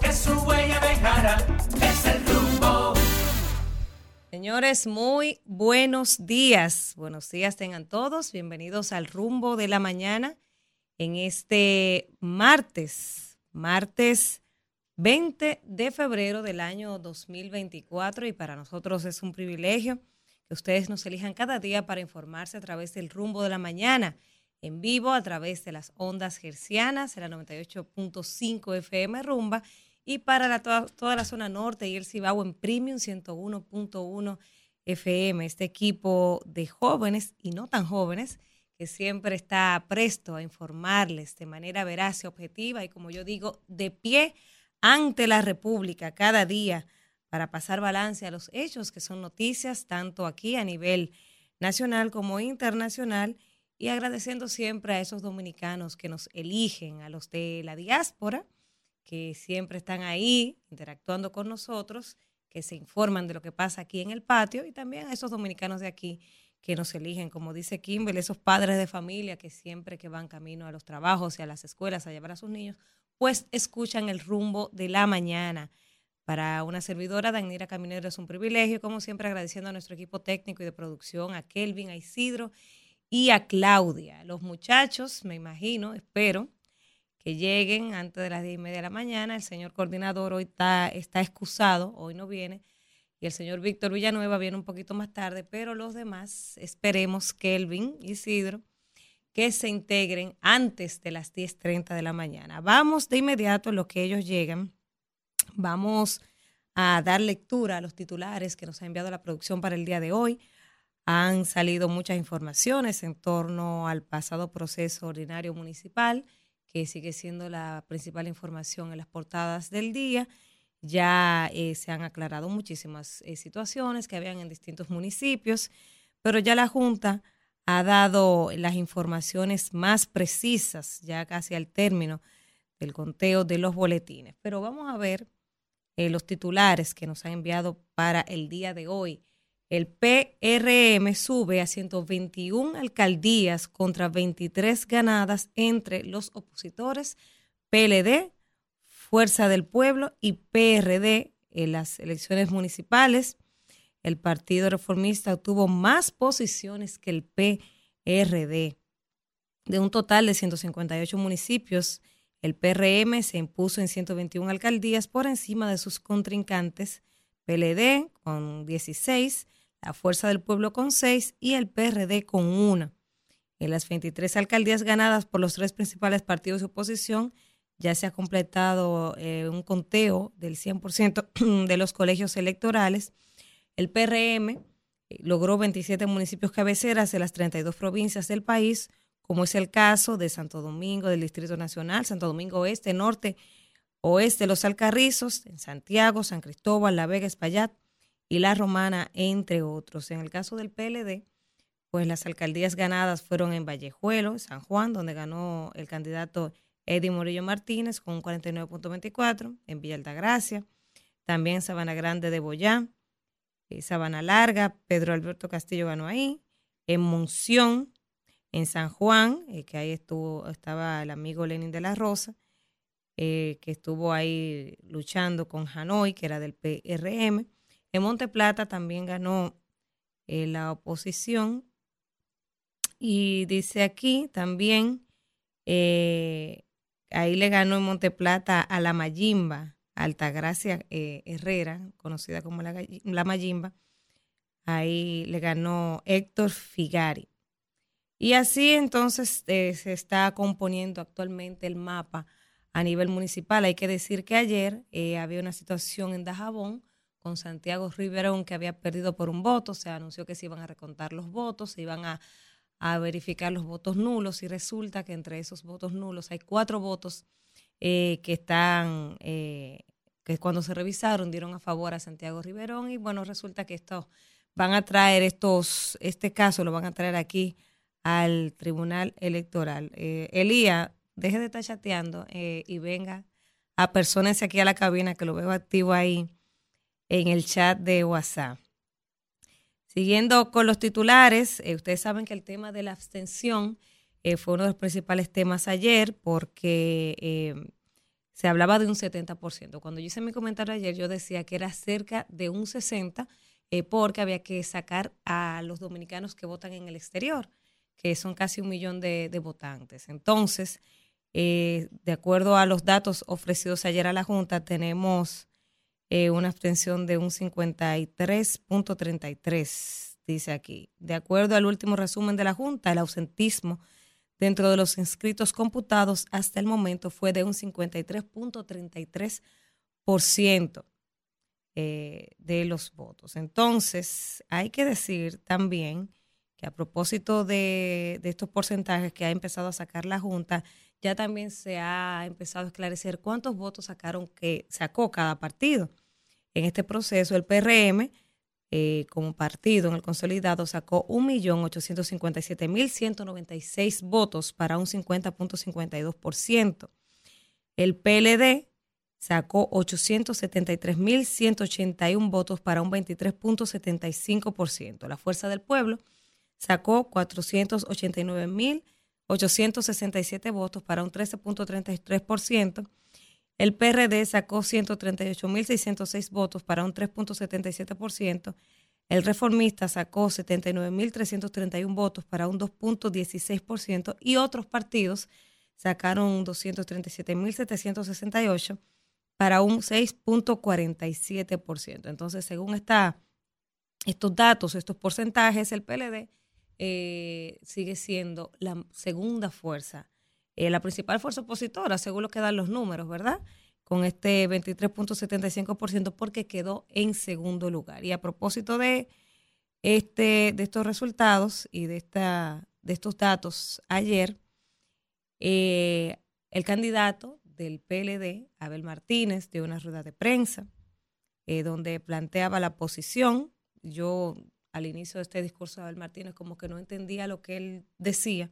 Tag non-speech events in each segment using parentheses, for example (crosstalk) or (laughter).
que su huella. Es el rumbo. Señores, muy buenos días. Buenos días tengan todos. Bienvenidos al rumbo de la mañana en este martes, martes 20 de febrero del año 2024 y para nosotros es un privilegio que ustedes nos elijan cada día para informarse a través del rumbo de la mañana en vivo a través de las ondas gercianas, en la 98.5 FM Rumba y para toda, toda, la zona norte y el Cibao en Premium 101.1 FM. Este equipo de jóvenes y no tan jóvenes que siempre está presto a informarles de manera veraz y objetiva y como yo digo, de pie ante la República cada día para pasar balance a los hechos que son noticias tanto aquí a nivel nacional como internacional y agradeciendo siempre a esos dominicanos que nos eligen, a los de la diáspora, que siempre están ahí interactuando con nosotros, que se informan de lo que pasa aquí en el patio y también a esos dominicanos de aquí que nos eligen, como dice Kimball, esos padres de familia que siempre que van camino a los trabajos y a las escuelas a llevar a sus niños, pues escuchan el rumbo de la mañana. Para una servidora, Danira Caminero, es un privilegio, como siempre agradeciendo a nuestro equipo técnico y de producción, a Kelvin, a Isidro y a Claudia. Los muchachos, me imagino, espero que lleguen antes de las diez y media de la mañana. El señor coordinador hoy está, excusado, hoy no viene. Y el señor Víctor Villanueva viene un poquito más tarde, pero los demás esperemos, Kelvin, Isidro, que se integren antes de las 10.30 de la mañana. Vamos de inmediato en lo que ellos llegan. Vamos a dar lectura a los titulares que nos ha enviado la producción para el día de hoy. Han salido muchas informaciones en torno al pasado proceso ordinario municipal, que sigue siendo la principal información en las portadas del día. Ya eh, se han aclarado muchísimas eh, situaciones que habían en distintos municipios, pero ya la Junta ha dado las informaciones más precisas, ya casi al término del conteo de los boletines. Pero vamos a ver eh, los titulares que nos ha enviado para el día de hoy. El PRM sube a 121 alcaldías contra 23 ganadas entre los opositores PLD, Fuerza del Pueblo y PRD en las elecciones municipales el Partido Reformista obtuvo más posiciones que el PRD. De un total de 158 municipios, el PRM se impuso en 121 alcaldías por encima de sus contrincantes, PLD con 16, la Fuerza del Pueblo con 6 y el PRD con 1. En las 23 alcaldías ganadas por los tres principales partidos de oposición, ya se ha completado eh, un conteo del 100% (clears throat) de los colegios electorales el PRM eh, logró 27 municipios cabeceras de las 32 provincias del país, como es el caso de Santo Domingo, del Distrito Nacional, Santo Domingo Oeste, Norte, Oeste, Los Alcarrizos, en Santiago, San Cristóbal, La Vega, Espaillat y La Romana, entre otros. En el caso del PLD, pues las alcaldías ganadas fueron en Vallejuelo, San Juan, donde ganó el candidato Eddie Morillo Martínez con un 49.24, en Villa Altagracia, también Sabana Grande de Boyán, eh, Sabana Larga, Pedro Alberto Castillo ganó ahí, en Monción, en San Juan, eh, que ahí estuvo, estaba el amigo Lenin de la Rosa, eh, que estuvo ahí luchando con Hanoi, que era del PRM. En Monte Plata también ganó la oposición. Y dice aquí también, ahí le ganó en Monte Plata a la Mayimba, Altagracia eh, Herrera, conocida como la, la Mayimba. Ahí le ganó Héctor Figari. Y así entonces eh, se está componiendo actualmente el mapa a nivel municipal. Hay que decir que ayer eh, había una situación en Dajabón con Santiago Riverón que había perdido por un voto. Se anunció que se iban a recontar los votos, se iban a, verificar los votos nulos y resulta que entre esos votos nulos hay cuatro votos que están que cuando se revisaron dieron a favor a Santiago Riverón y bueno, resulta que esto van a traer estos, este caso lo van a traer aquí al Tribunal Electoral. Eh, Elías, deje de estar chateando eh, y venga a personas aquí a la cabina que lo veo activo ahí en el chat de WhatsApp. Siguiendo con los titulares, eh, ustedes saben que el tema de la abstención fue uno de los principales temas ayer porque se hablaba de un 70%. Cuando yo hice mi comentario ayer, yo decía que era cerca de un 60% eh, porque había que sacar a los dominicanos que votan en el exterior, que son casi un millón de, votantes. Entonces, eh, de acuerdo a los datos ofrecidos ayer a la Junta, tenemos eh, una abstención de un 53.33, dice aquí. De acuerdo al último resumen de la Junta, el ausentismo dentro de los inscritos computados hasta el momento fue de un 53.33% eh, de los votos. Entonces, hay que decir también que a propósito de, estos porcentajes que ha empezado a sacar la Junta, ya también se ha empezado a esclarecer cuántos votos sacaron que sacó cada partido. En este proceso, el PRM eh, como partido en el consolidado sacó 1.857.196 votos para un 50.52%. El PLD sacó 873.181 votos para un 23.75%. La Fuerza del Pueblo sacó 489.867 votos para un 13.33%. El PRD sacó 138.606 votos para un 3.77%. El reformista sacó 79.331 votos para un 2.16% y otros partidos sacaron 237.768 para un 6.47%. Entonces, según esta, estos datos, estos porcentajes, el PLD eh, sigue siendo la segunda fuerza eh, la principal fuerza opositora, según lo que dan los números, ¿verdad? Con este 23.75% porque quedó en segundo lugar. Y a propósito de, este, de estos resultados y de, esta, de estos datos, ayer eh, el candidato del PLD, Abel Martínez, dio una rueda de prensa donde planteaba la posición. Yo al inicio de este discurso de Abel Martínez como que no entendía lo que él decía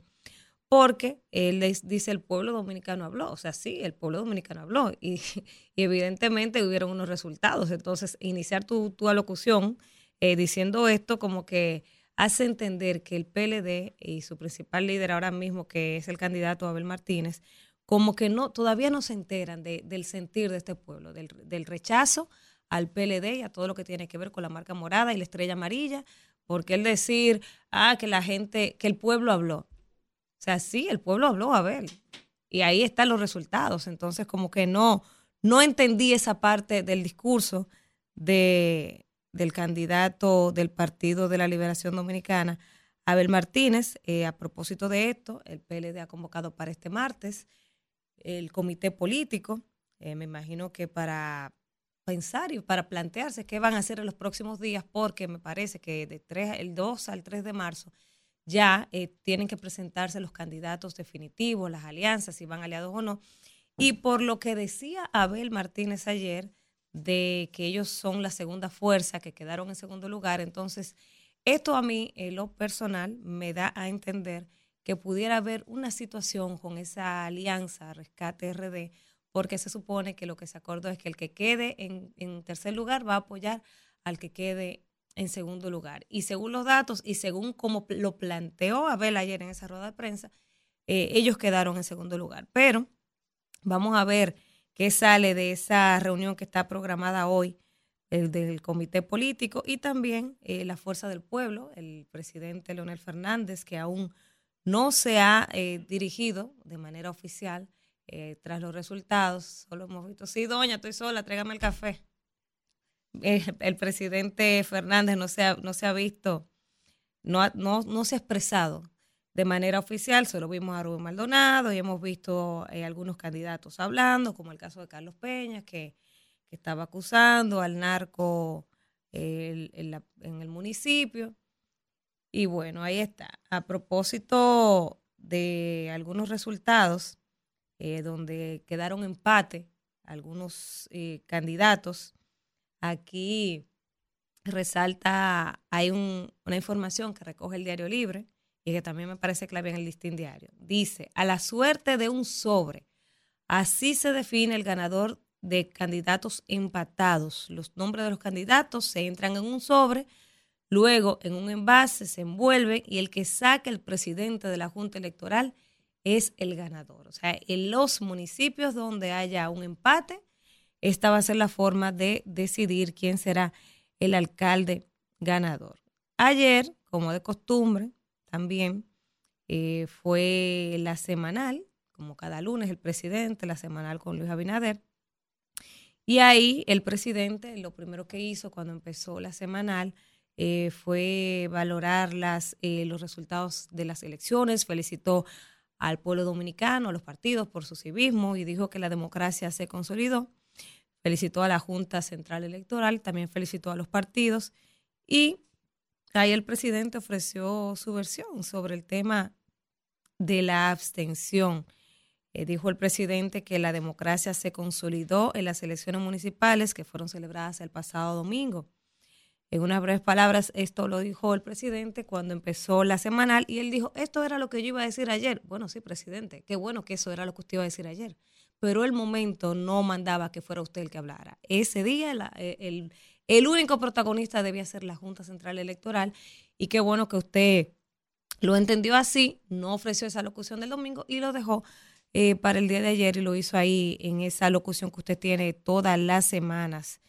porque él dice el pueblo dominicano habló, o sea, sí, el pueblo dominicano habló y, (laughs) evidentemente hubieron unos resultados. Entonces, iniciar tu, alocución eh, diciendo esto como que hace entender que el PLD y su principal líder ahora mismo, que es el candidato Abel Martínez, como que no todavía no se enteran del sentir de este pueblo, del rechazo al PLD y a todo lo que tiene que ver con la marca morada y la estrella amarilla, porque él decir, ah, que la gente, que el pueblo habló. O sea, sí, el pueblo habló, a ver, y ahí están los resultados. Entonces, como que no, no entendí esa parte del discurso de, del candidato del Partido de la Liberación Dominicana, Abel Martínez. Eh, a propósito de esto, el PLD ha convocado para este martes el comité político, eh, me imagino que para pensar y para plantearse qué van a hacer en los próximos días, porque me parece que de 3, el 2 al 3 de marzo ya eh, tienen que presentarse los candidatos definitivos, las alianzas, si van aliados o no. Y por lo que decía Abel Martínez ayer, de que ellos son la segunda fuerza, que quedaron en segundo lugar, entonces esto a mí, en lo personal, me da a entender que pudiera haber una situación con esa alianza Rescate RD, porque se supone que lo que se acordó es que el que quede en, en tercer lugar va a apoyar al que quede en segundo lugar. Y según los datos y según como lo planteó Abel ayer en esa rueda de prensa, eh, ellos quedaron en segundo lugar. Pero vamos a ver qué sale de esa reunión que está programada hoy el del comité político y también eh, la fuerza del pueblo, el presidente Leonel Fernández, que aún no se ha eh, dirigido de manera oficial tras los resultados. Solo hemos visto, sí, doña, estoy sola, tráigame el café. Eh, el presidente Fernández no se ha, no se ha visto, no, no, no se ha expresado de manera oficial, solo vimos a Rubén Maldonado y hemos visto eh, algunos candidatos hablando, como el caso de Carlos Peña, que, estaba acusando al narco en, el municipio. Y bueno, ahí está. A propósito de algunos resultados eh, donde quedaron empate algunos candidatos, Aquí resalta, hay una información que recoge el Diario Libre y que también me parece clave en el listín diario. Dice, a la suerte de un sobre, así se define el ganador de candidatos empatados. Los nombres de los candidatos se entran en un sobre, luego en un envase se envuelven y el que saque el presidente de la Junta Electoral es el ganador. O sea, en los municipios donde haya un empate, esta va a ser la forma de decidir quién será el alcalde ganador. Ayer, como de costumbre, también eh, fue la semanal, como cada lunes el presidente, la semanal con Luis Abinader. Y ahí el presidente lo primero que hizo cuando empezó la semanal eh, fue valorar las, eh, los resultados de las elecciones, felicitó al pueblo dominicano, a los partidos por su civismo y dijo que la democracia se consolidó. Felicitó a la Junta Central Electoral, también felicitó a los partidos y ahí el presidente ofreció su versión sobre el tema de la abstención. Eh, dijo el presidente que la democracia se consolidó en las elecciones municipales que fueron celebradas el pasado domingo. En unas breves palabras, esto lo dijo el presidente cuando empezó la semanal y él dijo, esto era lo que yo iba a decir ayer. Bueno, sí, presidente, qué bueno que eso era lo que usted iba a decir ayer. Pero el momento no mandaba que fuera usted el que hablara. Ese día eh, el, el único protagonista debía ser la Junta Central Electoral y qué bueno que usted lo entendió así, no ofreció esa locución del domingo y lo dejó eh, para el día de ayer y lo hizo ahí en esa locución que usted tiene todas las semanas.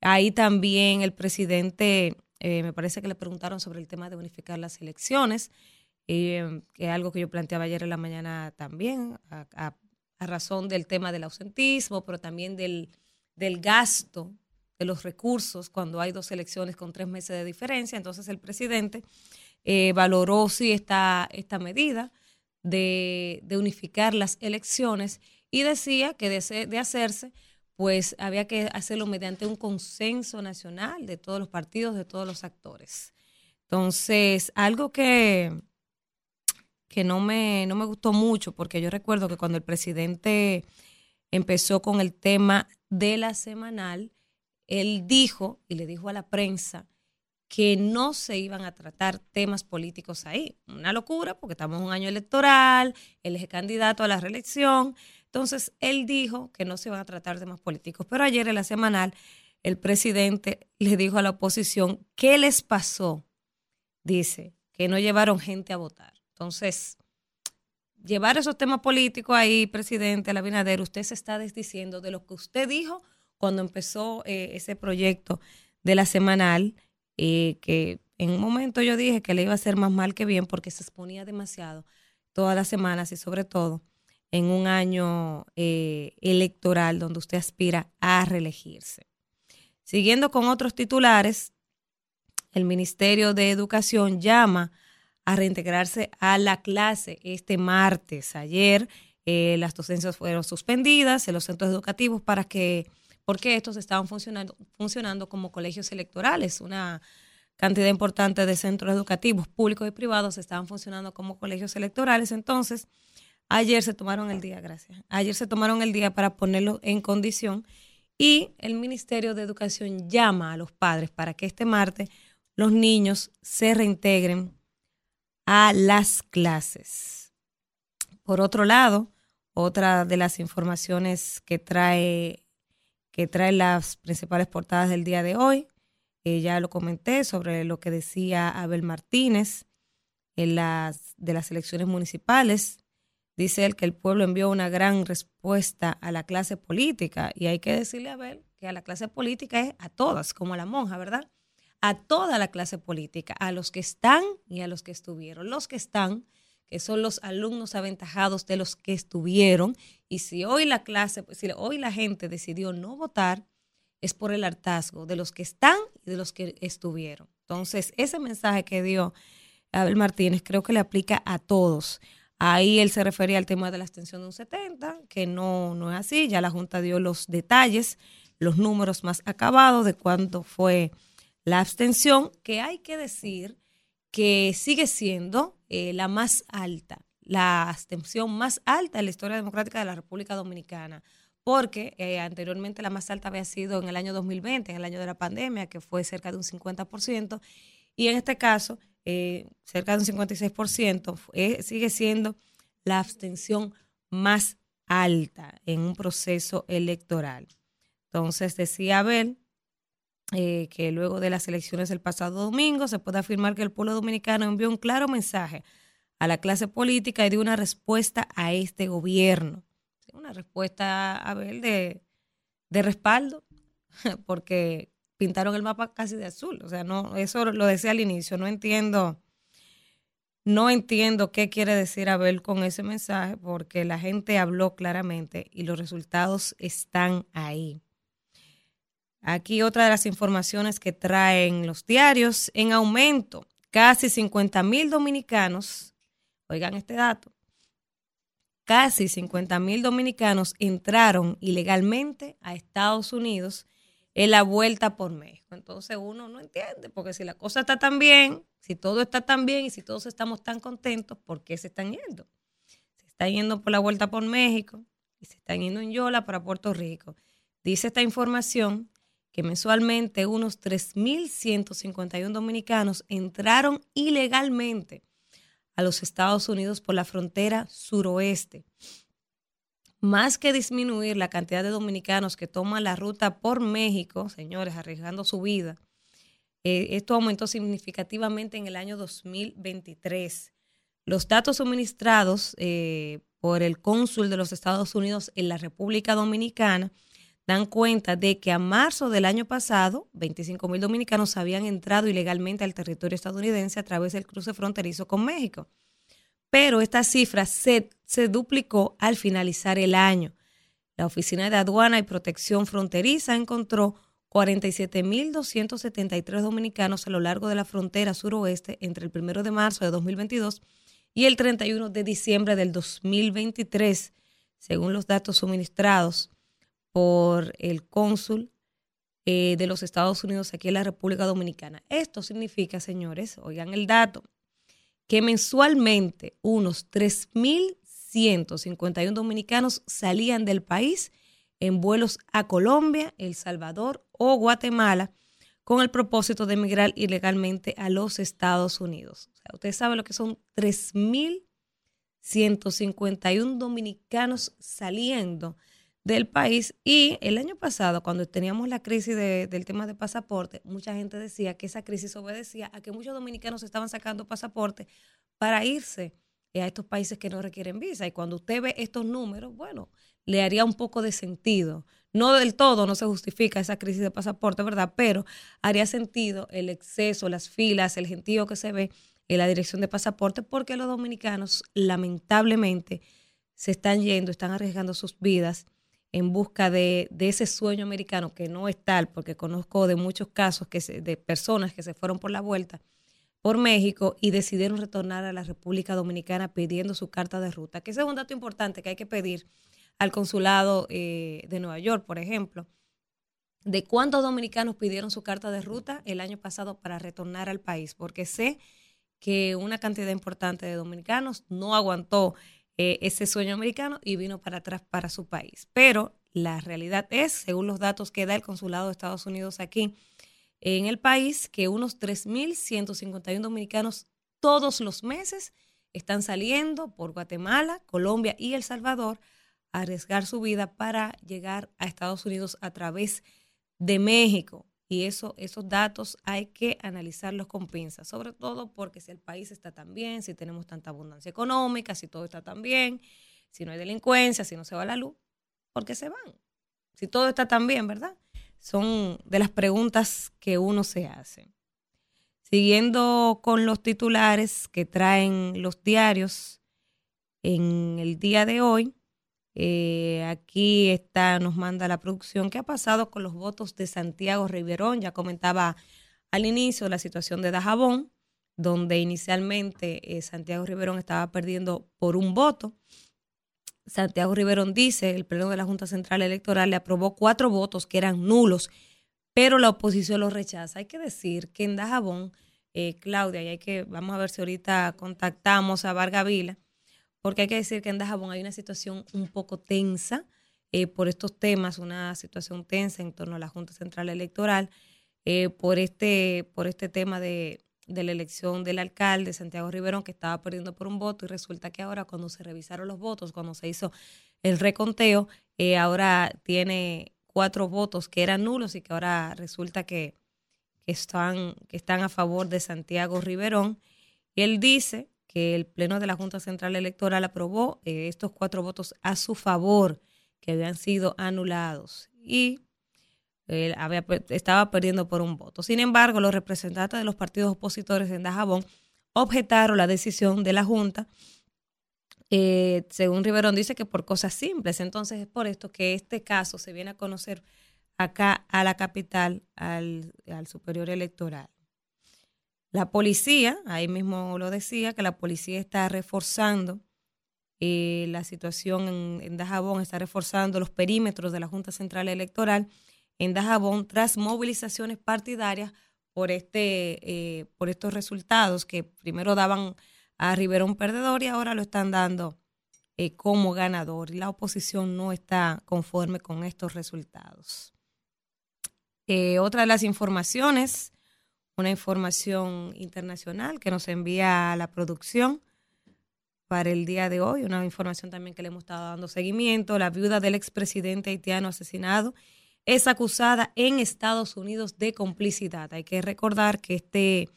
Ahí también el presidente, eh, me parece que le preguntaron sobre el tema de unificar las elecciones, eh, que es algo que yo planteaba ayer en la mañana también, a, razón del tema del ausentismo, pero también del, del gasto de los recursos cuando hay dos elecciones con tres meses de diferencia. Entonces el presidente eh, valoró sí esta, esta medida de, de, unificar las elecciones y decía que de, de hacerse pues había que hacerlo mediante un consenso nacional de todos los partidos, de todos los actores. Entonces, algo que, que no, me, no me gustó mucho, porque yo recuerdo que cuando el presidente empezó con el tema de la semanal, él dijo y le dijo a la prensa que no se iban a tratar temas políticos ahí. Una locura, porque estamos en un año electoral, él es candidato a la reelección, entonces, él dijo que no se iban a tratar temas políticos, pero ayer en la semanal el presidente le dijo a la oposición, ¿qué les pasó? Dice, que no llevaron gente a votar. Entonces, llevar esos temas políticos ahí, presidente Abinader, usted se está desdiciendo de lo que usted dijo cuando empezó eh, ese proyecto de la semanal, eh, que en un momento yo dije que le iba a hacer más mal que bien porque se exponía demasiado todas las semanas y sobre todo en un año eh, electoral donde usted aspira a reelegirse. Siguiendo con otros titulares, el Ministerio de Educación llama a reintegrarse a la clase este martes. Ayer eh, las docencias fueron suspendidas en los centros educativos para que, porque estos estaban funcionando, funcionando como colegios electorales. Una cantidad importante de centros educativos públicos y privados estaban funcionando como colegios electorales. Entonces, Ayer se tomaron el día, gracias. Ayer se tomaron el día para ponerlo en condición y el Ministerio de Educación llama a los padres para que este martes los niños se reintegren a las clases. Por otro lado, otra de las informaciones que trae, que trae las principales portadas del día de hoy, eh, ya lo comenté sobre lo que decía Abel Martínez en las, de las elecciones municipales Dice él que el pueblo envió una gran respuesta a la clase política y hay que decirle a ver que a la clase política es a todas, como a la monja, ¿verdad? A toda la clase política, a los que están y a los que estuvieron. Los que están, que son los alumnos aventajados de los que estuvieron, y si hoy la clase, si hoy la gente decidió no votar, es por el hartazgo de los que están y de los que estuvieron. Entonces, ese mensaje que dio Abel Martínez creo que le aplica a todos Ahí él se refería al tema de la extensión de un 70, que no, no es así. Ya la Junta dio los detalles, los números más acabados de cuánto fue la abstención, que hay que decir que sigue siendo eh, la más alta, la abstención más alta en la historia democrática de la República Dominicana, porque eh, anteriormente la más alta había sido en el año 2020, en el año de la pandemia, que fue cerca de un 50%, y en este caso eh, cerca de un 56%, eh, sigue siendo la abstención más alta en un proceso electoral. Entonces, decía Abel eh, que luego de las elecciones del pasado domingo se puede afirmar que el pueblo dominicano envió un claro mensaje a la clase política y dio una respuesta a este gobierno. Una respuesta, a ver, de, de respaldo, (laughs) porque pintaron el mapa casi de azul. O sea, no, eso lo decía al inicio, no entiendo, no entiendo qué quiere decir Abel con ese mensaje, porque la gente habló claramente y los resultados están ahí. Aquí otra de las informaciones que traen los diarios, en aumento, casi 50 mil dominicanos, oigan este dato, casi 50 mil dominicanos entraron ilegalmente a Estados Unidos en la vuelta por México. Entonces uno no entiende, porque si la cosa está tan bien, si todo está tan bien y si todos estamos tan contentos, ¿por qué se están yendo? Se están yendo por la vuelta por México y se están yendo en Yola para Puerto Rico. Dice esta información que mensualmente unos 3.151 dominicanos entraron ilegalmente a los Estados Unidos por la frontera suroeste más que disminuir la cantidad de dominicanos que toman la ruta por México, señores, arriesgando su vida, eh, esto aumentó significativamente en el año 2023. Los datos suministrados eh, por el cónsul de los Estados Unidos en la República Dominicana dan cuenta de que a marzo del año pasado, 25 mil dominicanos habían entrado ilegalmente al territorio estadounidense a través del cruce fronterizo con México pero esta cifra se, duplicó al finalizar el año. La Oficina de Aduana y Protección Fronteriza encontró 47.273 dominicanos a lo largo de la frontera suroeste entre el 1 de marzo de 2022 y el 31 de diciembre del 2023, según los datos suministrados por el cónsul eh, de los Estados Unidos aquí en la República Dominicana. Esto significa, señores, oigan el dato, que mensualmente unos 3.151 dominicanos salían del país en vuelos a Colombia, El Salvador o Guatemala con el propósito de emigrar ilegalmente a los Estados Unidos. O sea, usted sabe lo que son 3.151 dominicanos saliendo del país. Y el año pasado, cuando teníamos la crisis del tema de pasaporte, mucha gente decía que esa crisis obedecía a que muchos dominicanos estaban sacando pasaporte para irse a estos países que no requieren visa. Y cuando usted ve estos números, bueno, le haría un poco de sentido. No del todo, no se justifica esa crisis de pasaporte, ¿verdad? Pero haría sentido el exceso, las filas, el gentío que se ve en la dirección de pasaporte, porque los dominicanos lamentablemente se están yendo, están arriesgando sus vidas en busca de, ese sueño americano que no es tal, porque conozco de muchos casos que de personas que se fueron por la vuelta por México y decidieron retornar a la República Dominicana pidiendo su carta de ruta, que ese es un dato importante que hay que pedir al consulado eh, de Nueva York, por ejemplo, de cuántos dominicanos pidieron su carta de ruta el año pasado para retornar al país, porque sé que una cantidad importante de dominicanos no aguantó eh, ese sueño americano y vino para atrás para su país. Pero la realidad es, según los datos que da el Consulado de Estados Unidos aquí en el país, que unos 3.151 dominicanos todos los meses están saliendo por Guatemala, Colombia y El Salvador a arriesgar su vida para llegar a Estados Unidos a través de México. Y eso, esos datos hay que analizarlos con pinzas, sobre todo porque si el país está tan bien, si tenemos tanta abundancia económica, si todo está tan bien, si no hay delincuencia, si no se va la luz, ¿por qué se van? Si todo está tan bien, ¿verdad? Son de las preguntas que uno se hace. Siguiendo con los titulares que traen los diarios en el día de hoy, eh, aquí está, nos manda la producción. ¿Qué ha pasado con los votos de Santiago Riverón? Ya comentaba al inicio la situación de Dajabón, donde inicialmente eh, Santiago Riverón estaba perdiendo por un voto. Santiago Riverón dice, el pleno de la Junta Central Electoral le aprobó cuatro votos que eran nulos, pero la oposición los rechaza. Hay que decir que en Dajabón, eh, Claudia, y hay que, vamos a ver si ahorita contactamos a Varga Vila, porque hay que decir que en Dajabón hay una situación un poco tensa eh, por estos temas, una situación tensa en torno a la Junta Central Electoral, eh, por, este, por este tema de, la elección del alcalde Santiago Riverón, que estaba perdiendo por un voto, y resulta que ahora cuando se revisaron los votos, cuando se hizo el reconteo, eh, ahora tiene cuatro votos que eran nulos y que ahora resulta que, que, están, que están a favor de Santiago Riverón. Y él dice que el Pleno de la Junta Central Electoral aprobó eh, estos cuatro votos a su favor que habían sido anulados y él había, estaba perdiendo por un voto. Sin embargo, los representantes de los partidos opositores en Dajabón objetaron la decisión de la Junta. Eh, según Riverón dice que por cosas simples. Entonces es por esto que este caso se viene a conocer acá a la capital, al, superior electoral. La policía, ahí mismo lo decía, que la policía está reforzando eh, la situación en, Dajabón, está reforzando los perímetros de la Junta Central Electoral en Dajabón tras movilizaciones partidarias por, este, eh, por estos resultados que primero daban a Riverón perdedor y ahora lo están dando eh, como ganador. Y la oposición no está conforme con estos resultados. Otra de las informaciones, una información internacional que nos envía la producción para el día de hoy, una información también que le hemos estado dando seguimiento, la viuda del expresidente haitiano asesinado es acusada en Estados Unidos de complicidad. Hay que recordar que este,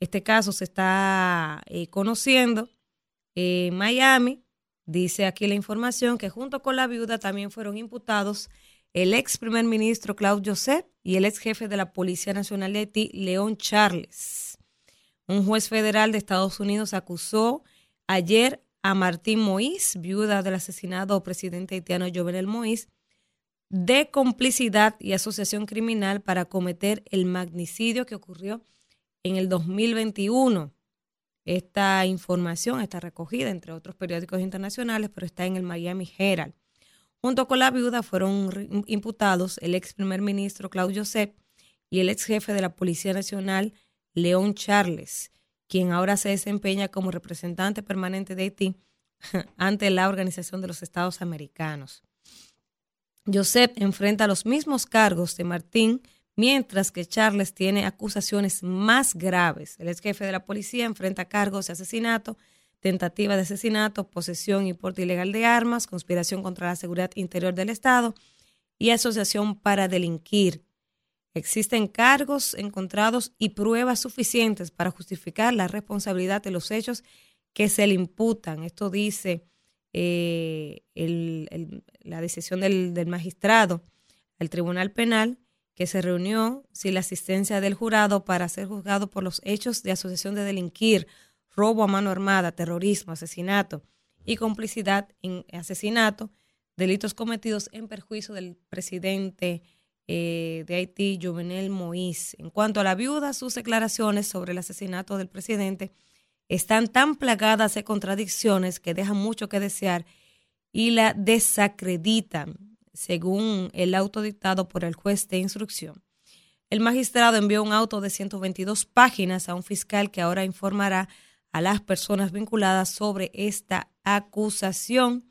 este caso se está eh, conociendo en Miami. Dice aquí la información que junto con la viuda también fueron imputados el ex primer ministro Claude Joseph y el ex jefe de la Policía Nacional de Haití, León Charles. Un juez federal de Estados Unidos acusó ayer a Martín Moïse, viuda del asesinado presidente haitiano Jovenel Moïse, de complicidad y asociación criminal para cometer el magnicidio que ocurrió en el 2021. Esta información está recogida entre otros periódicos internacionales, pero está en el Miami Herald. Junto con la viuda fueron imputados el ex primer ministro Claudio Josep y el ex jefe de la Policía Nacional, León Charles, quien ahora se desempeña como representante permanente de Haití (laughs) ante la Organización de los Estados Americanos. Joseph enfrenta los mismos cargos de Martín, mientras que Charles tiene acusaciones más graves. El ex jefe de la policía enfrenta cargos de asesinato, tentativa de asesinato, posesión y porte ilegal de armas, conspiración contra la seguridad interior del Estado y asociación para delinquir. Existen cargos encontrados y pruebas suficientes para justificar la responsabilidad de los hechos que se le imputan. Esto dice eh, la decisión del, magistrado el Tribunal Penal que se reunió sin la asistencia del jurado para ser juzgado por los hechos de asociación de delinquir, robo a mano armada, terrorismo, asesinato y complicidad en asesinato, delitos cometidos en perjuicio del presidente eh, de Haití, Jovenel Moïse. En cuanto a la viuda, sus declaraciones sobre el asesinato del presidente están tan plagadas de contradicciones que dejan mucho que desear y la desacreditan, según el auto dictado por el juez de instrucción. El magistrado envió un auto de 122 páginas a un fiscal que ahora informará a las personas vinculadas sobre esta acusación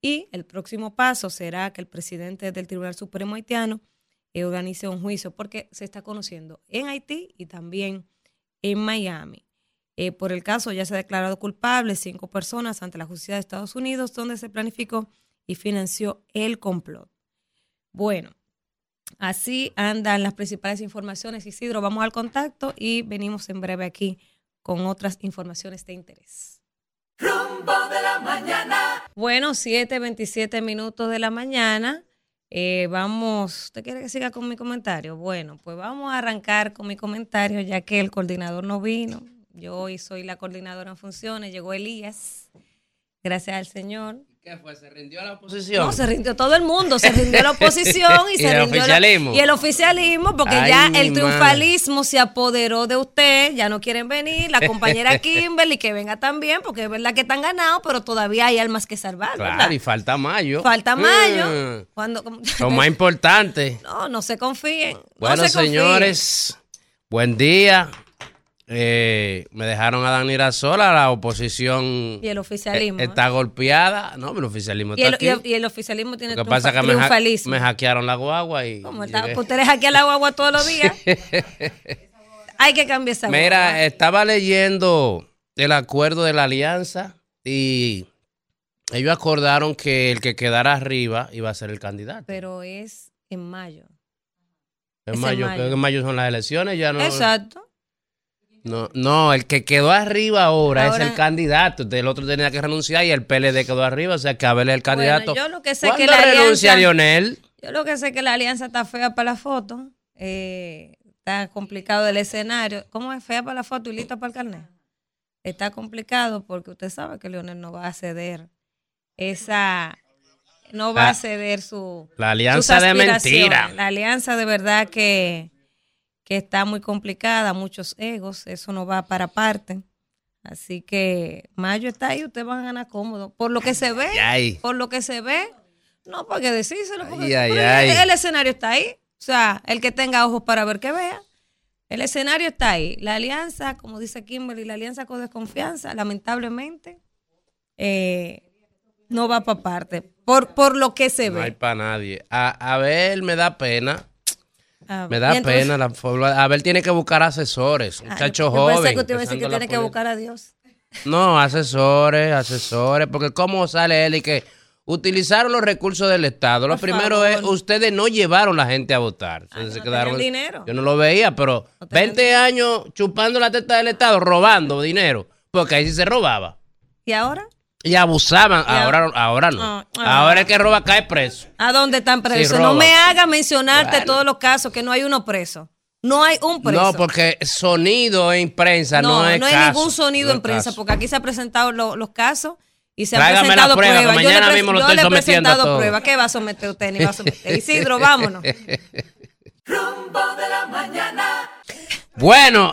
y el próximo paso será que el presidente del Tribunal Supremo haitiano organice un juicio porque se está conociendo en Haití y también en Miami. Eh, por el caso ya se ha declarado culpable cinco personas ante la justicia de Estados Unidos, donde se planificó y financió el complot. Bueno, así andan las principales informaciones. Isidro, vamos al contacto y venimos en breve aquí con otras informaciones de interés. Rumbo de la mañana. Bueno, 7:27 minutos de la mañana. Eh, vamos, ¿usted quiere que siga con mi comentario? Bueno, pues vamos a arrancar con mi comentario ya que el coordinador no vino. Yo hoy soy la coordinadora en funciones, llegó Elías, gracias al Señor. ¿Qué fue? ¿Se rindió a la oposición? No, se rindió todo el mundo, se rindió la (laughs) oposición y, se el rindió oficialismo? y el oficialismo, porque ya el triunfalismo se apoderó de usted, ya no quieren venir, la compañera (laughs) Kimberly que venga también, porque es verdad que están ganados, pero todavía hay almas que salvar. Claro, y falta mayo. Falta mayo. Mm. Cuando, (laughs) Lo más importante. No, no se confíen. no Bueno, confíen. señores, buen día. Eh, me dejaron a Danira sola, la oposición Y el oficialismo. eh, está golpeada. No, el oficialismo Y está el, aquí. y el- y el oficialismo tiene Lo que pasa que me, ha- triunfalismo. me hackearon la guagua y... Como está- pues ustedes aquí al agua todos los días. (laughs) Hay que cambiar esa guagua. Mira, estaba leyendo el acuerdo de la alianza y ellos acordaron que el que quedara arriba iba a ser el candidato. Pero es en mayo. En es en mayo, mayo. que en mayo son las elecciones, ya no... Exacto. No, no, el que quedó arriba ahora, Ahora- es el candidato. El otro tenía que renunciar y el PLD quedó arriba. O sea que Abel es el candidato. yo lo que sé es que ¿Cuándo la renuncia alianza- Lionel? Yo lo que sé es que la alianza está fea para la foto. eh, está complicado el escenario. ¿Cómo es fea para la foto y lista para el carnet? Está complicado porque usted sabe que Leonel no va a ceder esa. No va Ah, a ceder su. La alianza sus de mentira. La alianza de verdad que, que está muy complicada, muchos egos, eso no va para parte. Así que Mayo está ahí, ustedes van a ganar cómodo. Por lo que se ve, Ay, por lo que se ve, no para qué decírselo, porque Ay, ay. El, el escenario está ahí. O sea, el que tenga ojos para ver que vea. El escenario está ahí. La alianza, como dice Kimberly, la alianza con desconfianza, lamentablemente, eh, no va para parte. Por, por lo que se No hay ve. para nadie. A, Abel me da pena. Ah, Me da entonces- pena. La, forma- Abel tiene que buscar asesores. Muchacho joven. Pensé que usted iba a decir que empezando la tiene que política. buscar a Dios. No, asesores, asesores, porque cómo sale él y que utilizaron los recursos del Estado. Lo Por primero es, favor. ustedes no llevaron la gente a votar. Se no quedaron- dinero. Yo no lo veía, pero No tenían 20 años chupando la teta del Estado, robando dinero, porque ahí sí se robaba. ¿Y ahora? Y abusaban, Y a- ahora, ahora no. Ah, ah. Ahora el que roba cae preso. ¿A dónde están presos? no me haga mencionarte Bueno. todos los casos que no hay uno preso. No hay un preso. No, porque sonido en prensa no, no, es no hay caso, ningún sonido no en prensa, caso. porque aquí se han presentado lo- los casos y se Tráigame han presentado prueba, pruebas. Yo le, mañana mismo lo yo estoy le he presentado pruebas. ¿Qué va a someter usted? Ni va a someter. (laughs) Isidro, vámonos. (laughs) Rumbo de la mañana. Bueno,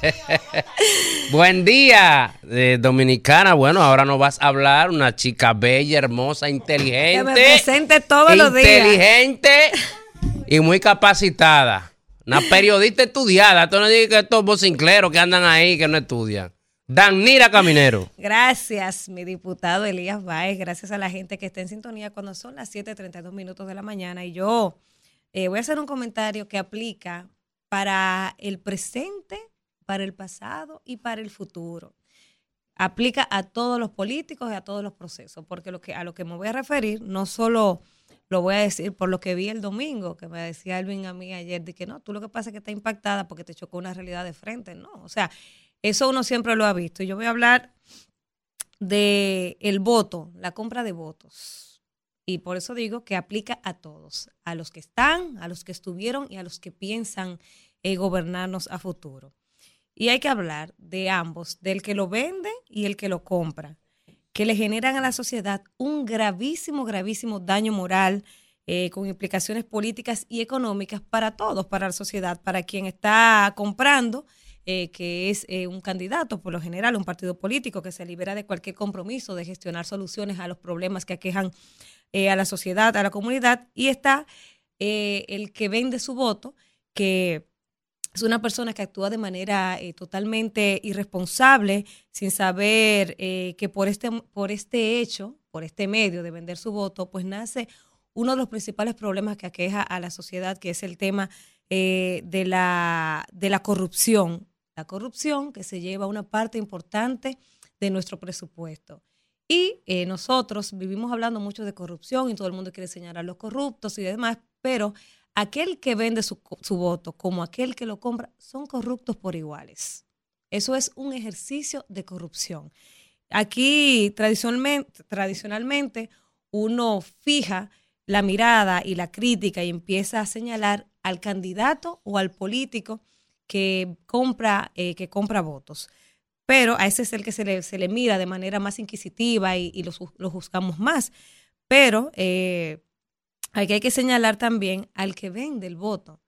(laughs) buen día, eh, Dominicana. Bueno, ahora nos vas a hablar una chica bella, hermosa, inteligente. Que me presente todos los días. Inteligente y muy capacitada. Una (laughs) periodista estudiada. Tú no digas que estos bocincleros que andan ahí que no estudian. Danira Caminero. Gracias, mi diputado Elías Baez. Gracias a la gente que está en sintonía cuando son las 7:32 minutos de la mañana. Y yo eh, voy a hacer un comentario que aplica para el presente, para el pasado y para el futuro. Aplica a todos los políticos y a todos los procesos, porque a lo que me voy a referir no solo lo voy a decir por lo que vi el domingo, que me decía Alvin a mí ayer, de que no, tú lo que pasa es que estás impactada porque te chocó una realidad de frente, no, o sea, eso uno siempre lo ha visto. Y yo voy a hablar de el voto, la compra de votos. Y por eso digo que aplica a todos, a los que están, a los que estuvieron y a los que piensan eh, gobernarnos a futuro. Y hay que hablar de ambos, del que lo vende y el que lo compra, que le generan a la sociedad un gravísimo, gravísimo daño moral eh, con implicaciones políticas y económicas para todos, para la sociedad, para quien está comprando, eh, que es un candidato, por lo general, un partido político que se libera de cualquier compromiso de gestionar soluciones a los problemas que aquejan a la sociedad, a la comunidad, y está el que vende su voto, que es una persona que actúa de manera eh, totalmente irresponsable, sin saber eh, que por este, por este hecho, por este medio de vender su voto, pues nace uno de los principales problemas que aqueja a la sociedad, que es el tema eh, de, la, de la corrupción. La corrupción que se lleva una parte importante de nuestro presupuesto. Y nosotros vivimos hablando mucho de corrupción y todo el mundo quiere señalar a los corruptos y demás, pero aquel que vende su, su voto como aquel que lo compra son corruptos por iguales. Eso es un ejercicio de corrupción. Aquí tradicionalmente, uno fija la mirada y la crítica y empieza a señalar al candidato o al político que compra, eh, que compra votos. Pero a ese es el que se le, se le mira de manera más inquisitiva y, y lo juzgamos más. Pero eh, hay que señalar también al que vende el voto,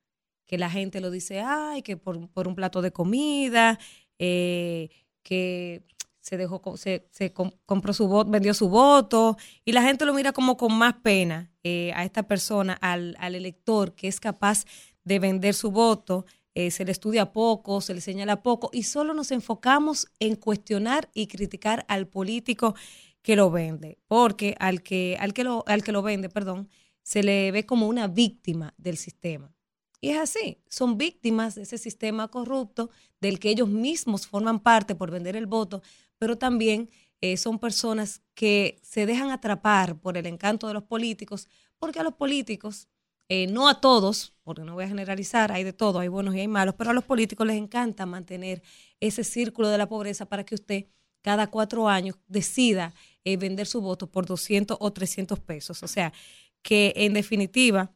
que la gente lo dice, ay, que por, un plato de comida, eh, que se dejó, se, se com- compró su voto, vendió su voto, y la gente lo mira como con más pena eh, a esta persona, al, elector que es capaz de vender su voto, eh, se le estudia poco, se le señala poco, y solo nos enfocamos en cuestionar y criticar al político que lo vende, porque al que, al que lo vende, perdón, se le ve como una víctima del sistema. Y es así, son víctimas de ese sistema corrupto del que ellos mismos forman parte por vender el voto, pero también eh, son personas que se dejan atrapar por el encanto de los políticos, porque a los políticos eh, no a todos, porque no voy a generalizar, hay de todo, hay buenos y hay malos, pero a los políticos les encanta mantener ese círculo de la pobreza para que usted cada cuatro años decida eh, vender su voto por 200 o 300 pesos. O sea, que en definitiva,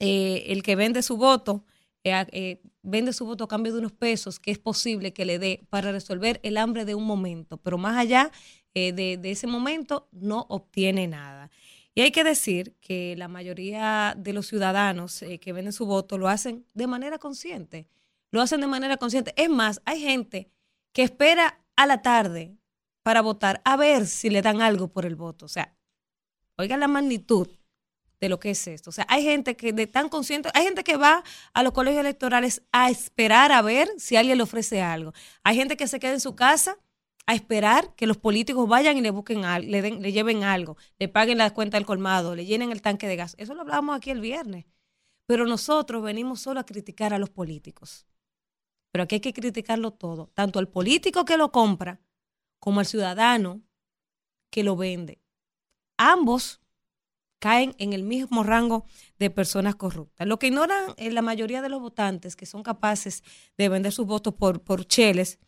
eh, el que vende su voto, eh, vende su voto a cambio de unos pesos que es posible que le dé para resolver el hambre de un momento, pero más allá de, de ese momento no obtiene nada. Y hay que decir que la mayoría de los ciudadanos que venden su voto lo hacen de manera consciente. Lo hacen de manera consciente. Es más, hay gente que espera a la tarde para votar a ver si le dan algo por el voto. O sea, oigan la magnitud de lo que es esto. O sea, hay gente que de tan consciente, hay gente que va a los colegios electorales a esperar a ver si alguien le ofrece algo. Hay gente que se queda en su casa a esperar que los políticos vayan y le busquen algo, le, le lleven algo, le paguen la cuenta del colmado, le llenen el tanque de gas. Eso lo hablábamos aquí el viernes. Pero nosotros venimos solo a criticar a los políticos. Pero aquí hay que criticarlo todo, tanto al político que lo compra como al ciudadano que lo vende. Ambos caen en el mismo rango de personas corruptas. Lo que ignoran eh, la mayoría de los votantes que son capaces de vender sus votos por, cheles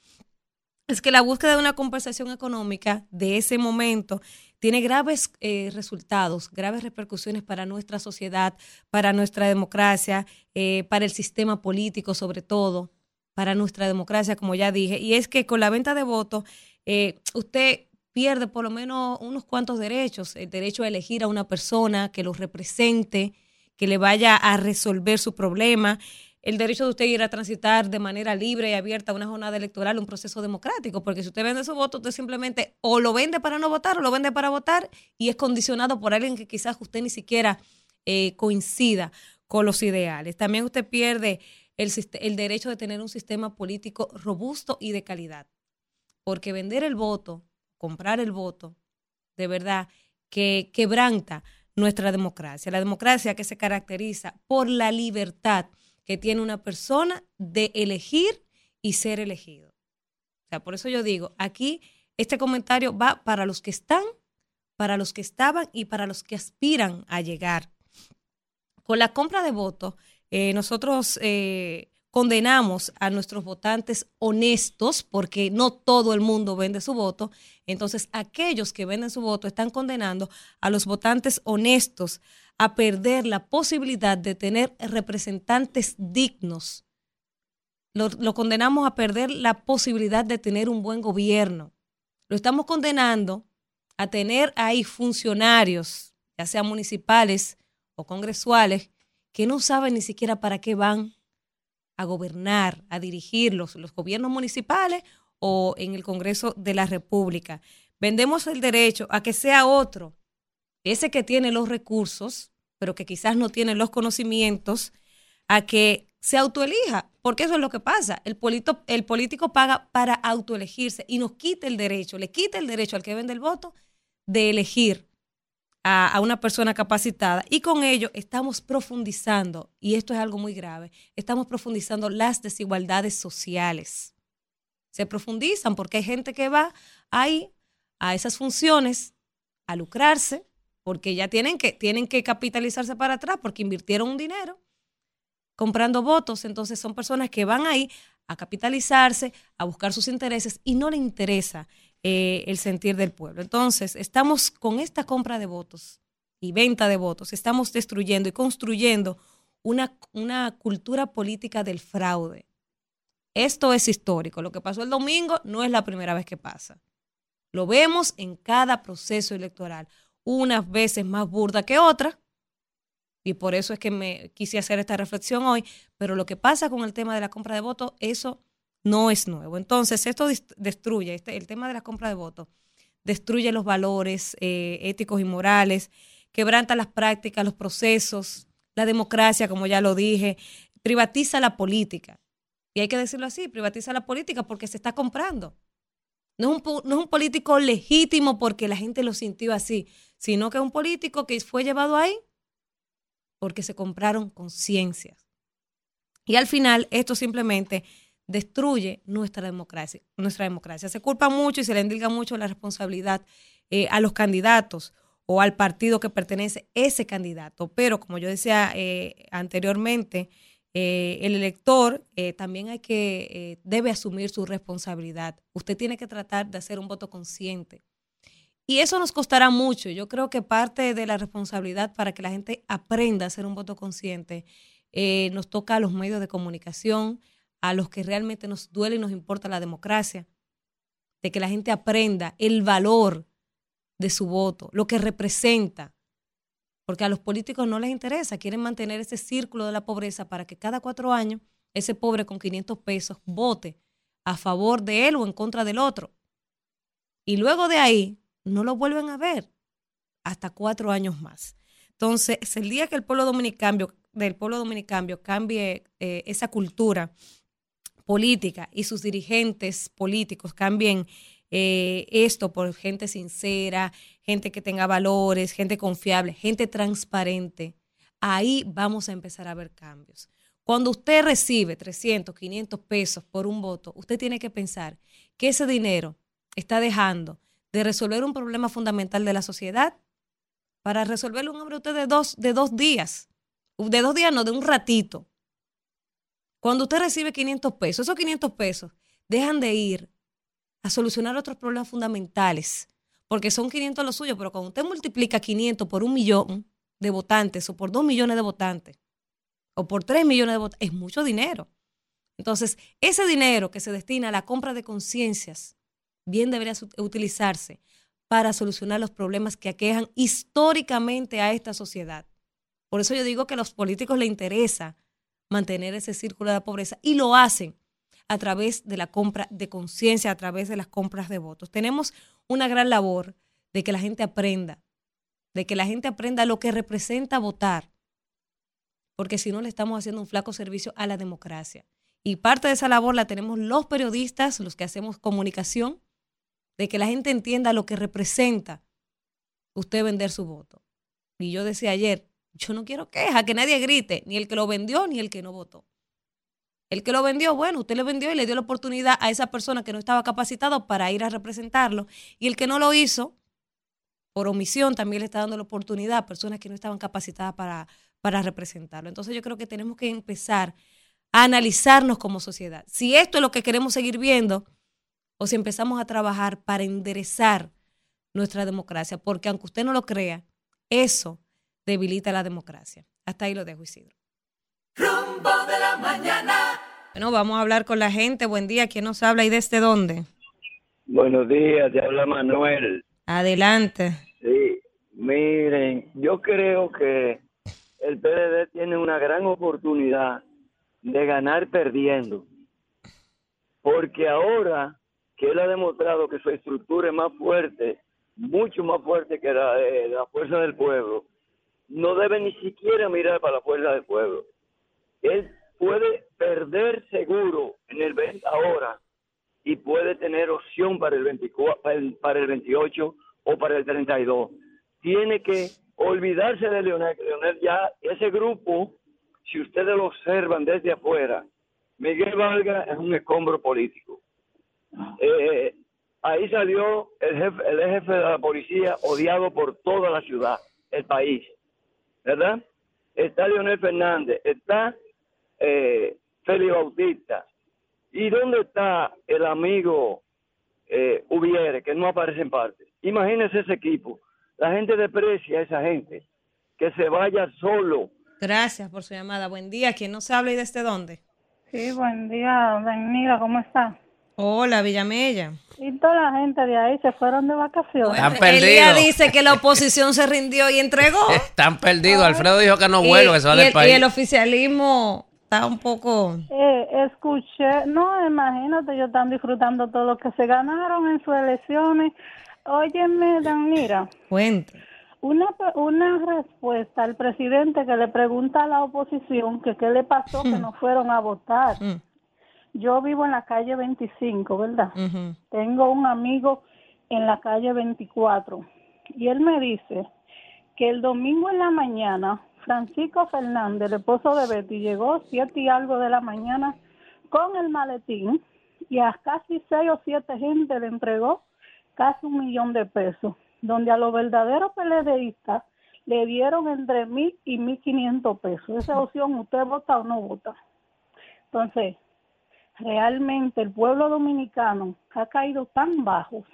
es que la búsqueda de una compensación económica de ese momento tiene graves eh, resultados, graves repercusiones para nuestra sociedad, para nuestra democracia, eh, para el sistema político sobre todo, para nuestra democracia, como ya dije. Y es que con la venta de votos, eh, usted pierde por lo menos unos cuantos derechos, el derecho a elegir a una persona que lo represente, que le vaya a resolver su problema el derecho de usted ir a transitar de manera libre y abierta una jornada electoral, un proceso democrático, porque si usted vende su voto, usted simplemente o lo vende para no votar o lo vende para votar y es condicionado por alguien que quizás usted ni siquiera eh, coincida con los ideales. También usted pierde el, el derecho de tener un sistema político robusto y de calidad, porque vender el voto, comprar el voto, de verdad, que quebranta nuestra democracia. La democracia que se caracteriza por la libertad que tiene una persona de elegir y ser elegido. O sea, por eso yo digo, aquí este comentario va para los que están, para los que estaban y para los que aspiran a llegar. Con la compra de votos, eh, nosotros eh, condenamos a nuestros votantes honestos, porque no todo el mundo vende su voto, entonces aquellos que venden su voto están condenando a los votantes honestos a perder la posibilidad de tener representantes dignos. Lo, condenamos a perder la posibilidad de tener un buen gobierno. Lo estamos condenando a tener ahí funcionarios, ya sean municipales o congresuales, que no saben ni siquiera para qué van a gobernar, a dirigir los, gobiernos municipales o en el Congreso de la República. Vendemos el derecho a que sea otro ese que tiene los recursos, pero que quizás no tiene los conocimientos, a que se autoelija, porque eso es lo que pasa. El, el político paga para autoelegirse y nos quita el derecho, le quita el derecho al que vende el voto de elegir a, una persona capacitada. Y con ello estamos profundizando, y esto es algo muy grave, estamos profundizando las desigualdades sociales. Se profundizan porque hay gente que va ahí a esas funciones a lucrarse porque ya tienen que, tienen que capitalizarse para atrás porque invirtieron un dinero comprando votos, entonces son personas que van ahí a capitalizarse, a buscar sus intereses y no le interesa eh, el sentir del pueblo. Entonces, estamos con esta compra de votos y venta de votos, estamos destruyendo y construyendo una, una cultura política del fraude. Esto es histórico. Lo que pasó el domingo no es la primera vez que pasa. Lo vemos en cada proceso electoral unas veces más burda que otras, y por eso es que me quise hacer esta reflexión hoy, pero lo que pasa con el tema de la compra de votos, eso no es nuevo. Entonces, esto destruye, este, el tema de la compra de votos, destruye los valores eh, éticos y morales, quebranta las prácticas, los procesos, la democracia, como ya lo dije, privatiza la política. Y hay que decirlo así, privatiza la política porque se está comprando. No un, no es un político legítimo porque la gente lo sintió así, sino que es un político que fue llevado ahí porque se compraron conciencias. Y al final esto simplemente destruye nuestra democracia, nuestra democracia. Se culpa mucho y se le endilga mucho la responsabilidad eh, a los candidatos o al partido que pertenece ese candidato. Pero como yo decía eh, anteriormente, eh, el elector también hay que, debe asumir su responsabilidad. Usted tiene que tratar de hacer un voto consciente. Y eso nos costará mucho. Yo creo que parte de la responsabilidad para que la gente aprenda a hacer un voto consciente nos toca a los medios de comunicación, a los que realmente nos duele y nos importa la democracia, de que la gente aprenda el valor de su voto, lo que representa, porque a los políticos no les interesa, quieren mantener ese círculo de la pobreza para que cada cuatro años ese pobre con 500 pesos vote a favor de él o en contra del otro. Y luego de ahí no lo vuelven a ver hasta cuatro años más. Entonces, el día que el pueblo dominicano, del pueblo dominicano cambie eh, esa cultura política y sus dirigentes políticos cambien eh, esto por gente sincera, gente que tenga valores, gente confiable, gente transparente, ahí vamos a empezar a ver cambios. Cuando usted recibe 300, 500 pesos por un voto, usted tiene que pensar que ese dinero está dejando de resolver un problema fundamental de la sociedad para resolverle un usted de dos, de dos días. De dos días, no, de un ratito. Cuando usted recibe 500 pesos, esos 500 pesos dejan de ir a solucionar otros problemas fundamentales, porque son 500 los suyos, pero cuando usted multiplica 500 por un millón de votantes o por dos millones de votantes o por tres millones de votantes, es mucho dinero. Entonces, ese dinero que se destina a la compra de conciencias, bien debería utilizarse para solucionar los problemas que aquejan históricamente a esta sociedad. Por eso yo digo que a los políticos les interesa mantener ese círculo de la pobreza y lo hacen a través de la compra de conciencia, a través de las compras de votos. Tenemos una gran labor de que la gente aprenda, de que la gente aprenda lo que representa votar, porque si no le estamos haciendo un flaco servicio a la democracia. Y parte de esa labor la tenemos los periodistas, los que hacemos comunicación, de que la gente entienda lo que representa usted vender su voto. Y yo decía ayer, yo no quiero queja, que nadie grite, ni el que lo vendió ni el que no votó. El que lo vendió, bueno, usted le vendió y le dio la oportunidad a esa persona que no estaba capacitado para ir a representarlo. Y el que no lo hizo, por omisión, también le está dando la oportunidad a personas que no estaban capacitadas para, para representarlo. Entonces yo creo que tenemos que empezar a analizarnos como sociedad. Si esto es lo que queremos seguir viendo o si empezamos a trabajar para enderezar nuestra democracia, porque aunque usted no lo crea, eso debilita la democracia. Hasta ahí lo dejo, Isidro. Rumbo de la mañana. Bueno, vamos a hablar con la gente. Buen día. ¿Quién nos habla y desde dónde? Buenos días, te habla Manuel. Adelante. Sí, miren, yo creo que el PDD tiene una gran oportunidad de ganar perdiendo. Porque ahora que él ha demostrado que su estructura es más fuerte, mucho más fuerte que la de la fuerza del pueblo, no debe ni siquiera mirar para la fuerza del pueblo. Él puede perder seguro en el 20 ahora y puede tener opción para el 24, para el, para el 28 o para el 32. Tiene que olvidarse de Leonel. Leonel ya, ese grupo, si ustedes lo observan desde afuera, Miguel Valga es un escombro político. Eh, ahí salió el jefe, el jefe de la policía odiado por toda la ciudad, el país, ¿verdad? Está Leonel Fernández, está eh, Félix Bautista. ¿Y dónde está el amigo eh, Ubiere, que no aparece en parte? Imagínese ese equipo. La gente deprecia a esa gente. Que se vaya solo. Gracias por su llamada. Buen día. ¿Quién nos habla y desde dónde? Sí, buen día, Danila, ¿cómo está? Hola, Villamella. Y toda la gente de ahí se fueron de vacaciones. Están Elia perdidos. dice que la oposición se rindió y entregó. (laughs) Están perdidos. Alfredo dijo que no vuelve, que se va y del el, y país. el oficialismo está un poco... Eh, escuché, no, imagínate, ellos están disfrutando todo lo que se ganaron en sus elecciones. Óyeme, Danira, Cuente. una, pe- una respuesta al presidente que le pregunta a la oposición que qué le pasó que no fueron a votar. Yo vivo en la calle 25, ¿verdad? Tengo un amigo en la calle 24 y él me dice que el domingo en la mañana Francisco Fernández, el esposo de Betty, llegó siete y algo de la mañana con el maletín y a casi seis o siete gente le entregó casi un millón de pesos. donde a los verdaderos PLDistas le dieron entre mil y mil quinientos pesos. Esa opción, usted vota o no vota. Entonces, realmente el pueblo dominicano ha caído tan bajos,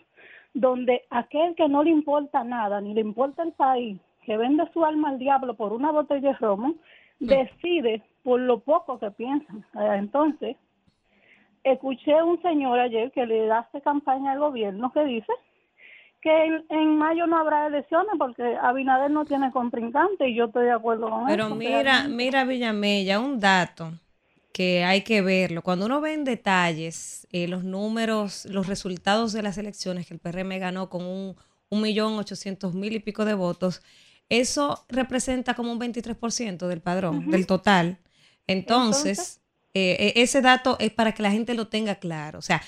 donde aquel que no le importa nada, ni le importa el país, que vende su alma al diablo por una botella de romo, decide por lo poco que piensan. Eh, Entonces, escuché un señor ayer que le hace campaña al gobierno que dice que en, en mayo no habrá elecciones porque Abinader no tiene contrincante y yo estoy de acuerdo con Pero eso. mira, realmente. mira Villamella, un dato que hay que verlo. Cuando uno ve en detalles eh, los números, los resultados de las elecciones que el PRM ganó con un, un millón ochocientos mil y pico de votos, eso representa como un 23% del padrón, del total. Entonces, eh, eh, ese dato es para que la gente lo tenga claro. O sea,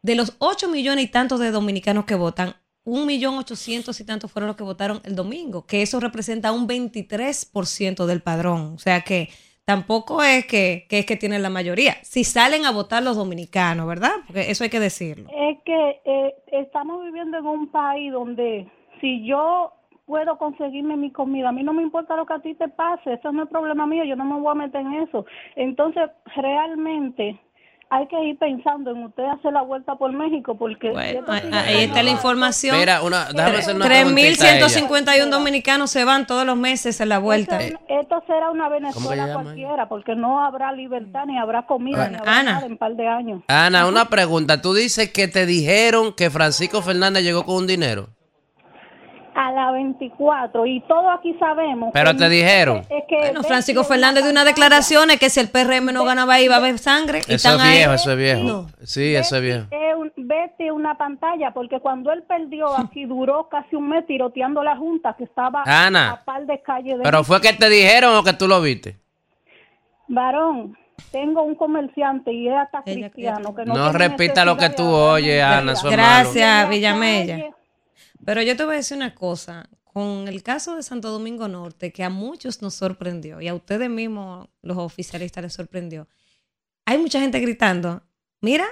de los 8 millones y tantos de dominicanos que votan, un millón ochocientos y tantos fueron los que votaron el domingo, que eso representa un 23% del padrón. O sea que tampoco es que, que es que tienen la mayoría. Si salen a votar los dominicanos, ¿verdad? Porque eso hay que decirlo. Es que eh, estamos viviendo en un país donde si yo puedo conseguirme mi comida, a mí no me importa lo que a ti te pase, eso no es problema mío, yo no me voy a meter en eso. Entonces, realmente hay que ir pensando en usted hacer la vuelta por México, porque... Bueno, ahí, está la información. Mira, una, déjame hacer una preguntita a ella. 3.151 dominicanos se van todos los meses en la vuelta. Esto, esto será una ¿Cómo que Venezuela cualquiera, porque no habrá libertad, ni habrá comida, Bueno, ni habrá Ana. nada en un par de años. Ana, una pregunta. Tú dices que te dijeron que Francisco Fernández llegó con un dinero. A la 24, y todos aquí sabemos... Pero que- te dijeron. es que Bueno, Francisco es Fernández de unas pantalla. declaraciones que si el PRM no ganaba ahí iba a haber sangre. y Eso están es ahí. viejo, eso es viejo. No. Sí, eso es viejo. Es Betty una pantalla, porque cuando él perdió aquí duró casi un mes tiroteando la junta que estaba Ana, a par de calle de ¿Pero fue que te dijeron o que tú lo viste? varón. Tengo un comerciante y es hasta cristiano que no, No repita lo que tú oyes. Ana, es Gracias, Villamella. Pero yo te voy a decir una cosa. Con el caso de Santo Domingo Norte, que a muchos nos sorprendió y a ustedes mismos, los oficialistas, les sorprendió, hay mucha gente gritando, mira,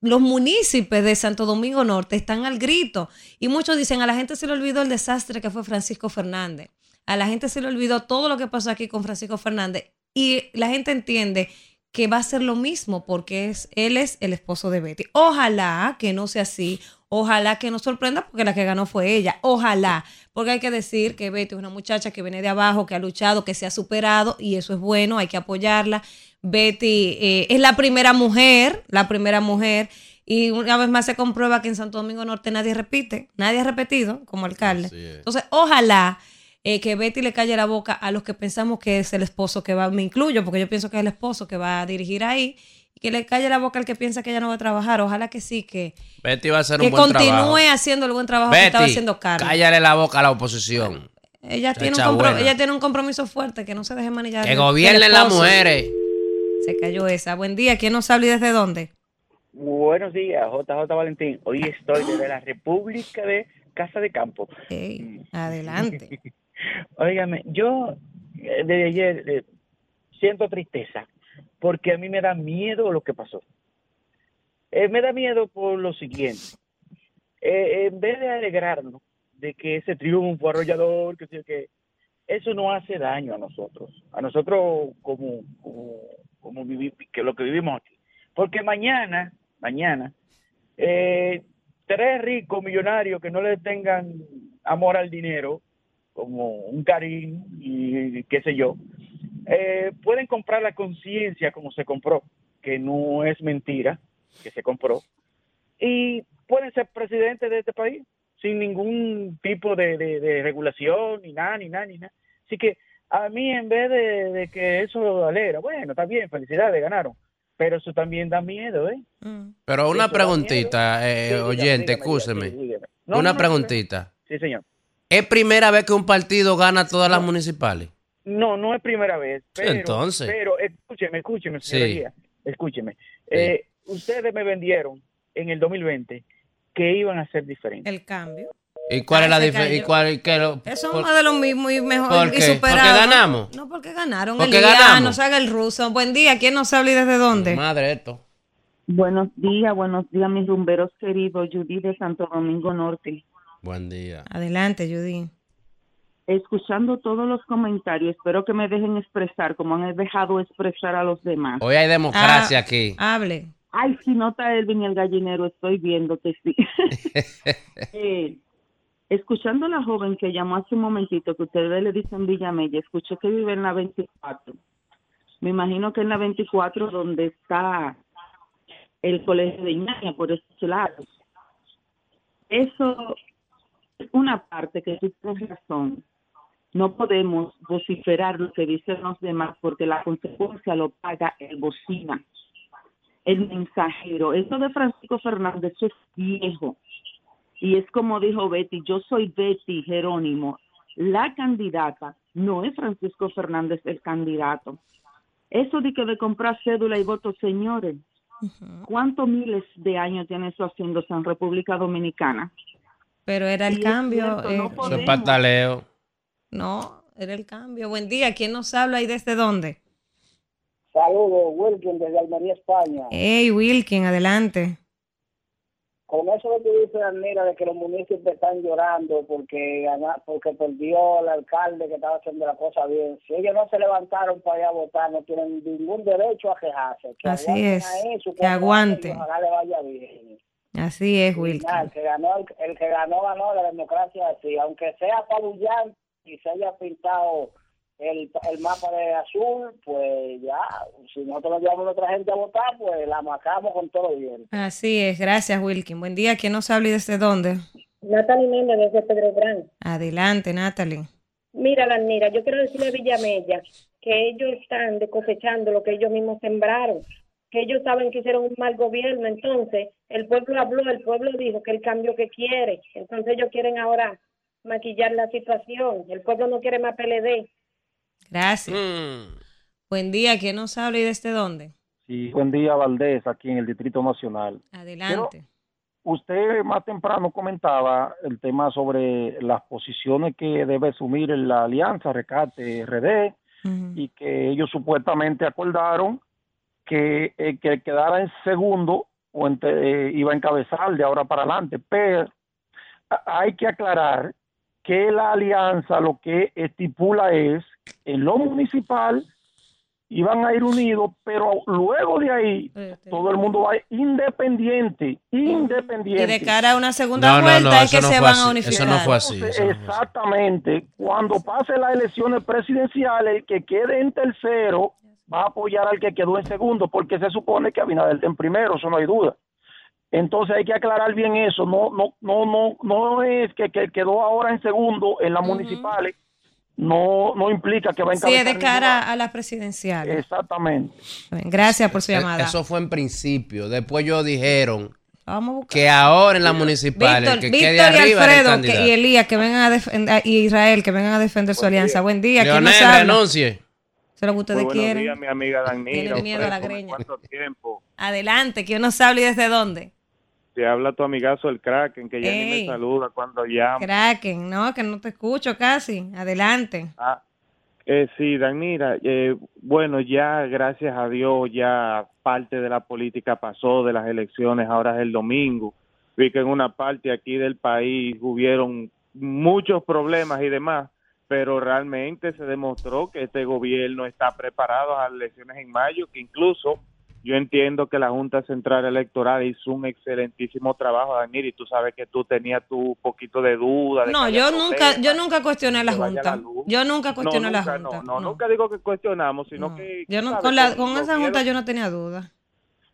los municipios de Santo Domingo Norte están al grito y muchos dicen, a la gente se le olvidó el desastre que fue Francisco Fernández, a la gente se le olvidó todo lo que pasó aquí con Francisco Fernández y la gente entiende que va a ser lo mismo porque él es el esposo de Betty. Ojalá que no sea así, ojalá que nos sorprenda porque la que ganó fue ella, ojalá, porque hay que decir que Betty es una muchacha que viene de abajo, que ha luchado, que se ha superado y eso es bueno, hay que apoyarla. Betty eh, es la primera mujer, la primera mujer. Y una vez más se comprueba que en Santo Domingo Norte nadie repite, nadie ha repetido como alcalde. Entonces, ojalá eh, que Betty le calle la boca a los que pensamos que es el esposo que va, me incluyo, porque yo pienso que es el esposo que va a dirigir ahí, que le calle la boca al que piensa que ella no va a trabajar. Ojalá que sí, que, Betty va a hacer que un buen continúe trabajo. haciendo el buen trabajo que estaba haciendo Carlos. cállale la boca a la oposición. Ella tiene, un ella tiene un compromiso fuerte, que no se deje manillar. Que gobiernen las mujeres. Se cayó esa. Buen día. ¿Quién nos habla y desde dónde? Buenos días, JJ Valentín. Hoy estoy desde la República de Casa de Campo. Ey, adelante. (laughs) Óigame, yo eh, desde ayer eh, siento tristeza porque a mí me da miedo lo que pasó. Eh, me da miedo por lo siguiente. Eh, en vez de alegrarnos de que ese triunfo arrollador, que, que eso no hace daño a nosotros, a nosotros como, como, como vivi- que lo que vivimos aquí. Porque mañana, mañana, eh, tres ricos millonarios que no le tengan amor al dinero, como un Karim y qué sé yo, eh, pueden comprar la conciencia como se compró, que no es mentira, que se compró, y pueden ser presidentes de este país sin ningún tipo de, de- de regulación, ni nada, ni nada, ni nada. Así que a mí en vez de, de que eso alegra, bueno, está bien, felicidades, ganaron, pero eso también da miedo, ¿eh? Mm. Pero una Eso preguntita, eh, Sí, oyente, escúcheme. No, una no, no, preguntita. Sí, señor. ¿Es primera vez que un partido gana todas las municipales? No, no es primera vez. Pero, entonces. Pero escúcheme, escúcheme, Sí. señoría. Escúcheme. Eh, ustedes me vendieron en el 2020 que iban a ser diferentes. El cambio. ¿Y cuál Ah, es la se diferencia? ¿Y cayó. cuál y qué lo- Eso es más de lo mismo y mejor ¿Por y qué? superado. ¿Porque ganamos? No, porque ganaron. ¿Porque el día, ganamos? no se haga el ruso. Buen día. ¿Quién nos habla y desde dónde? Madre esto. Buenos días, buenos días, mis rumberos queridos, Judy de Santo Domingo Norte. Buen día. Adelante, Judy. Escuchando todos los comentarios, espero que me dejen expresar como han dejado expresar a los demás. Hoy hay democracia Ah, aquí. Hable. Ay, si nota Elvin y el gallinero, estoy viendo que sí. (laughs) Eh, escuchando a la joven que llamó hace un momentito, que ustedes le dicen Villamella, escuché que vive en la 24. Me imagino que en la 24 donde está el colegio de Iñaña, por esos lados. Eso es una parte que tú tienes razón. No podemos vociferar lo que dicen los demás porque la consecuencia lo paga el bocina el mensajero. Eso de Francisco Fernández eso es viejo. Y es como dijo Betty, yo soy Betty Jerónimo. La candidata no es Francisco Fernández el candidato. Eso de que de comprar cédula y votos, señores, ¿cuántos miles de años tiene eso haciéndose en República Dominicana? Pero era el es cambio. cierto, eh, no Eso podemos. es pataleo. No, era el cambio. Buen día. ¿Quién nos habla y desde dónde? Saludos, Wilkin, desde Almería, España. Hey, Wilkin, adelante. Con eso que tú dices, Mira, de que los municipios están llorando porque porque perdió el alcalde que estaba haciendo la cosa bien. Si ellos no se levantaron para ir a votar, no tienen ningún derecho a quejarse. Que Así es, su que aguanten. Ojalá le vaya bien. Así es, Wilkin. nada, el que ganó, el, el que ganó, ganó la democracia así. Aunque sea apabullante y se haya pintado el, el mapa de azul, pues ya, si nosotros nos llevamos a otra gente a votar, pues la marcamos con todo bien. Así es. Gracias, Wilkin. Buen día. ¿Quién nos habla y desde dónde? Natalie Méndez desde Pedro Gran. Adelante, Natalie. Mira, Lanira, yo quiero decirle a Villamella que ellos están cosechando lo que ellos mismos sembraron, que ellos saben que hicieron un mal gobierno, entonces el pueblo habló, el pueblo dijo que el cambio que quiere, entonces ellos quieren ahora maquillar la situación, el pueblo no quiere más PLD. Gracias. Mm. Buen día. ¿Quién nos habla y desde dónde? Sí, buen día, Valdés, aquí en el Distrito Nacional. Adelante. Usted más temprano comentaba el tema sobre las posiciones que debe asumir la alianza Recate RD y que ellos supuestamente acordaron que el que quedara en segundo o ente- eh, iba a encabezar de ahora para adelante. Pero hay que aclarar que la alianza lo que estipula es en lo municipal iban a ir unidos, pero luego de ahí Este. todo el mundo va independiente, Y independiente. de cara a una segunda No, vuelta no, es que se van así, a unificar. Eso no fue así. Entonces, eso no fue así. exactamente, cuando pase las elecciones presidenciales, el que quede en tercero va a apoyar al que quedó en segundo, porque se supone que Abinader está en primero, eso no hay duda. Entonces hay que aclarar bien eso, no no no no no es que, que quedó ahora en segundo en las municipales, no no implica que va a Sí, es de encabezar cara ninguna- a las presidenciales. Exactamente. Bien, Gracias por su Eh, llamada. Eso fue en principio. Después ellos dijeron Vamos a buscar. que ahora en la municipal Víctor, el que Víctor quede y arriba Alfredo que- y Elías que vengan a defender y Israel que vengan a defender su alianza. Buen día. ¿Quién Leonel, nos renuncie. Eso es lo que ustedes Muy quieren. días, mi amiga Danira. Tienen miedo a la greña. ¿Cuánto tiempo? Adelante, ¿quién nos habla y desde dónde? Te habla tu amigazo el Kraken, que ya ni me saluda cuando llama. Kraken, no, que no te escucho casi. Adelante. Ah, eh, sí, Danira, eh, bueno, ya gracias a Dios, ya parte de la política pasó, de las elecciones, ahora es el domingo. Vi que en una parte aquí del país hubieron muchos problemas y demás, pero realmente se demostró que este gobierno está preparado a las elecciones en mayo, que incluso yo entiendo que la Junta Central Electoral hizo un excelentísimo trabajo, Danira, y tú sabes que tú tenías tu poquito de duda. de No, yo nunca, yo nunca cuestioné la Junta. la luz. Yo nunca cuestioné no, la nunca, Junta. No, no, nunca digo que cuestionamos, sino No. que... Yo no, ¿sabes? con, la, esa Junta yo no tenía duda.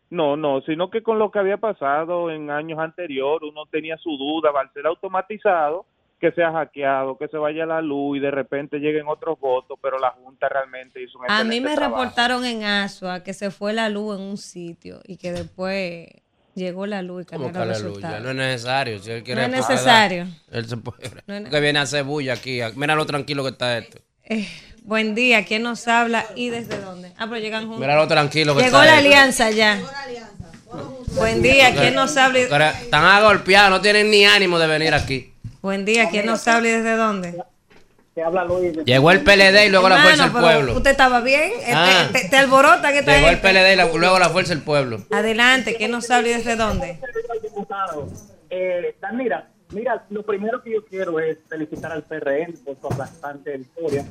No, no, sino que con lo que había pasado en años anteriores, uno tenía su duda, va a ser automatizado, que sea hackeado, que se vaya la luz y de repente lleguen otros votos, pero la Junta realmente hizo un A mí me trabajo. reportaron en Asua que se fue la luz en un sitio y que después llegó la luz y ¿Cómo cambiaron que los aleluya? resultados. No es necesario. Si él quiere No es necesario. Él se puede. No es ne- que viene a hacer bulla aquí. Mira lo tranquilo que está esto. Eh, buen día, ¿quién nos habla y desde dónde? Ah, pero llegan juntos. Mira lo tranquilo que Llegó está la esto. alianza ya. Buen día, ¿quién nos habla? y- Pero Están agolpeados, no tienen ni ánimo de venir aquí. Buen día, ¿quién nos habla y desde dónde? Te habla Luis. Llegó el PLD y luego la Fuerza del Pueblo. ¿Usted estaba bien? Eh, Ah. Te, te- te alborota que está Llegó el. PLD y la- luego la Fuerza del Pueblo. Adelante, ¿quién nos habla y desde dónde? Eh, Danira, Mira, lo primero que yo quiero es felicitar al PRM por su aplastante victoria.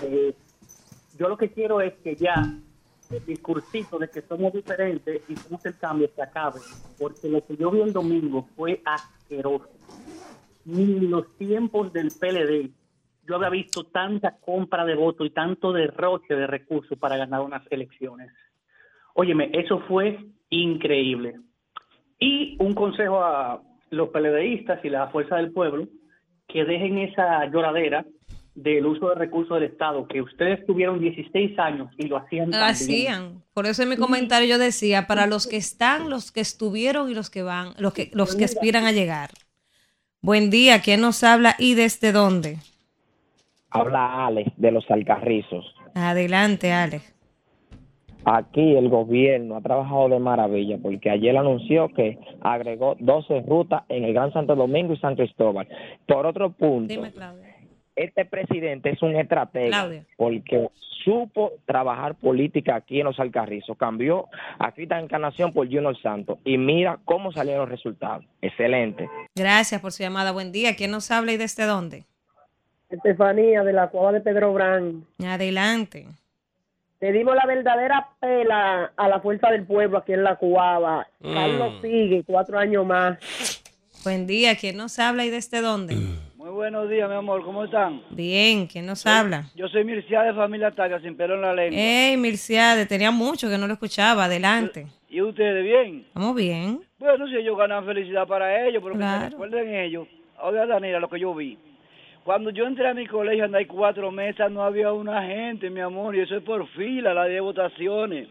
Eh, yo lo que quiero es que ya el discursito de que somos diferentes y somos el cambio se acabe, porque lo que yo vi el domingo fue asqueroso. Ni en los tiempos del PLD yo había visto tanta compra de votos y tanto derroche de recursos para ganar unas elecciones. Óyeme, eso fue increíble. Y un consejo a los PLDistas y la fuerza del pueblo, que dejen esa lloradera del uso de recursos del Estado, que ustedes tuvieron 16 años y lo hacían Lo hacían. Por eso en mi comentario yo decía, para los que (laughs) están, los que estuvieron y los que van, los que, los que aspiran a llegar. Buen día, ¿quién nos habla y desde dónde? Habla Alex de los Alcarrizos. Adelante, Alex. Aquí el gobierno ha trabajado de maravilla porque ayer anunció que agregó 12 rutas en el Gran Santo Domingo y San Cristóbal. Por otro punto, Dime, Claudia. Este presidente es un estratega Claudia. porque supo trabajar política aquí en los Alcarrizos. Cambió a Crita Encarnación por Junior Santos y mira cómo salieron los resultados. Excelente. Gracias por su llamada. Buen día, ¿quién nos habla y desde dónde? Estefanía de la Cueva de Pedro Brán. Adelante. Le dimos la verdadera pela a la fuerza del pueblo aquí en la Cuava. Mm. Carlos sigue cuatro años más. Buen día, ¿quién nos habla y desde dónde? (clears throat) buenos días, mi amor, ¿cómo están? Bien, ¿quién nos habla? Yo soy Mircea de Familia Taca, sin pelo en la lengua. Hey, Mirciade, tenía mucho que no lo escuchaba. Adelante. ¿Y ustedes bien? Estamos bien. Bueno, si ellos ganan felicidad para ellos, pero que se Claro. recuerden ellos. Oiga, Daniela, lo que yo vi. Cuando yo entré a mi colegio, andé cuatro mesas, no había una gente, mi amor, y eso es por fila, la de votaciones.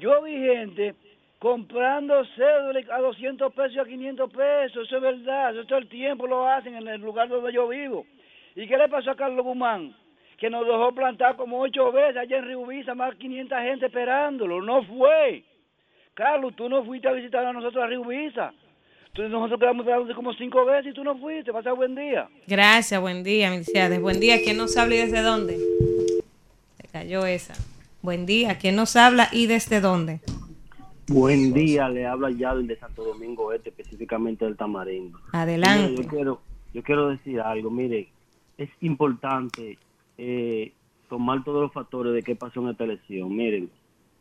Yo vi gente comprando cédulas a 200 pesos y a 500 pesos, eso es verdad, eso todo el tiempo lo hacen en el lugar donde yo vivo. ¿Y qué le pasó a Carlos Guzmán? Que nos dejó plantar como ocho veces allá en Riubisa, más 500 gente esperándolo, no fue. Carlos, tú no fuiste a visitar a nosotros a Riubisa. Entonces nosotros quedamos esperando como cinco veces y tú no fuiste. Pasa buen día. Gracias, buen día, Mirciades. Buen día, ¿quién nos habla y desde dónde? Se cayó esa. Buen día, ¿quién nos habla y desde dónde? Buen día, le habla Yadel de Santo Domingo Este, específicamente del Tamarindo. Adelante. Mire, Yo quiero, yo quiero decir algo, mire, es importante eh, tomar todos los factores de qué pasó en esta elección. Miren,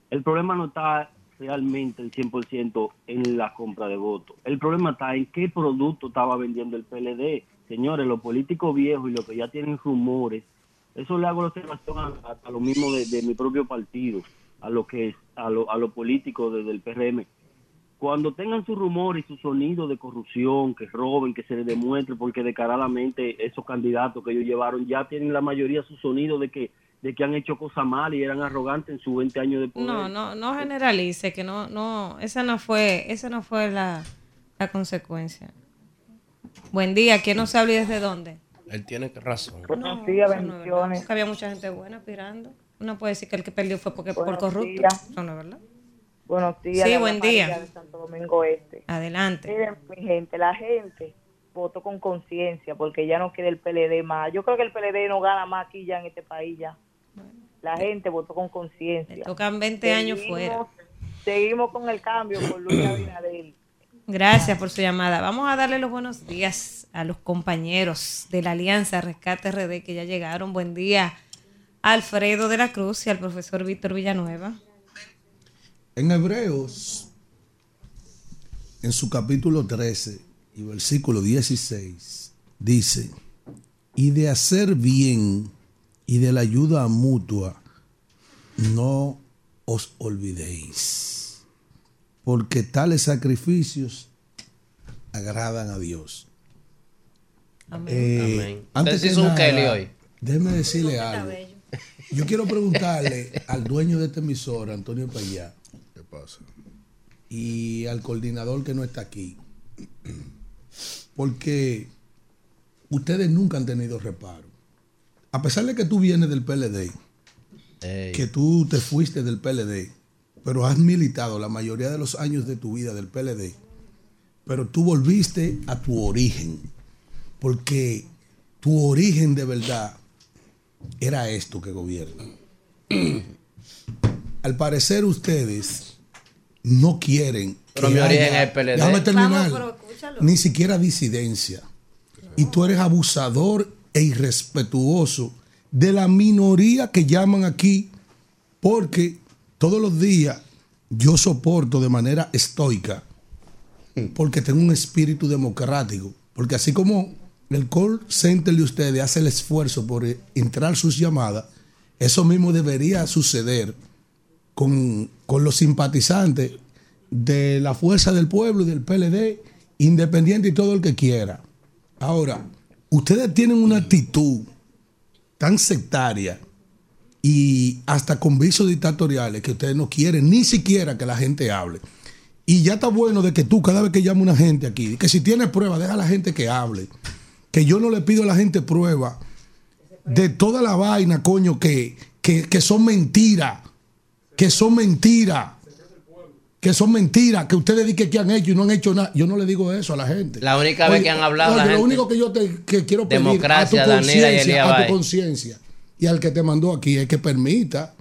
el problema no está realmente el 100% en la compra de votos. El problema está en qué producto estaba vendiendo el PLD. Señores, los políticos viejos y los que ya tienen rumores, eso le hago la observación a, a- a lo mismo de, de mi propio partido, a lo que es, a lo, a los políticos de- del PRM. Cuando tengan su rumor y su sonido de corrupción, que roben, que se les demuestre, porque descaradamente esos candidatos que ellos llevaron ya tienen la mayoría su sonido de que de que han hecho cosas mal y eran arrogantes en sus 20 años de poder. No, no, no generalice, que no, no, esa no fue, esa no fue la, la consecuencia. Buen día, ¿quién nos habla y desde dónde? Él tiene razón. Buenos días, bendiciones. Había mucha gente buena aspirando. Uno puede decir que el que perdió fue porque por Buenos corrupto. días. Eso no es verdad. Buenos días. Sí, buen día. De Santo Domingo Este. Adelante. Miren, mi gente, la gente votó con conciencia porque ya no quiere el PLD más. Yo creo que el PLD no gana más aquí ya en este país ya. La gente votó con conciencia. Tocan 20 años fuera. Seguimos con el cambio por Luis (clears throat) Abinader. Gracias por su llamada. Vamos a darle los buenos días a los compañeros de la Alianza Rescate RD que ya llegaron. Buen día, Alfredo de la Cruz y al profesor Víctor Villanueva. En Hebreos, en su capítulo 13 y versículo 16, dice, y de hacer bien y de la ayuda mutua, no os olvidéis, porque tales sacrificios agradan a Dios. Amén. Eh, Amén. Antes Usted que hizo un Kelly hoy. Déjeme decirle algo. Yo quiero preguntarle al dueño de esta emisora, Antonio Payá. ¿Qué pasa? Y al coordinador que no está aquí. Porque ustedes nunca han tenido reparo. A pesar de que tú vienes del PLD, que tú te fuiste del PLD, pero has militado la mayoría de los años de tu vida del PLD, pero tú volviste a tu origen, porque tu origen de verdad era esto que gobierna. (clears throat) Al parecer ustedes no quieren. Pero que mi origen haya- es PLD. Déjame terminar. Vamos, pero ni siquiera disidencia. Y tú eres abusador e irrespetuoso de la minoría que llaman aquí, porque todos los días yo soporto de manera estoica, porque tengo un espíritu democrático, porque así como el call center de ustedes hace el esfuerzo por eh, entrar sus llamadas, eso mismo debería suceder con, con los simpatizantes de la Fuerza del Pueblo y del PLD, independiente y todo el que quiera. Ahora, ustedes tienen una actitud tan sectaria y hasta con visos dictatoriales que ustedes no quieren ni siquiera que la gente hable. Y ya está bueno de que tú cada vez que llama una gente aquí, que si tienes prueba, deja a la gente que hable. Que yo no le pido a la gente prueba de toda la vaina, coño, que, que, que son mentiras. Que son mentiras. Que son mentiras. Que ustedes dicen que han hecho y no han hecho nada. Yo no le digo eso a la gente. La única vez que han hablado la Lo gente- único que yo te que quiero pedir Democracia, a tu y conciencia, conciencia y al que te mandó aquí es que permita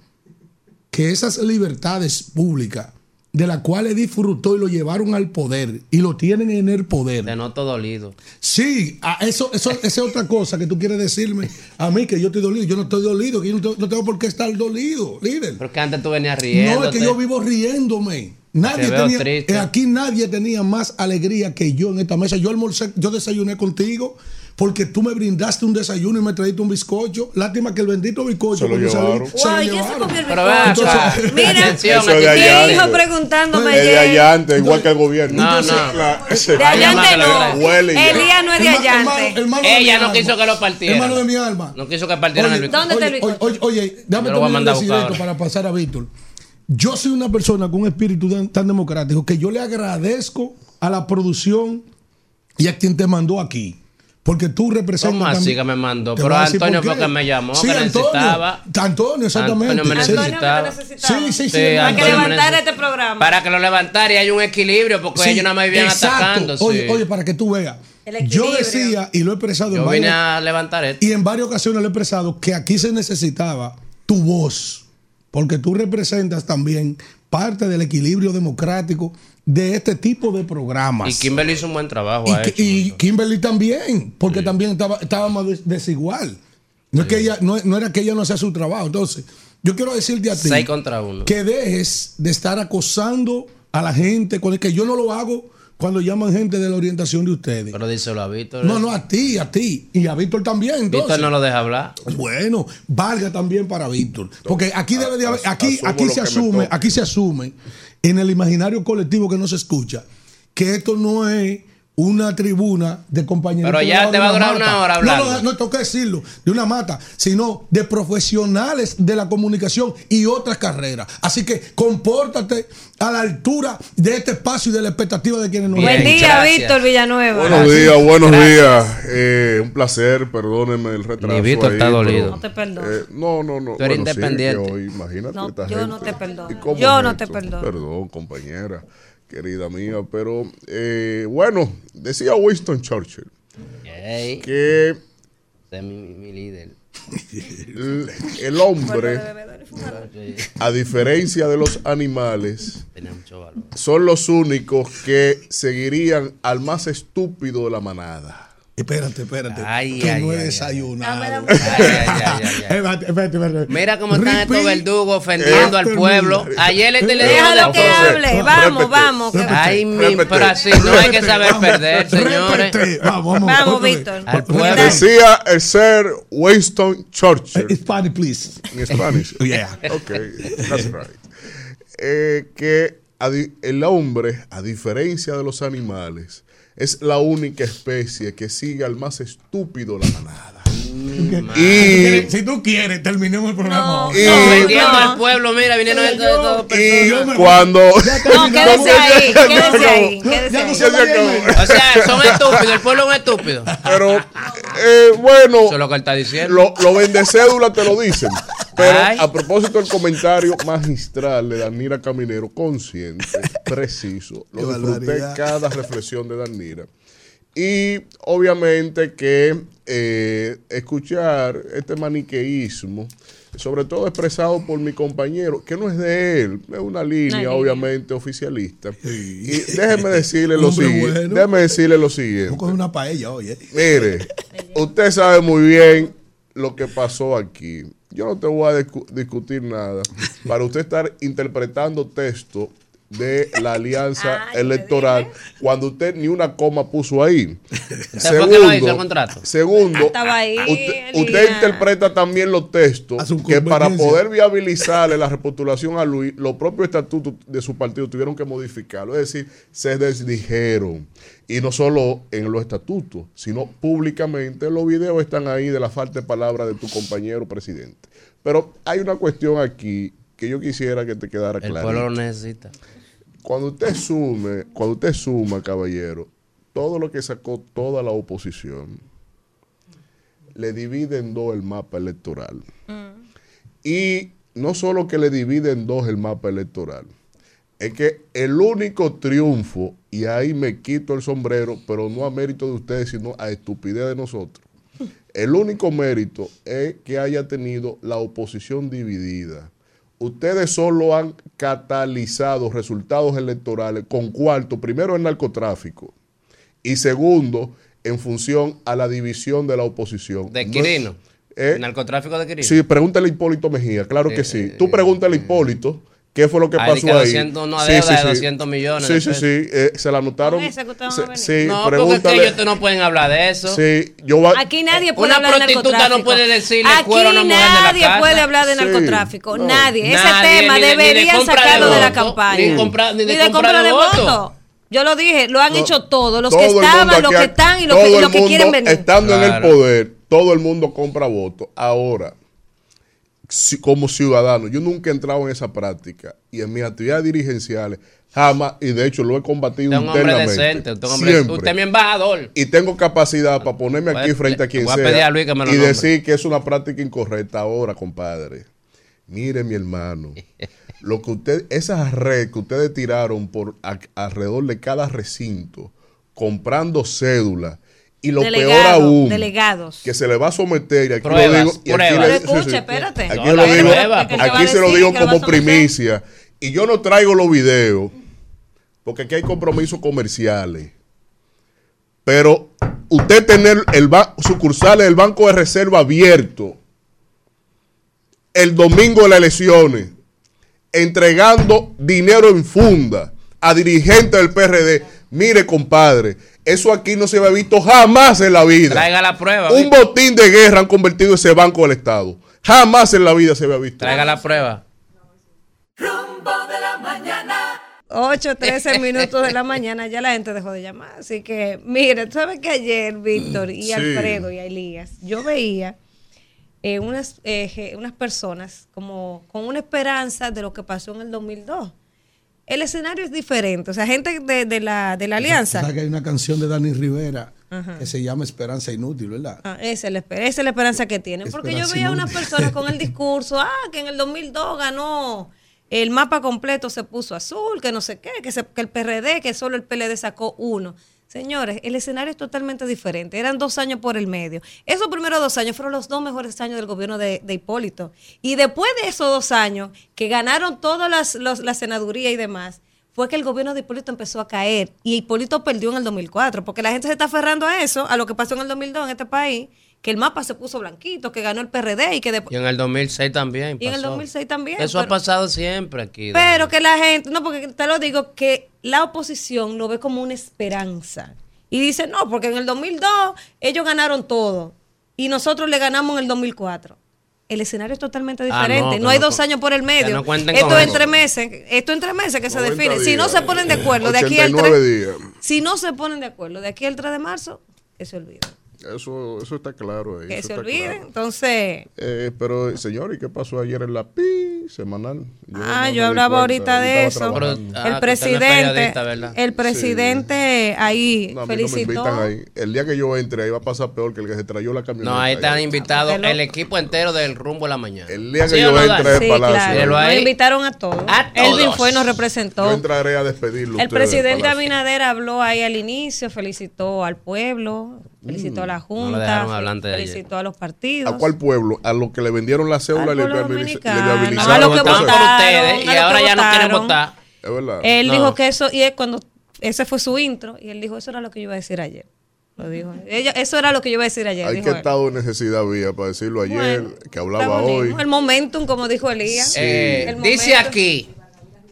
que esas libertades públicas de las cuales disfrutó y lo llevaron al poder y lo tienen en el poder. Te noto dolido. Sí, eso, eso, esa es otra cosa que tú quieres decirme a mí que yo estoy dolido. Yo no estoy dolido, que yo no, te- no tengo por qué estar dolido, líder. Porque antes tú venías riendo. No, es que yo vivo riéndome. Nadie Te tenía, triste. eh, aquí nadie tenía más alegría que yo en esta mesa. Yo almorcé, yo desayuné contigo porque tú me brindaste un desayuno y me trajiste un bizcocho. Lástima que el bendito bizcocho Se lo cuando llevaron. se lo Guay, ¿quién se llevaron. comió el bizcocho? acá. Mira, Atención, (laughs) Eso de allá. hijo preguntándome Es de allante, igual que el gobierno. No, Entonces, no. la- ese- De lo no. Huele. Elías no es de mi Ella no quiso que lo partieran. Hermano de mi alma. No quiso que partieran Oye, el bizcocho. ¿Dónde está el bizcocho? oye, oye, lo a terminar mandar de a decir buscar esto ahora. para pasar a Víctor. Yo soy una persona con un espíritu tan, tan democrático que yo le agradezco a la producción y a quien te mandó aquí. Porque tú representas. ¿Cómo así que me mandó? Pero Antonio por fue qué. que me llamó, Sí, que Antonio. necesitaba. Antonio, exactamente. Antonio me Sí. necesitaba. Sí, sí, sí. Sí. Para que Antonio me levantara este programa. Para que lo levantara y hay un equilibrio, porque Sí, ellos nada más vivían exacto. atacando. sí. Oye, oye, para que tú veas. El Yo decía, y lo he expresado en Yo vine varias, a levantar esto. y en varias ocasiones lo he expresado, que aquí se necesitaba tu voz, porque tú representas también parte del equilibrio democrático de este tipo de programas. Y Kimberly hizo un buen trabajo. Y, hecho. y Kimberly también, porque también estaba, estábamos des- desigual. No, es que ella, no, no era que ella no hacía su trabajo. Entonces, yo quiero decirte a ti Seis contra uno. que dejes de estar acosando a la gente con el que yo no lo hago cuando llaman gente de la orientación de ustedes. Pero díselo a Víctor. No, no, a ti, a ti. Y a Víctor también. entonces. Víctor no lo deja hablar. Bueno, valga también para Víctor. Porque aquí debe de haber, aquí, aquí se asume, aquí se asume en el imaginario colectivo que no se escucha, que esto no es una tribuna de compañeros. Pero ya te va a durar una hora hablando. No, no, no tengo que decirlo, de una mata, sino de profesionales de la comunicación y otras carreras. Así que compórtate a la altura de este espacio y de la expectativa de quienes nos Buen ven. día, gracias. Víctor Villanueva. Buenos días, buenos días. Eh, un placer, perdónenme el retraso. Ni Víctor ahí, está pero, dolido. No te perdono. eh, no, no, no. Tú eres Bueno, sí, independiente. hoy, imagínate No, esta yo gente. no te perdono. ¿Y cómo Yo es no te perdono. Perdón, compañera, querida mía. Pero, eh, bueno, decía Winston Churchill que es mi, mi- mi líder. el, (laughs) el hombre, a diferencia de los animales, son los únicos que seguirían al más estúpido de la manada. Espérate, espérate. Ay, que ay, no ay, he desayunado. (laughs) Espérate, espérate, espérate. Mira cómo están estos verdugos ofendiendo al pueblo. Ayer este le dijo Déjalo que Entonces, hable. Vamos, repete, vamos. que- repete. Ay, mi, pero así no hay que saber Vamos, perder, señores. Vamos, vamos. Vamos. Víctor. Al pueblo. Decía el ser Winston Churchill. Eh, Spanish, please. en Spanish. (laughs) Yeah. Ok, that's right. Eh, que el hombre, a diferencia de los animales, es la única especie que sigue al más estúpido la manada. Y, Si tú quieres, terminemos el programa. No, y- Ofendiendo No. al pueblo, mira, vinieron de todo, y cuando... (laughs) No, quédese ahí, quédese ahí. O sea, son (laughs) estúpidos, el pueblo es un estúpido. Pero, eh, bueno, Eso es lo que él está diciendo. lo, lo vendecédula te lo dicen. Pero Ay. a propósito del comentario magistral de Danira Caminero, consciente, preciso, lo disfruté cada reflexión de Danira. Y obviamente que eh, escuchar este maniqueísmo, sobre todo expresado por mi compañero, que no es de él, es una línea obviamente oficialista. Y déjeme decirle lo (laughs) siguiente. bueno. Déjeme decirle lo siguiente. Coger una paella hoy, ¿eh? Mire, (laughs) usted sabe muy bien lo que pasó aquí. Yo no te voy a discu- discutir nada para usted estar interpretando texto de la alianza (laughs) electoral cuando usted ni una coma puso ahí. (laughs) ¿Usted fue que lo hizo el contrato? segundo, Estaba ahí, usted, interpreta también los textos que para poder viabilizarle la repostulación a Luis, los propios estatutos de su partido tuvieron que modificarlo. Es decir, se desdijeron. Y no solo en los estatutos, sino públicamente. Los videos están ahí de la falta de palabra de tu compañero presidente. Pero hay una cuestión aquí que yo quisiera que te quedara El clara. pueblo lo necesita. Cuando usted sume, cuando usted suma, caballero, todo lo que sacó toda la oposición, le divide en dos el mapa electoral. Y no solo que le divide en dos el mapa electoral, es que el único triunfo, y ahí me quito el sombrero, pero no a mérito de ustedes, sino a estupidez de nosotros, el único mérito es que haya tenido la oposición dividida. Ustedes solo han catalizado resultados electorales con cuarto, primero el narcotráfico y segundo en función a la división de la oposición. De No- Quirino. ¿Eh? Narcotráfico de Quirino. Sí, pregúntale a Hipólito Mejía, claro que sí. Tú pregúntale a Hipólito qué fue lo que Ah, pasó ahí. 200, una deuda de 200 millones Sí, sí, sí. eh, se la anotaron. Sí, sí, no, porque es pregúntale. que ellos no pueden hablar de eso. Sí, yo va- Aquí nadie puede Una hablar de prostituta narcotráfico. no puede decirle Aquí cuero a una mujer de la nadie puede hablar de Sí. narcotráfico. No. Nadie. Ese Nadie, tema ni de- ni de deberían de sacarlo de, la voto, campaña. ni de compra- ni de compra de voto. Yo lo dije, lo han No, hecho todos. Los todo que estaban, los que están y los que, quieren venir. Estando en el poder, todo el mundo compra votos. Ahora, como ciudadano, yo nunca he entrado en esa práctica y en mis actividades dirigenciales jamás, y de hecho lo he combatido un hombre decente, un hombre- usted es mi embajador. Y tengo capacidad para ponerme aquí Pues, frente a quien voy a sea pedir a Luis que me lo y nombre. decir que es una práctica incorrecta. Ahora, compadre, mire mi hermano, (laughs) lo que usted, esas redes que ustedes tiraron por a- alrededor de cada recinto, comprando cédulas y lo peor aún, delegados. que se le va a someter, y aquí Pruebas, lo digo, y aquí pruebas. le- Pero sí, sí. escuche, espérate. Aquí No, yo la lo digo, prueba, porque- aquí ¿Qué se lo digo ¿Qué le va a como primicia. Y yo no traigo los videos, porque aquí hay compromisos comerciales. Pero usted tener el ba- sucursales del Banco de Reserva abierto el domingo de las elecciones, entregando dinero en funda a dirigentes del PRD. Mire, compadre, eso aquí no se había visto jamás en la vida. Traiga la prueba. Un ¿viste? botín de guerra han convertido ese banco del Estado. Jamás en la vida se había visto. Traiga la prueba. Rumbo de la mañana. 8, 13 (laughs) minutos de la mañana, ya la gente dejó de llamar. Así que, mire, tú sabes que ayer, Víctor y Sí. Alfredo y Elías, yo veía eh, unas, eh, unas personas como con una esperanza de lo que pasó en el 2002. El escenario es diferente, o sea, gente de, de la, de la alianza. ¿Sabes que hay una canción de Dani Rivera Ajá. que se llama Esperanza Inútil, ¿verdad? Ah, esa, es la, esa es la esperanza que tienen. Porque yo veía a unas personas con el (laughs) discurso, ah, que en el 2002 ganó, el mapa completo se puso azul, que no sé qué, que, se- que el PRD, que solo el PLD sacó uno. Señores, el escenario es totalmente diferente. Eran dos años por el medio. Esos primeros dos años fueron los dos mejores años del gobierno de, de Hipólito. Y después de esos dos años, que ganaron todas las, los- la senaduría y demás, fue que el gobierno de Hipólito empezó a caer. Y Hipólito perdió en el 2004, porque la gente se está aferrando a eso, a lo que pasó en el 2002 en este país, que el mapa se puso blanquito, que ganó el PRD y que después... Y en el 2006 también. Y en el pasó. 2006 también. Eso ha pasado siempre aquí. pero que la gente, no, porque te lo digo, que la oposición lo ve como una esperanza. Y dice, no, porque en el 2002 ellos ganaron todo y nosotros le ganamos en el 2004. El escenario es totalmente Ah, no, diferente. no, hay no dos años por el medio. no esto es eso. entre meses. Esto es entre meses que se 90 define. Si no se ponen de acuerdo de aquí al 89 3, días. si no se ponen de acuerdo de aquí al 3 de marzo, que se olviden. Eso, eso está claro. Que eso se olviden, claro. entonces. Eh, pero, señor, ¿y qué pasó ayer en la PI semanal? Ah, yo hablaba ahorita de eso. El ah, presidente, el presidente ahí no, felicitó. El día que yo entre, ahí va a pasar peor que el que se trayó la camioneta. No, ahí están invitados ah, el equipo entero del rumbo a la mañana. El día ¿Ah, que yo entre, sí, Palacio. Claro. Invitaron a todos. A todos. Elvin fue y nos representó. Yo entraré a despedirlo. El presidente Abinader habló ahí al inicio, felicitó al pueblo felicitó a la mm, Junta, no felicitó a los partidos. ¿A cuál pueblo? A los que le vendieron la cédula y le, viabilizaron. A los que votaron ustedes y ahora ya no quieren votar. Es verdad. Él dijo que eso, y él cuando ese fue su intro, y él dijo, eso era lo que yo iba a decir ayer. Lo dijo. Eso era lo que yo iba a decir ayer. Hay que él. estado de necesidad había para decirlo ayer, que hablaba hoy. El momentum, como dijo Elías. Sí. Eh, El dice aquí,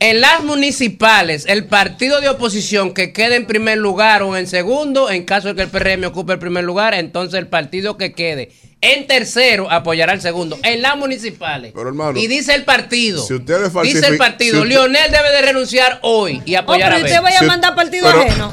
en las municipales, el partido de oposición que quede en primer lugar o en segundo, en caso de que el PRM ocupe el primer lugar, entonces el partido que quede. En tercero apoyará al segundo. En las municipales. Pero hermano, y dice el partido. Si ustedes Dice el partido. Lionel debe de renunciar hoy y oh, apoyar oh, pero a usted vaya a mandar partido pero, ajeno.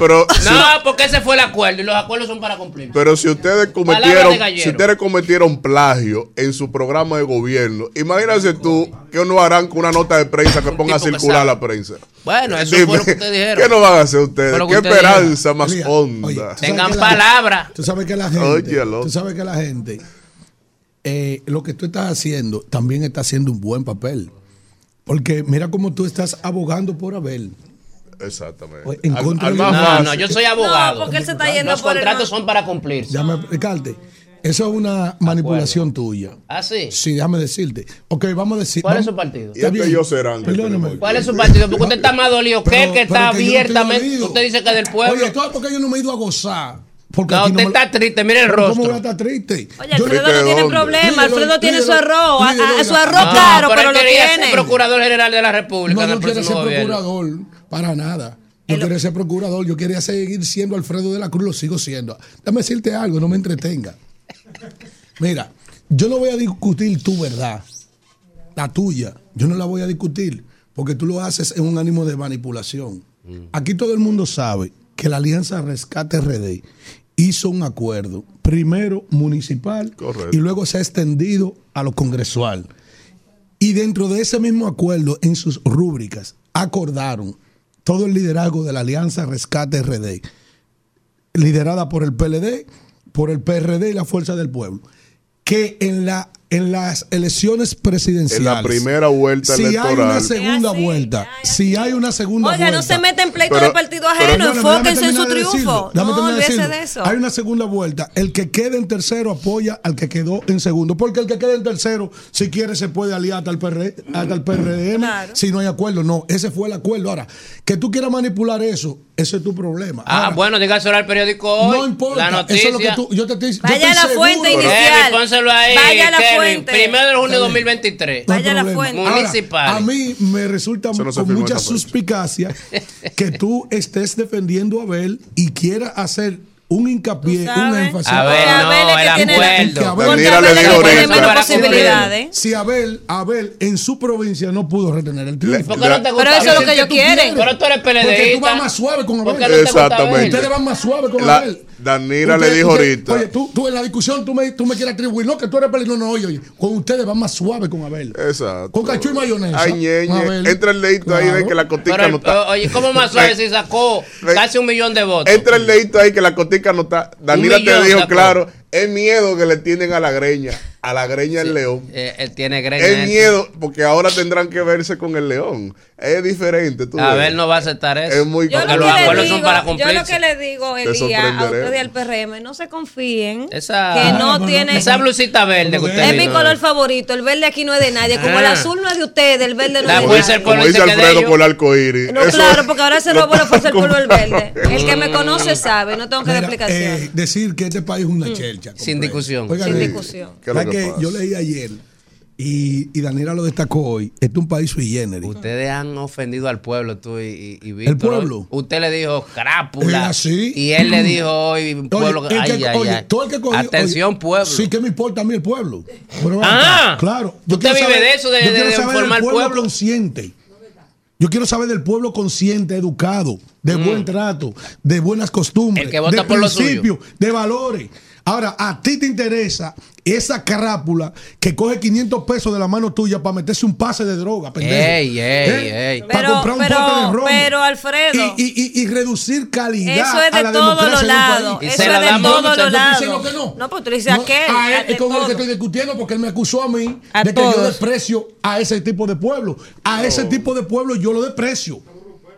No, porque ese fue el acuerdo y los acuerdos son para cumplir. Pero si ustedes cometieron, si ustedes cometieron plagio en su programa de gobierno, imagínense tú que no harán con una nota de prensa que ponga a circular la prensa. Bueno, eso Dime, fue lo que ustedes dijeron. ¿Qué no van a hacer ustedes? ¿Qué esperanza más honda? Tengan palabra. Tú sabes que la gente. Tú sabes que la gente eh, lo que tú estás haciendo también está haciendo un buen papel. Porque mira cómo tú estás abogando por Abel. Exactamente. En contra al, más no, no, yo soy abogado. Porque él se está yendo Los contratos son para cumplirse. Déjame explicarte. Eso es una manipulación tuya. ¿Ah, sí? Sí, déjame decirte. Ok, vamos a decir. ¿Cuál es su partido? Y este ellos serán. ¿Cuál es su partido? Porque usted está más dolido que que está abiertamente. Usted dice que del pueblo. Oye, todo porque yo no me he ido a gozar. Porque no, usted está triste, mire el rostro. ¿Cómo a triste? Oye, Alfredo no tiene problema, Alfredo tiene su arroz, su arroz no, caro, pero, pero lo tiene. Ser procurador general de la República. No, no quiere ser procurador para nada. Yo el... quería ser procurador, yo quería seguir siendo Alfredo de la Cruz, lo sigo siendo. Déjame decirte algo, no me entretenga. Mira, yo no voy a discutir tu verdad, la tuya. Yo no la voy a discutir, porque tú lo haces en un ánimo de manipulación. Mm. Aquí todo el mundo sabe que la Alianza Rescate RD hizo un acuerdo, primero municipal y luego se ha extendido a lo congresual. Y dentro de ese mismo acuerdo, en sus rúbricas, acordaron todo el liderazgo de la Alianza Rescate RD, liderada por el PLD, por el PRD y la Fuerza del Pueblo, que en la en las elecciones presidenciales. En la primera vuelta si electoral. Si hay una segunda vuelta. Si hay una segunda vuelta. Oiga, no se mete en pleito pero, de partido ajeno. Enfóquense en su triunfo. No de eso. Hay una segunda vuelta. El que quede en tercero apoya al que quedó en segundo. Porque el que quede en tercero, si quiere, se puede aliar hasta el, PR, hasta el PRM. Claro. Si no hay acuerdo, no. Ese fue el acuerdo. Ahora, que tú quieras manipular eso, ese es tu problema. Ah, bueno, diga sobre el periódico hoy. No importa. La noticia. Eso es lo que tú, yo te, yo Vaya te la fuente inicial. Hey, ahí. Vaya la fuente Lenin, primero de junio de 2023. No Vaya la fuente. Municipal. A mí me resulta no con mucha suspicacia (laughs) que tú estés defendiendo a Abel y quieras hacer un hincapié, un énfasis. Abel, no, el acuerdo. Abel, Abel, ¿eh? si Abel, Abel en su provincia no pudo retener el triunfo. No pero eso es lo que ellos quieren. Pero tú eres PLDista. Porque tú vas más suave con Abel. No Exactamente. Abel. Ustedes van más suave con la, Abel. Danira le dijo ahorita. Oye, tú, tú, en la discusión tú me, tú me quieres atribuir, no, que tú eres peligroso. No, oye, oye, con ustedes va más suave con Abel. Exacto. Con cachú y mayonesa. Ay, Ñe, Ñe. Entra el leito ahí de que la cotica no está. Oye, ¿cómo más suave si sacó casi un millón de votos? Entra el leito ahí que la cotica no está. Danira te dijo, claro, es miedo que le tienen a la greña a la greña del sí, león. Eh, él tiene greña. Es este. miedo, porque ahora tendrán que verse con el león. Es diferente. Tú a ver, no va a aceptar eso. Es muy yo lo que los digo, son para. Yo lo que le digo, Elías, a ustedes del PRM, no se confíen. Esa, que no bueno, tiene, esa blusita verde que usted Es mi color favorito. El verde aquí no es de nadie. Como ah. el azul no es de ustedes, el verde no la es de nadie. Como dice Alfredo con el arcoíris. No, eso, claro, porque ahora se robó la fuerza del pueblo el verde. El que me conoce sabe, no tengo que dar eh, explicación. decir que este país es una mm. chelcha. Sin discusión. Sin eh, discusión que yo leí ayer y, Daniela lo destacó hoy. Este es un país sui generis. Ustedes han ofendido al pueblo, tú y, y, ¿El pueblo? Usted le dijo crápula. ¿Sí? Y él le dijo hoy, pueblo. Oye, ay, que, ay, oye, ay. Todo el que cogió, Atención, pueblo. Sí, que me importa a mí el pueblo. Ah, claro. Yo usted vive saber, de eso, de, yo de, de pueblo, consciente. Yo quiero saber del pueblo consciente, educado, de mm. buen trato, de buenas costumbres, de principios, de valores. Ahora, a ti te interesa esa carápula que coge 500 pesos de la mano tuya para meterse un pase de droga, pendejo. Ey, ey, ¿Eh? ey. Para Pero, comprar un pote de pero, ron. pero Alfredo, y, y- y reducir calidad. eso es de todos los lados. Eso es de todos los lados. Diciendo que no. pues tú le dices No, a él de es con el todo. que estoy discutiendo porque él me acusó a mí A de que yo desprecio a ese tipo de pueblo. A ese tipo de pueblo yo lo desprecio.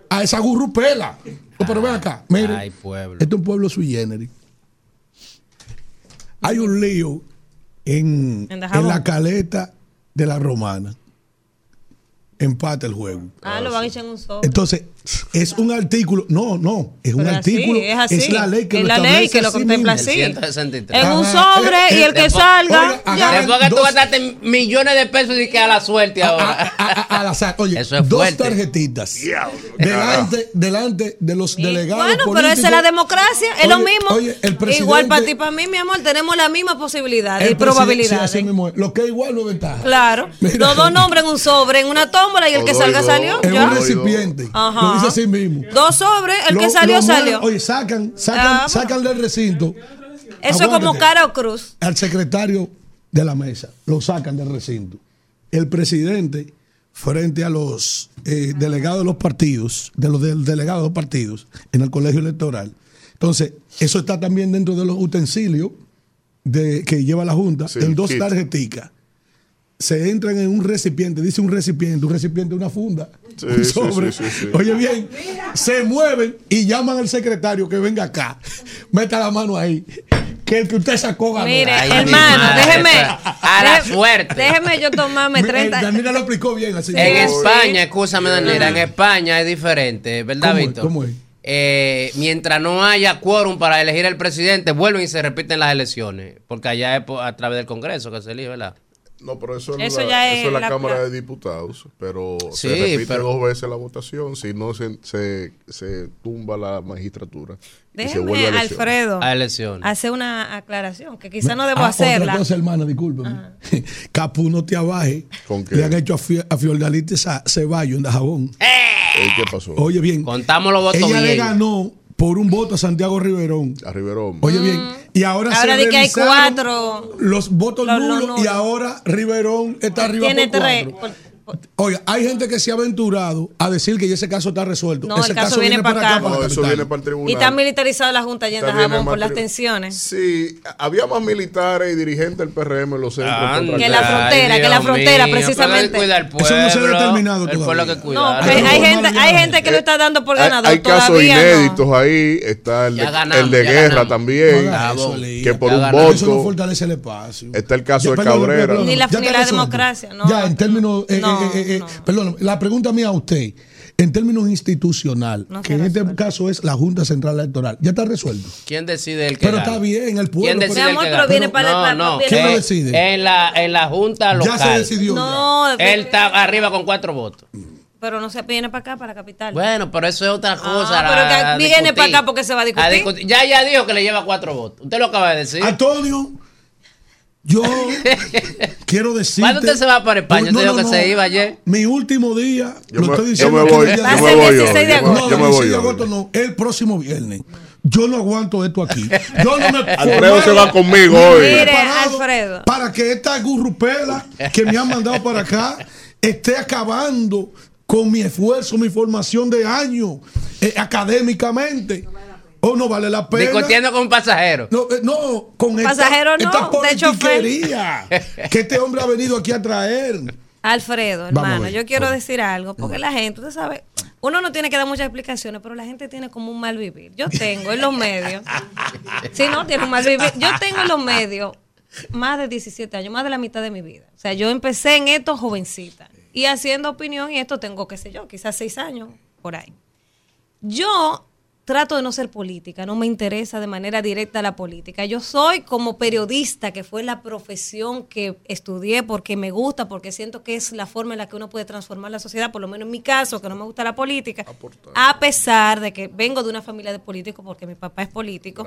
A esa gurrupela. Oh, Pero ven acá, mire. Ay, pueblo. Este es un pueblo sui generis. Hay un lío en, En la caleta de la romana. Empate el juego. Ah, lo van a echar en un sobre. Entonces, es un artículo. No, no, es un Pero es así, artículo. es así. la ley que Es lo la ley que lo así contempla así. El 163. En un sobre Eh, y el que después- salga. oiga, ya. Después que tú gastaste millones de pesos y que a la suerte ahora. Al azar. Oye, Eso es dos tarjetitas. Delante, delante de los delegados. Bueno, pero esa es la democracia, es lo Oye, mismo. oye, el Igual para ti, para mí, mi amor, tenemos la misma posibilidad y probabilidad. sí, así mismo es. Lo que es igual no es ventaja. Claro. Mira. Los dos nombres en un sobre, en una tómbola y el que salga salió. Ya. un recipiente. Ajá. Lo dice así mismo. Dos sobres, el Lo- que salió, salió. Oye, sacan, sacan, Ah, sacan del recinto. Eso es como cara o cruz. Al secretario de la mesa. Lo sacan del recinto. El presidente, frente a los eh, delegados de los partidos, de los del- delegados de los partidos en el colegio electoral. Entonces, eso está también dentro de los utensilios de, que lleva la Junta, Sí, en dos kit. tarjeticas. Se entran en un recipiente, dice un recipiente, un recipiente, una funda, Sí, un sí, sobre. sí, sí, sí. Oye bien, se mueven y llaman al secretario que venga acá, meta la mano ahí, que el que usted sacó ganó. Mire, Ay, hermano, madre, déjeme. a la déjeme- suerte. Déjeme yo tomarme Mi- eh, 30. Danila lo explicó bien así. En. España, escúchame, Daniela, en España es diferente, ¿verdad. Víctor? ¿Cómo es? Eh, mientras no haya quórum para elegir al presidente, vuelven y se repiten las elecciones. Porque allá es a través del Congreso que se elige, ¿verdad? No, pero eso es, Eso la, ya eso es la, la- Cámara la- de Diputados, pero Sí, se repite pero- dos veces la votación, si no se, se, se tumba la magistratura. y se Déjeme, vuelve a. Alfredo, A elecciones. hacer una aclaración que quizá no debo Ah, hacerla. Otra cosa, hermana, discúlpeme. (laughs) Capu, no te abaje. ¿Con qué? Le han hecho a, Fi- a Fiordalite Ceballos en Dajabón. Ey, ¿Qué pasó? Oye bien, Contamos los votos ella le ganó por un voto a Santiago Riverón. A Riverón. Oye bien, y ahora, Mm. Ahora se de que hay cuatro. los votos Los- los nulos y nulos. ahora Riverón está arriba Tiene por tres. cuatro. Por- Oiga, hay gente que se ha aventurado a decir que ya ese caso está resuelto. No, ese el caso viene para acá. para No, la eso capital. viene para el tribunal. Y está militarizada la Junta bien, Dajabón por las tensiones. Sí, había más militares y dirigentes del PRM en los centros. Anda, Que la frontera, que la frontera, mío, precisamente. hay que al Eso no se ha pueblo, determinado El pueblo todavía. que No, cuidar. que Ay, hay no, gente, no, hay no. gente que lo está dando por Hay, ganador. hay casos todavía no. inéditos ahí. Está el de, ganamos, el de guerra ganamos. también. No Ah, eso, que por un ganamos. Eso no voto. fortalece el espacio. Está el caso de Cabrera. Ni la- democracia, no. Ya, en términos. Eh, No, eh, eh, no. Perdón, la pregunta mía a usted. En términos institucional, No que en este caso es la Junta Central Electoral, ya está resuelto. ¿Quién decide el que Pero gana? está bien, el pueblo. ¿Quién pero- decide Mi el amor, que pero gana? viene para- no, viene- ¿Quién lo en- decide? En la, en la junta local. Ya se decidió. ya. No, Él está arriba con cuatro votos. pero no se viene para acá, para capital. Bueno, pero eso es otra cosa. Ah, pero la- que a viene discutir. para acá porque se va a discutir. Ya, ya dijo que le lleva cuatro votos. Usted lo acaba de decir. Antonio, yo (laughs) quiero decir. ¿Cuándo usted se va para España? Usted dijo que se iba ayer. Mi último día, Yo lo me- estoy yo diciendo. me voy, yo me voy 16 hoy, de yo me- agosto. No, yo me 16 voy de hoy. agosto no, el próximo viernes. Yo no aguanto esto aquí. Yo no me (laughs) Alfredo se va conmigo hoy. Mire, Alfredo. Para que esta gurrupela que me han mandado para acá esté acabando con mi esfuerzo, mi formación de años eh, académicamente. O no vale la pena. Discutiendo con un pasajero. No, eh, no, con esta, Pasajero no, esta de chofer. politiquería que este hombre ha venido aquí a traer. Alfredo, hermano, ver, yo quiero decir algo, porque la gente, usted sabe, uno no tiene que dar muchas explicaciones, pero la gente tiene como un mal vivir. Yo tengo en los medios, (laughs) si no tiene un mal vivir, yo tengo en los medios más de 17 años, más de la mitad de mi vida. O sea, yo empecé en esto jovencita y haciendo opinión y esto tengo, qué sé yo, quizás seis años por ahí. Yo trato de no ser política, no me interesa de manera directa la política. Yo soy como periodista, que fue la profesión que estudié porque me gusta, porque siento que es la forma en la que uno puede transformar la sociedad, por lo menos en mi caso, que no me gusta la política, a pesar de que vengo de una familia de políticos, porque mi papá es político,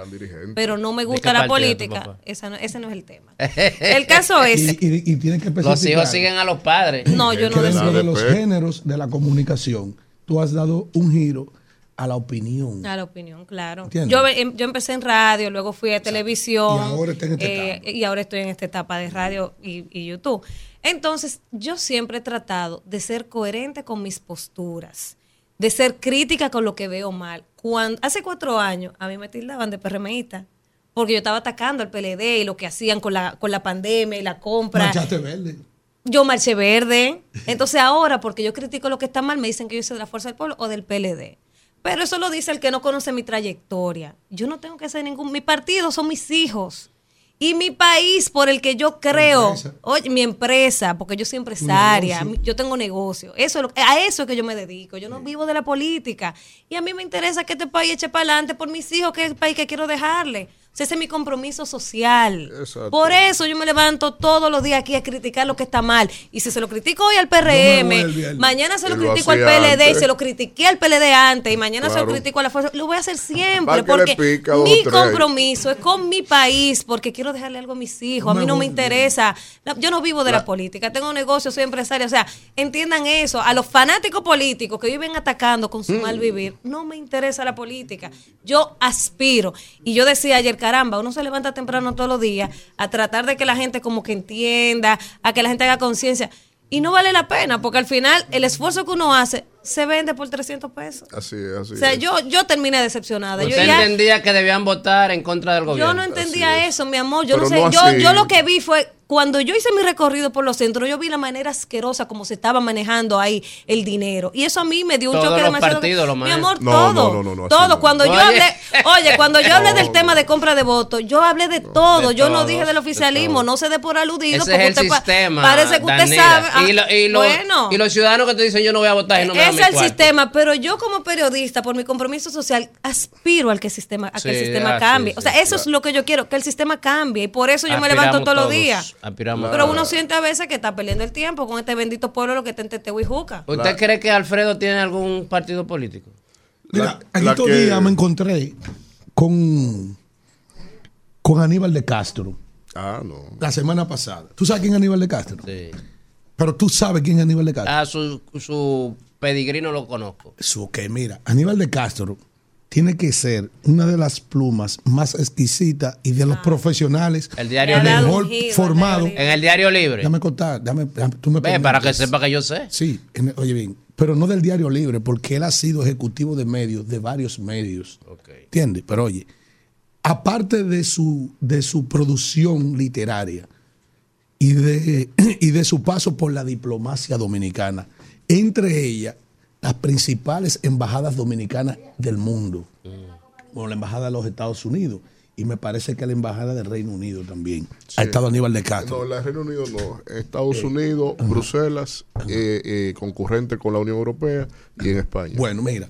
pero no me ¿De gusta la política. Esa no- ese no es el tema. (laughs) El caso es... Y, y- y tiene que Los hijos siguen a los padres. No, yo no dentro de los géneros de la comunicación, tú has dado un giro a la opinión. A la opinión, claro. ¿Entiendes? Yo, em- yo empecé en radio, luego fui a televisión. Y ahora en esta eh, y ahora estoy en esta etapa de radio y, y YouTube. Entonces, yo siempre he tratado de ser coherente con mis posturas, de ser crítica con lo que veo mal. Cuando, hace cuatro años a mí me tildaban de PRMista porque yo estaba atacando al PLD y lo que hacían con la, con la pandemia y la compra. Marchaste verde. Yo marché verde. Entonces ahora, porque yo critico lo que está mal, me dicen que yo soy de la Fuerza del Pueblo o del PLD. Pero eso lo dice el que no conoce mi trayectoria. Yo no tengo que ser ningún... Mi partido son mis hijos. Y mi país por el que yo creo, empresa. oye, mi empresa, porque yo soy empresaria, yo tengo negocio, eso es lo- a eso es que yo me dedico, yo no vivo de la política. Y a mí me interesa que este país eche para adelante por mis hijos, que es el país que quiero dejarle. Sea, ese es mi compromiso social. Exacto. Por eso yo me levanto todos los días aquí a criticar lo que está mal. Y si se lo critico hoy al PRM, mañana se lo critico al PLD y se lo critiqué al PLD antes y mañana se lo critico a la fuerza. Lo voy a hacer siempre porque pica mi tres. compromiso es con mi país porque quiero dejarle algo a mis hijos. A mí no me interesa. Yo no vivo de la, La- política. Tengo negocio, soy empresaria. O sea, entiendan eso. A los fanáticos políticos que viven atacando con su Mm. mal vivir, no me interesa la política. Yo aspiro. Y yo decía ayer, caramba, uno se levanta temprano todos los días a tratar de que la gente como que entienda, a que la gente haga conciencia. Y no vale la pena, porque al final el esfuerzo que uno hace se vende por 300 pesos. Así es, así O sea, es. yo, yo terminé decepcionada. Yo Usted ya- entendía que debían votar en contra del gobierno. yo no entendía eso, mi amor. Yo Pero no sé. no yo, yo lo que vi fue cuando yo hice mi recorrido por los centros, yo vi la manera asquerosa como se estaba manejando ahí el dinero. Y eso a mí me dio un Todos choque los demasiado. partidos lo mi amor, No, todo. no, no, no, no, así todo. no. Cuando yo hablé, oye, cuando yo hablé (laughs) No, del no. tema de compra de votos, yo hablé de todo. De yo no dije del de oficialismo, no se dé por aludido. Ese porque es el usted pa- sistema. Parece que usted Danira. sabe. Ah, Y, lo- y los- bueno. y los ciudadanos que te dicen yo no voy a votar y no me mi el cuarto. sistema, pero yo como periodista, por mi compromiso social, aspiro al que el sistema, a que el sistema ah, cambie. sí, o sea, sí, eso es lo que yo quiero, que el sistema cambie. Y por eso yo me levanto todos los días. aspiramos Pero uno siente a veces que está perdiendo el tiempo con este bendito pueblo lo que está en Teteo y Juca. ¿Usted cree que Alfredo tiene algún partido político? Mira, en estos que- días me encontré con, con Aníbal de Castro Ah, no. la semana pasada. ¿Tú sabes quién es Aníbal de Castro? Sí. Pero tú sabes quién es Aníbal de Castro. Ah, su, su pedigrí no lo conozco. Eso que mira, Aníbal de Castro tiene que ser una de las plumas más exquisitas y de los profesionales El diario libre. mejor formado. En el diario libre. Déjame contar, déjame, déjame- tú me Ve, para que sepa que yo sé. Sí, en- oye bien, pero no del diario libre, porque él ha sido ejecutivo de medios, de varios medios. ¿Entiendes? Pero oye, aparte de su, de su producción literaria y de, (clears throat) y de su paso por la diplomacia dominicana, entre ellas las principales embajadas dominicanas del mundo, como la embajada de los Estados Unidos, y me parece que la embajada del Reino Unido también. Ha estado Aníbal de Castro. No, el Reino Unido no. Estados Unidos, Bruselas, eh, eh, concurrente con la Unión Europea y en España. Bueno, mira,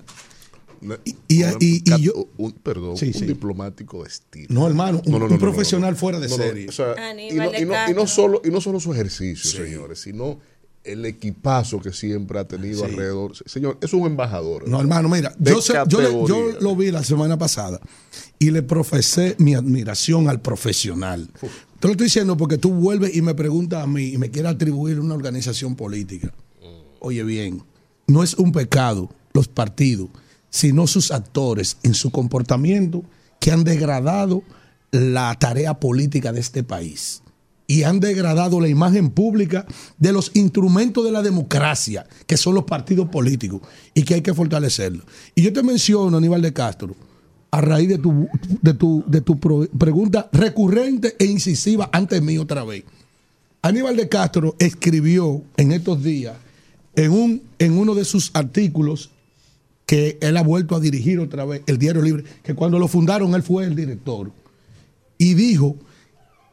y- y- un- y- y cat- yo- un- perdón, Sí, un sí. diplomático de estilo. No, hermano, un- un profesional fuera de No, no, serie. o sea, Aníbal y, no solo, y no solo su ejercicio, señores, sino el equipazo que siempre ha tenido Sí. alrededor. Señor, es un embajador. No, hermano, mira, yo, sé- yo, le- yo categoría. lo vi la semana pasada y le profesé mi admiración al profesional. Te lo estoy diciendo porque tú vuelves y me preguntas a mí y me quieres atribuir una organización política. Oye bien, no es un pecado los partidos, sino sus actores en su comportamiento que han degradado la tarea política de este país y han degradado la imagen pública de los instrumentos de la democracia, que son los partidos políticos, y que hay que fortalecerlos. Y yo te menciono, Aníbal de Castro, a raíz de tu, de tu, de tu pregunta recurrente e incisiva ante mí otra vez. Aníbal de Castro escribió en estos días, en, un, en uno de sus artículos, que él ha vuelto a dirigir otra vez, el Diario Libre, que cuando lo fundaron él fue el director, y dijo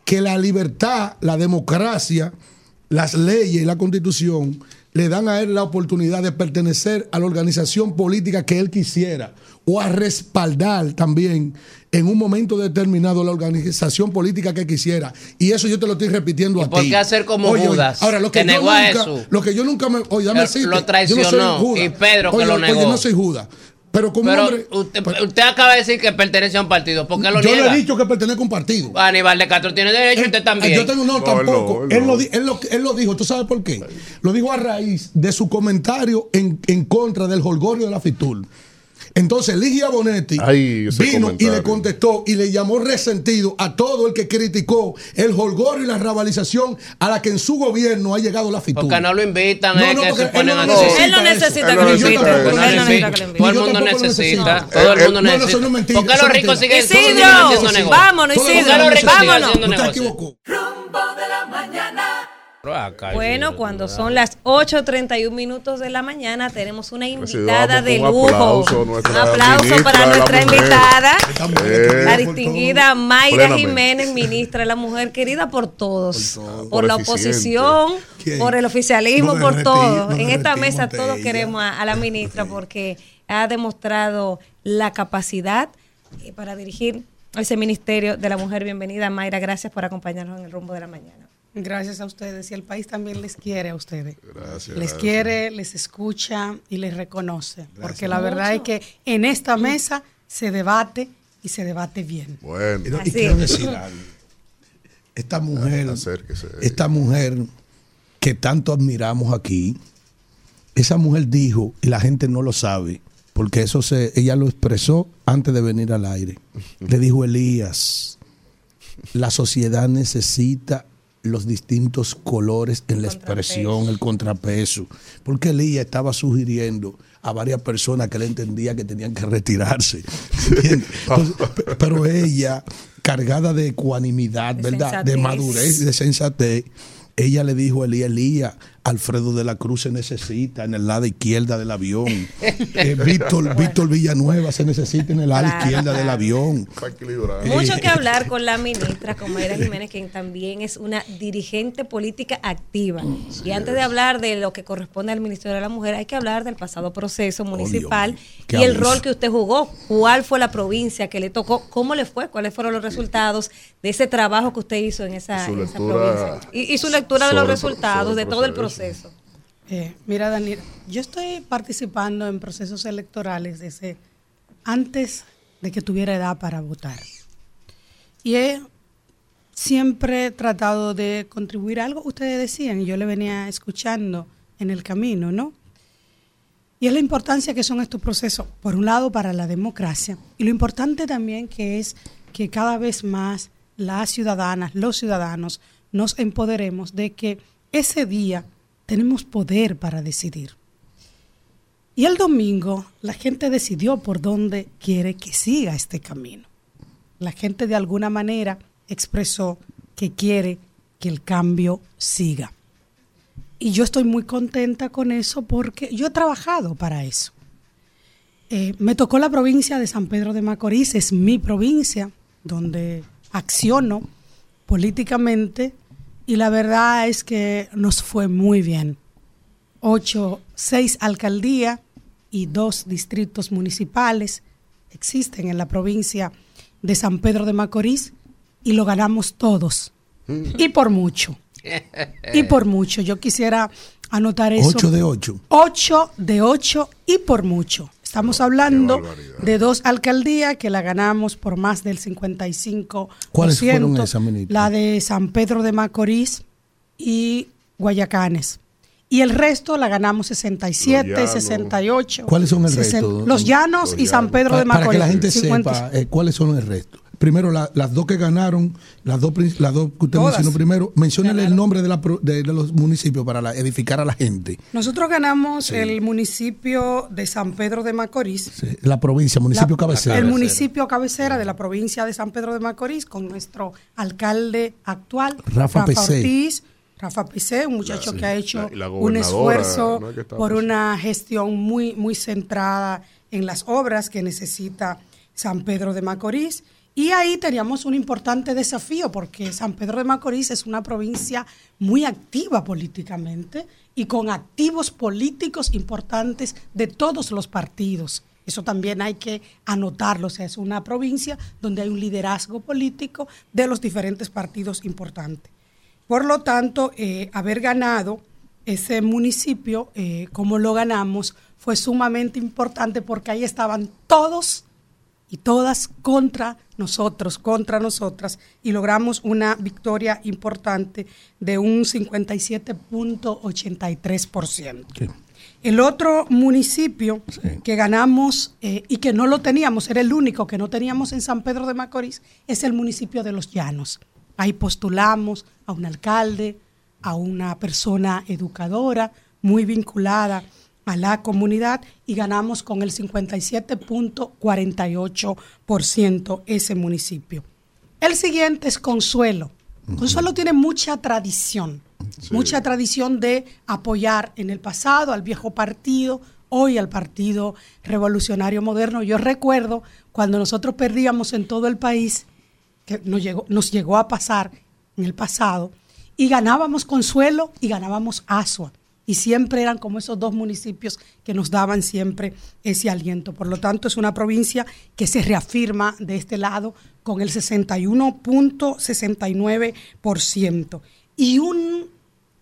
que la libertad, la democracia, las leyes y la constitución le dan a él la oportunidad de pertenecer a la organización política que él quisiera o a respaldar también en un momento determinado la organización política que quisiera. Y eso yo te lo estoy repitiendo a ti. por qué hacer como Judas, ahora, lo que que yo negó a nunca, Jesús? Lo que yo nunca me... Oye, dame lo yo no traicionó, soy Judas. y Pedro que Oye, lo oye, negó. no soy Judas. Pero como Pero hombre... usted, usted acaba de decir que pertenece a un partido. ¿Por qué lo yo niega? le he dicho que pertenezco a un partido. Aníbal de Castro tiene derecho, usted también. Yo tengo, no, No, tampoco. él no, él él, no. Lo, él, lo, él lo dijo, ¿tú sabes por qué? Lo dijo a raíz de su comentario en, en contra del holgorio de la FITUR. Entonces Ligia Bonetti Ay, vino y le contestó y le llamó resentido a todo el que criticó el holgorio y la rabalización a la que en su gobierno ha llegado la fitura. Porque no lo invitan, No, no, que porque se ponen él no necesita Él no necesita Él que no lo necesita inviten. que lo Él no inviten. necesita que lo inviten. Todo el mundo necesita. Todo el Eh, mundo no, no, necesita. eso no es mentira, ¿Por qué los ricos siguen haciendo negocio? vámonos, ¿Por qué Isidro, vámonos. Rumbo de Bueno, cuando son las 8.31 minutos de la mañana, tenemos una Pues invitada de un lujo. aplauso a nuestra Un aplauso para nuestra invitada, Eh, la distinguida Mayra Plenamente. Jiménez, ministra de la Mujer, querida por todos, por, Por la oposición, ¿Quién? por el oficialismo, por derretimos- todo. En esta mesa todos ella. queremos a, a la ministra porque ha demostrado la capacidad eh, para dirigir ese ministerio de la mujer. Bienvenida, Mayra. Gracias por acompañarnos en el rumbo de la mañana. Gracias a ustedes y el país también les quiere a ustedes. Gracias. Les gracias. quiere, les escucha y les reconoce. Porque la Mucho. verdad es que en esta mesa se debate y se debate bien. Bueno, Y, no- y Así quiero decir algo. Esta mujer, esta mujer que tanto admiramos aquí, esa mujer dijo, y la gente no lo sabe, porque eso se, ella lo expresó antes de venir al aire. Le dijo Elías, la sociedad necesita los distintos colores en la expresión, el contrapeso. Porque Elías estaba sugiriendo a varias personas que él entendía que tenían que retirarse. (laughs) Entonces, pe- pero ella, cargada de ecuanimidad, De ¿verdad? De sensatez. madurez y de sensatez, ella le dijo a Elías, Elías, Alfredo de la Cruz se necesita en el lado izquierda del avión. Eh, Víctor, Víctor Villanueva se necesita en el lado Claro, izquierda del avión. Equilibrar. Mucho que hablar con la ministra, con Mayra Jiménez, quien también es una dirigente política activa. Y antes de hablar de lo que corresponde al Ministerio de la Mujer, hay que hablar del pasado proceso municipal y el abuso. rol que usted jugó. ¿Cuál fue la provincia que le tocó? ¿Cómo le fue? ¿Cuáles fueron los resultados de ese trabajo que usd hizo en esa, Su en esa lectura provincia? Y, y su lectura de los resultados, de todo el proceso. Proceso. Eh, mira, Daniel, yo estoy participando en procesos electorales desde antes de que tuviera edad para votar. Y he siempre tratado de contribuir a algo ustedes decían, y yo le venía escuchando en el camino, ¿no? Y es la importancia que son estos procesos, por un lado, para la democracia, y lo importante también que es que cada vez más las ciudadanas, los ciudadanos, nos empoderemos de que ese día tenemos poder para decidir. Y el domingo la gente decidió por dónde quiere que siga este camino. La gente de alguna manera expresó que quiere que el cambio siga. Y yo estoy muy contenta con eso porque yo he trabajado para eso. Eh, me tocó la provincia de San Pedro de Macorís, es mi provincia, donde acciono políticamente y la verdad es que nos fue muy bien. Ocho, seis alcaldías y dos distritos municipales existen en la provincia de San Pedro de Macorís y lo ganamos todos. Y por mucho. Y por mucho. Yo quisiera anotar eso. 8 de 8. 8 de 8 y por mucho. Estamos hablando de dos alcaldías que la ganamos por más del 55%. ¿Cuáles fueron esas, ministra? La de San Pedro de Macorís y Guayacanes. Y el resto la ganamos 67, Los llanos. 68. ¿Cuáles son el 60 resto? Los Llanos y San Pedro de Pa- Para Macorís. que la gente 50. sepa eh, cuáles son el resto. Primero, la- las dos que ganaron, las dos, las dos que usted Todas. mencionó primero, menciónele el nombre de, la pro- de, de los municipios para la- edificar a la gente. Nosotros ganamos el municipio de San Pedro de Macorís. La provincia, municipio La- cabecera. El municipio cabecera de la provincia de San Pedro de Macorís con nuestro alcalde actual, Rafa Pecé. Ortiz. Rafa Picé, un muchacho La- que ha hecho la- y la un esfuerzo por una gestión muy, muy centrada en las obras que necesita San Pedro de Macorís. Y ahí teníamos un importante desafío porque San Pedro de Macorís es una provincia muy activa políticamente y con activos políticos importantes de todos los partidos. Eso también hay que anotarlo. O sea, es una provincia donde hay un liderazgo político de los diferentes partidos importantes. Por lo tanto, eh, haber ganado ese municipio, eh, como lo ganamos, fue sumamente importante porque ahí estaban todos y todas contra nosotros, contra nosotras, y logramos una victoria importante de un 57.83%. El otro municipio que ganamos eh, y que no lo teníamos, era el único que no teníamos en San Pedro de Macorís, es el municipio de Los Llanos. Ahí postulamos a un alcalde, a una persona educadora, muy vinculada a la comunidad y ganamos con el 57.48% ese municipio. El siguiente es Consuelo. Consuelo tiene mucha tradición, mucha tradición de apoyar en el pasado al viejo partido, hoy al Partido Revolucionario Moderno. Yo recuerdo cuando nosotros perdíamos en todo el país, que nos llegó, nos llegó a pasar en el pasado, y ganábamos Consuelo y ganábamos Asua. Y siempre eran como esos dos municipios que nos daban siempre ese aliento. Por lo tanto, es una provincia que se reafirma de este lado con el 61.69%. Y un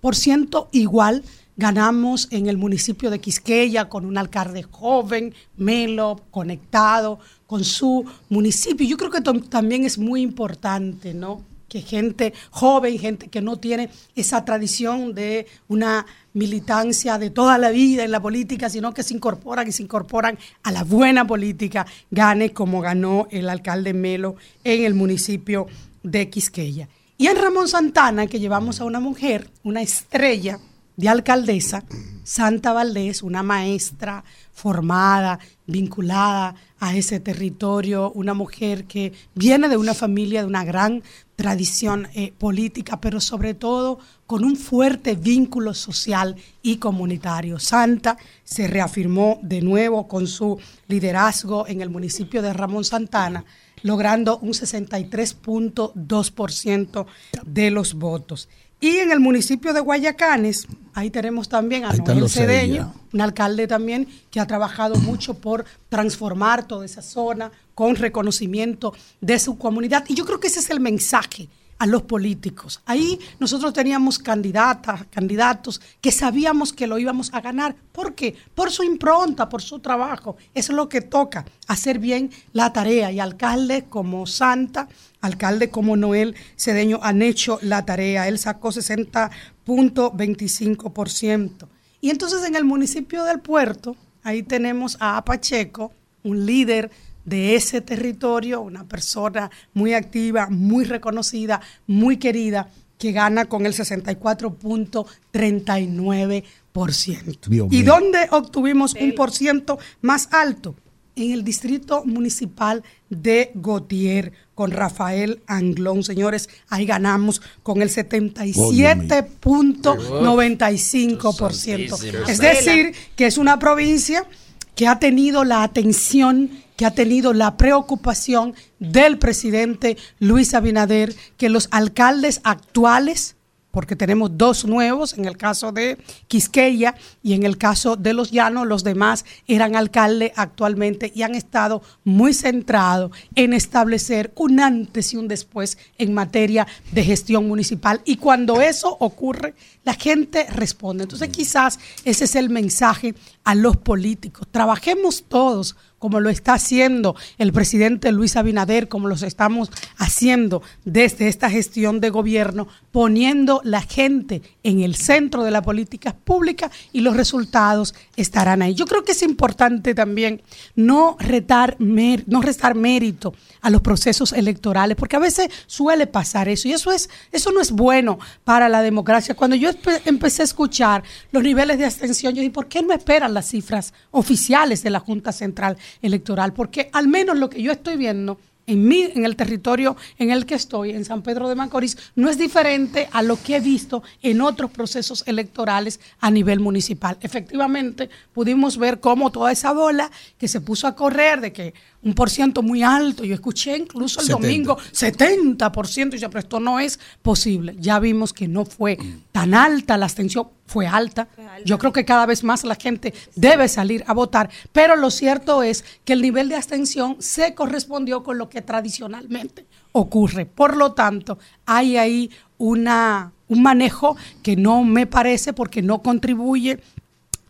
por ciento igual ganamos en el municipio de Quisqueya con un alcalde joven, melo, conectado con su municipio. Yo creo que también es muy importante, ¿no? Que gente joven, gente que no tiene esa tradición de una militancia de toda la vida en la política, sino que se incorporan y se incorporan a la buena política, gane como ganó el alcalde Melo en el municipio de Quisqueya. Y en Ramón Santana, que llevamos a una mujer, una estrella de alcaldesa, Santa Valdés, una maestra formada, vinculada a ese territorio, una mujer que viene de una familia de una gran tradición eh, política, pero sobre todo con un fuerte vínculo social y comunitario. Santa se reafirmó de nuevo con su liderazgo en el municipio de Ramón Santana, logrando un 63.2% de los votos. Y en el municipio de Guayacanes, ahí tenemos también a Noel Cedeño, un alcalde también que ha trabajado mucho por transformar toda esa zona con reconocimiento de su comunidad. Y yo creo que ese es el mensaje a los políticos. Ahí nosotros teníamos candidatas, candidatos que sabíamos que lo íbamos a ganar. ¿Por qué? Por su impronta, por su trabajo. Eso es lo que toca, hacer bien la tarea. Y alcaldes como Santa, alcalde como Noel Cedeño han hecho la tarea. Él sacó 60.25%. Y entonces en el municipio del puerto, ahí tenemos a Pacheco, un líder de ese territorio, una persona muy activa, muy reconocida, muy querida, que gana con el 64.39%. ¿Y dónde obtuvimos un por ciento más alto? En el distrito municipal de Gautier, con Rafael Anglón. Señores, ahí ganamos con el 77.95%. Es decir, que es una provincia que ha tenido la atención que ha tenido la preocupación del presidente Luis Abinader que los alcaldes actuales porque tenemos dos nuevos, en el caso de Quisqueya y en el caso de Los Llanos, los demás eran alcaldes actualmente y han estado muy centrados en establecer un antes y un después en materia de gestión municipal. Y cuando eso ocurre, la gente responde. Entonces quizás ese es el mensaje a los políticos. Trabajemos todos como lo está haciendo el presidente Luis Abinader, como los estamos haciendo desde esta gestión de gobierno, poniendo la gente en el centro de la política pública y los resultados estarán ahí. Yo creo que es importante también no retar no restar mérito a los procesos electorales, porque a veces suele pasar eso y eso es eso no es bueno para la democracia. Cuando yo empecé a escuchar los niveles de abstención, yo dije, ¿por qué no esperan las cifras oficiales de la Junta Central electoral, porque al menos lo que yo estoy viendo en, mí, en el territorio en el que estoy, en San Pedro de Macorís, no es diferente a lo que he visto en otros procesos electorales a nivel municipal. Efectivamente, pudimos ver cómo toda esa bola que se puso a correr de que un por ciento muy alto. Yo escuché incluso el domingo 70%, y ya, pero esto no es posible. Ya vimos que no fue tan alta la abstención, fue alta. Yo creo que cada vez más la gente debe salir a votar, pero lo cierto es que el nivel de abstención se correspondió con lo que tradicionalmente ocurre. Por lo tanto, hay ahí una, un manejo que no me parece porque no contribuye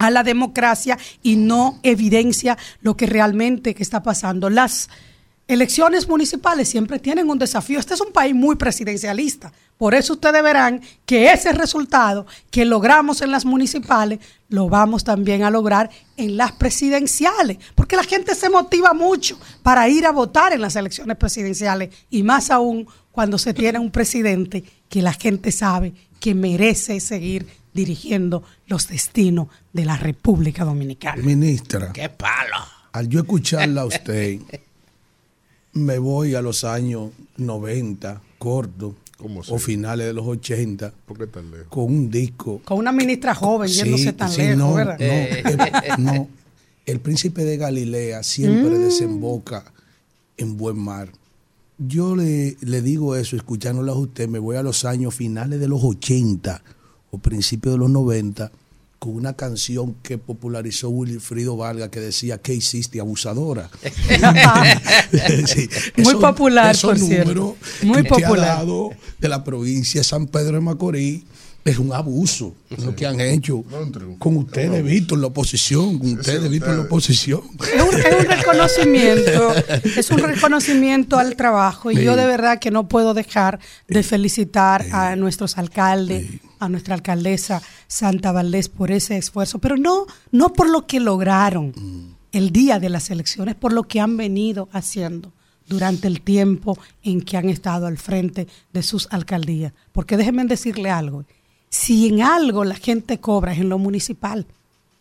a la democracia y no evidencia lo que realmente está pasando. Las elecciones municipales siempre tienen un desafío. Este es un país muy presidencialista. Por eso ustedes verán que ese resultado que logramos en las municipales lo vamos también a lograr en las presidenciales. Porque la gente se motiva mucho para ir a votar en las elecciones presidenciales. Y más aún cuando se tiene un presidente que la gente sabe que merece seguir dirigiendo los destinos de la República Dominicana. Ministra, ¡Qué palo! al yo escucharla a usted, me voy a los años 90, corto, o finales de los 80, ¿Por qué tan lejos? con un disco. Con una ministra joven yéndose tan sí, lejos, no, ¿verdad? no, el, no. El príncipe de Galilea siempre Mm. desemboca en buen mar. Yo le, le digo eso, escuchándolo a usted, me voy a los años finales de los 80 o principios de los 90 con una canción que popularizó Wilfrido Vargas que decía ¿qué hiciste abusadora? (laughs) Sí, Muy popular, por cierto. Muy que ha popular. dado de la provincia de San Pedro de Macorís es un abuso lo que han hecho con ustedes, Víctor, en la oposición, con ustedes, Víctor, en la oposición. Es un, es un reconocimiento, es un reconocimiento al trabajo y Sí. yo de verdad que no puedo dejar de felicitar a nuestros alcaldes, a nuestra alcaldesa Santa Valdés por ese esfuerzo, pero no, no por lo que lograron el día de las elecciones, por lo que han venido haciendo durante el tiempo en que han estado al frente de sus alcaldías. Porque déjenme decirle algo, si en algo la gente cobra es en lo municipal,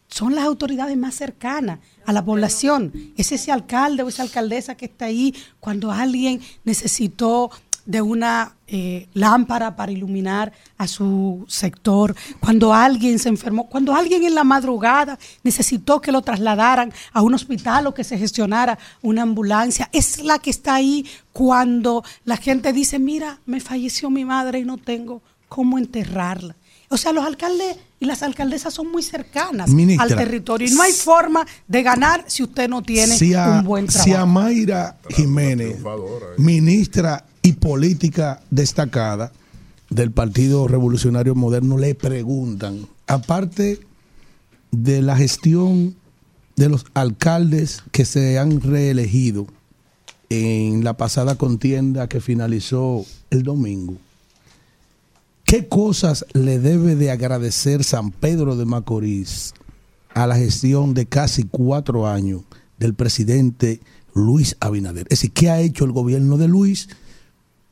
son las autoridades más cercanas a la población. Es ese alcalde o esa alcaldesa que está ahí cuando alguien necesitó de una eh, lámpara para iluminar a su sector, cuando alguien se enfermó, cuando alguien en la madrugada necesitó que lo trasladaran a un hospital o que se gestionara una ambulancia. Es la que está ahí cuando la gente dice, mira, me falleció mi madre y no tengo cómo enterrarla. O sea, los alcaldes y las alcaldesas son muy cercanas Ministra, al territorio y no hay forma de ganar si usted no tiene si a, un buen si a trabajo. Mayra Jiménez, ministra y política destacada del Partido Revolucionario Moderno, le preguntan, aparte de la gestión de los alcaldes que se han reelegido en la pasada contienda que finalizó el domingo, ¿qué cosas le debe de agradecer San Pedro de Macorís a la gestión de casi cuatro años del presidente Luis Abinader? Es decir, ¿qué ha hecho el gobierno de Luis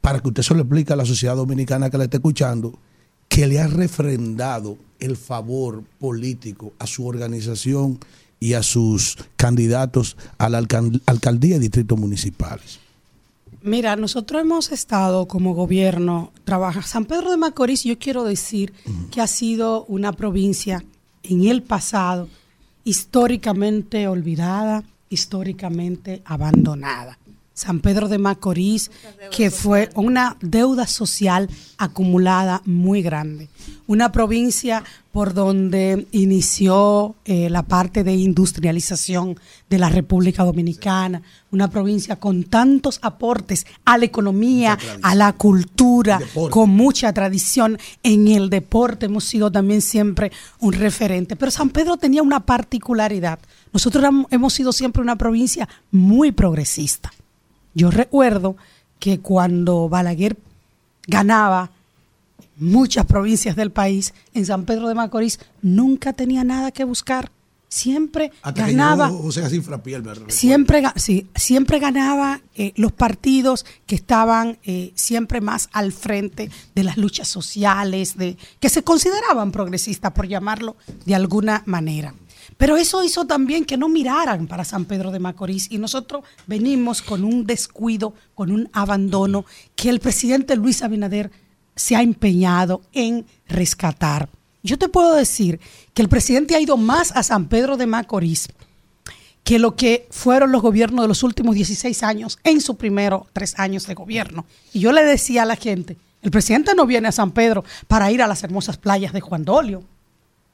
para que usted se lo explique a la sociedad dominicana que le está escuchando, que le ha refrendado el favor político a su organización y a sus candidatos a la alcal- alcaldía y distritos municipales? Mira, nosotros hemos estado como gobierno trabajando. San Pedro de Macorís, yo quiero decir que ha sido una provincia en el pasado históricamente olvidada, históricamente abandonada. San Pedro de Macorís, que fue una deuda social acumulada muy grande. Una provincia por donde inició eh, la parte de industrialización de la República Dominicana, una provincia con tantos aportes a la economía, a la cultura, con mucha tradición. En el deporte hemos sido también siempre un referente. Pero San Pedro tenía una particularidad. Nosotros hemos sido siempre una provincia muy progresista. Yo recuerdo que cuando Balaguer ganaba muchas provincias del país, en San Pedro de Macorís nunca tenía nada que buscar. Siempre Hasta ganaba. Siempre, sí, siempre ganaba eh, los partidos que estaban eh, siempre más al frente de las luchas sociales, de, que se consideraban progresistas, por llamarlo de alguna manera. Pero eso hizo también que no miraran para San Pedro de Macorís y nosotros venimos con un descuido, con un abandono que el presidente Luis Abinader se ha empeñado en rescatar. Yo te puedo decir que el presidente ha ido más a San Pedro de Macorís que lo que fueron los gobiernos de los últimos 16 años en sus primeros tres años de gobierno. Y yo le decía a la gente, el presidente no viene a San Pedro para ir a las hermosas playas de Juan Dolio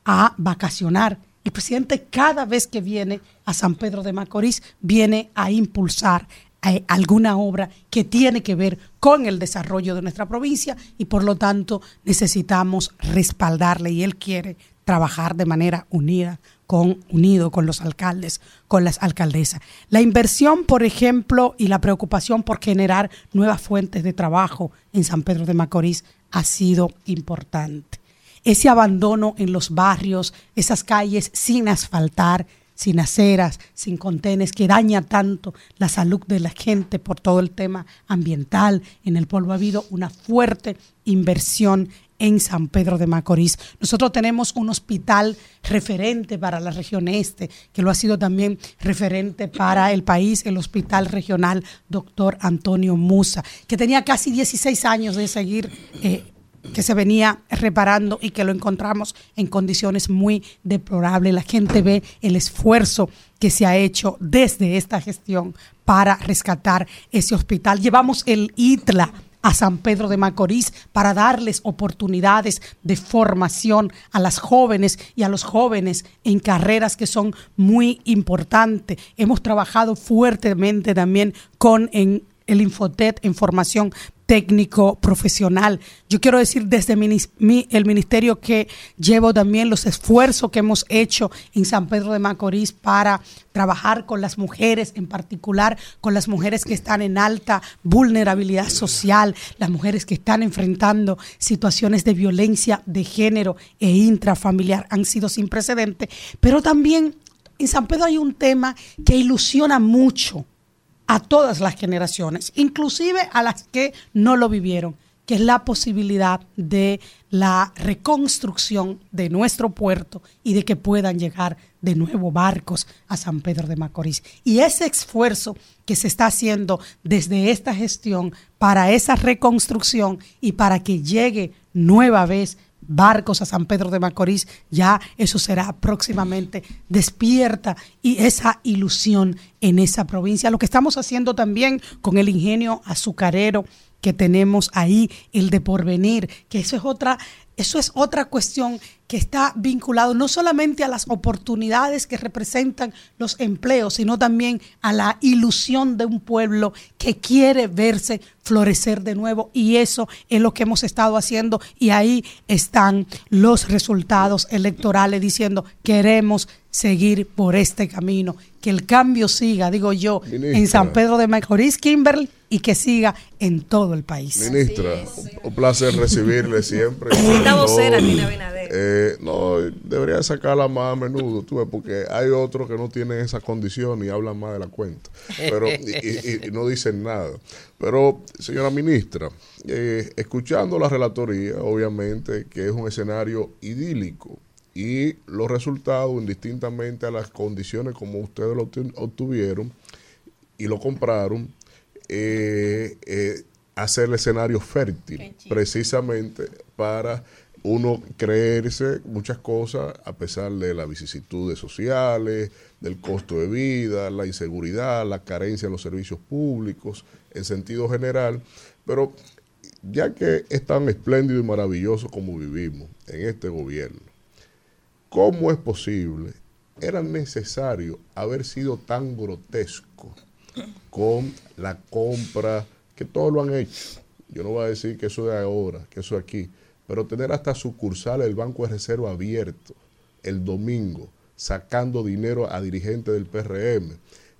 a vacacionar. El presidente cada vez que viene a San Pedro de Macorís viene a impulsar eh, alguna obra que tiene que ver con el desarrollo de nuestra provincia y por lo tanto necesitamos respaldarle y él quiere trabajar de manera unida con unido con los alcaldes, con las alcaldesas. La inversión, por ejemplo, y la preocupación por generar nuevas fuentes de trabajo en San Pedro de Macorís ha sido importante. Ese abandono en los barrios, esas calles sin asfaltar, sin aceras, sin contenes, que daña tanto la salud de la gente por todo el tema ambiental. En el pueblo ha habido una fuerte inversión en San Pedro de Macorís. Nosotros tenemos un hospital referente para la región este, que lo ha sido también referente para el país, el Hospital Regional Doctor Antonio Musa, que tenía casi 16 años de seguir eh, que se venía reparando y que lo encontramos en condiciones muy deplorables. La gente ve el esfuerzo que se ha hecho desde esta gestión para rescatar ese hospital. Llevamos el ITLA a San Pedro de Macorís para darles oportunidades de formación a las jóvenes y a los jóvenes en carreras que son muy importantes. Hemos trabajado fuertemente también con el Infotet en formación técnico profesional. Yo quiero decir desde mi, el ministerio que llevo también los esfuerzos que hemos hecho en San Pedro de Macorís para trabajar con las mujeres, en particular con las mujeres que están en alta vulnerabilidad social, las mujeres que están enfrentando situaciones de violencia de género e intrafamiliar han sido sin precedente, pero también en San Pedro hay un tema que ilusiona mucho a todas las generaciones, inclusive a las que no lo vivieron, que es la posibilidad de la reconstrucción de nuestro puerto y de que puedan llegar de nuevo barcos a San Pedro de Macorís. Y ese esfuerzo que se está haciendo desde esta gestión para esa reconstrucción y para que llegue nueva vez barcos a San Pedro de Macorís, ya eso será próximamente. Despierta y esa ilusión en esa provincia. Lo que estamos haciendo también con el ingenio azucarero que tenemos ahí, el de porvenir, que eso es otra eso es otra cuestión que está vinculado no solamente a las oportunidades que representan los empleos, sino también a la ilusión de un pueblo que quiere verse florecer de nuevo. Y eso es lo que hemos estado haciendo. Y ahí están los resultados electorales diciendo queremos seguir por este camino, que el cambio siga, digo yo, en San Pedro de Macorís, Kimberly, y que siga en todo el país. Ministra, un placer recibirle siempre. (laughs) Esta vocera no, Abinader. eh, no, debería sacarla más a menudo, tú ves, porque hay otros que no tienen esa condición y hablan más de la cuenta, pero y, y- y no dicen nada. Pero, señora ministra, eh, escuchando la relatoría, obviamente que es un escenario idílico y los resultados, indistintamente a las condiciones como ustedes lo obtu- obtuvieron y lo compraron, eh, eh, hacer el escenario fértil, precisamente para uno creerse muchas cosas a pesar de las vicisitudes sociales, del costo de vida, la inseguridad, la carencia en los servicios públicos, en sentido general, pero ya que es tan espléndido y maravilloso como vivimos en este gobierno, ¿cómo es posible? Era necesario haber sido tan grotesco con la compra, que todos lo han hecho. Yo no voy a decir que eso de ahora, que eso de aquí, pero tener hasta sucursal el Banco de Reserva abierto el domingo, sacando dinero a dirigentes del PRM,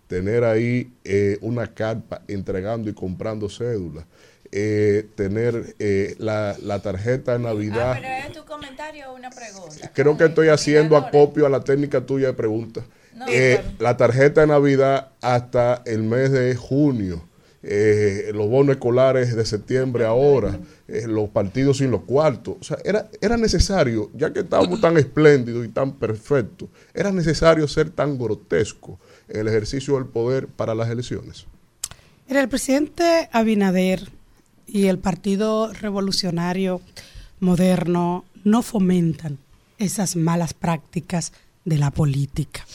tener ahí eh, una carpa entregando y comprando cédulas, eh, tener eh, la, la tarjeta de Navidad. Ah, pero es tu comentario o una pregunta. Creo que estoy haciendo acopio a la técnica tuya de preguntas. No, Eh, claro. la tarjeta de Navidad hasta el mes de junio, eh, los bonos escolares de septiembre ahora, eh, los partidos sin los cuartos. O sea, era, era necesario, ya que estábamos tan espléndidos y tan perfectos, era necesario ser tan grotesco en el ejercicio del poder para las elecciones. El presidente Abinader y el Partido Revolucionario Moderno no fomentan esas malas prácticas de la política.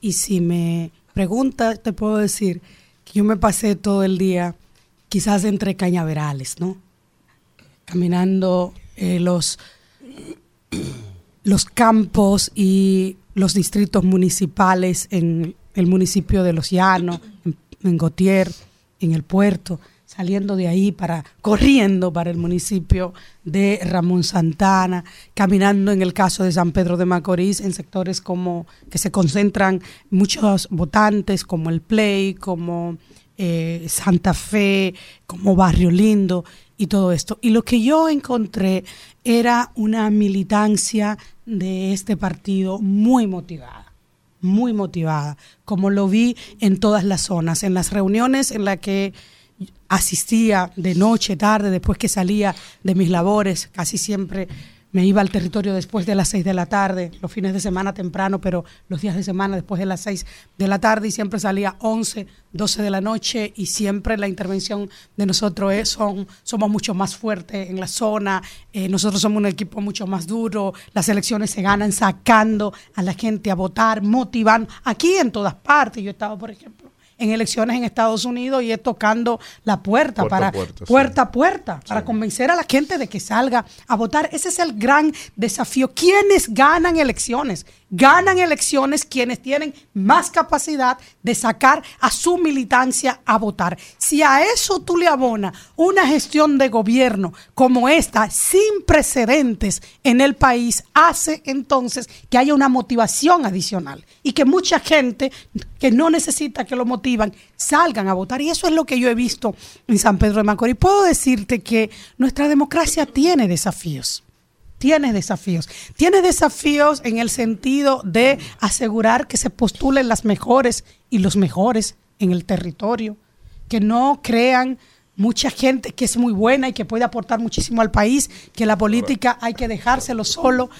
Y si me preguntas, te puedo decir que yo me pasé todo el día quizás entre cañaverales, ¿no? Caminando eh, los, los campos y los distritos municipales en el municipio de Los Llanos, en, en Gautier, en el puerto. Saliendo de ahí para, corriendo para el municipio de Ramón Santana, caminando en el caso de San Pedro de Macorís, en sectores como que se concentran muchos votantes, como el Play, como eh, Santa Fe, como Barrio Lindo y todo esto. Y lo que yo encontré era una militancia de este partido muy motivada muy motivada, como lo vi en todas las zonas, en las reuniones en las que asistía de noche, tarde, después que salía de mis labores, casi siempre me iba al territorio después de las 6 de la tarde, los fines de semana temprano, pero los días de semana después de las 6 de la tarde y siempre salía 11, 12 de la noche y siempre la intervención de nosotros es, son, somos mucho más fuertes en la zona, eh, nosotros somos un equipo mucho más duro, las elecciones se ganan sacando a la gente a votar, motivando, aquí en todas partes, yo he estado, por ejemplo, en elecciones en Estados Unidos y es tocando la puerta, Puerta para puerta, sí. puerta puerta, para convencer a la gente de que salga a votar. Ese es el gran desafío. ¿Quiénes ganan elecciones? Ganan elecciones quienes tienen más capacidad de sacar a su militancia a votar. Si a eso tú le abonas una gestión de gobierno como esta, sin precedentes en el país, hace entonces que haya una motivación adicional y que mucha gente que no necesita que lo motivan salgan a votar. Y eso es lo que yo he visto en San Pedro de Macorís. Puedo decirte que nuestra democracia tiene desafíos tiene desafíos. Tiene desafíos en el sentido de asegurar que se postulen las mejores y los mejores en el territorio, que no crean mucha gente que es muy buena y que puede aportar muchísimo al país, que la política hay que dejárselo solo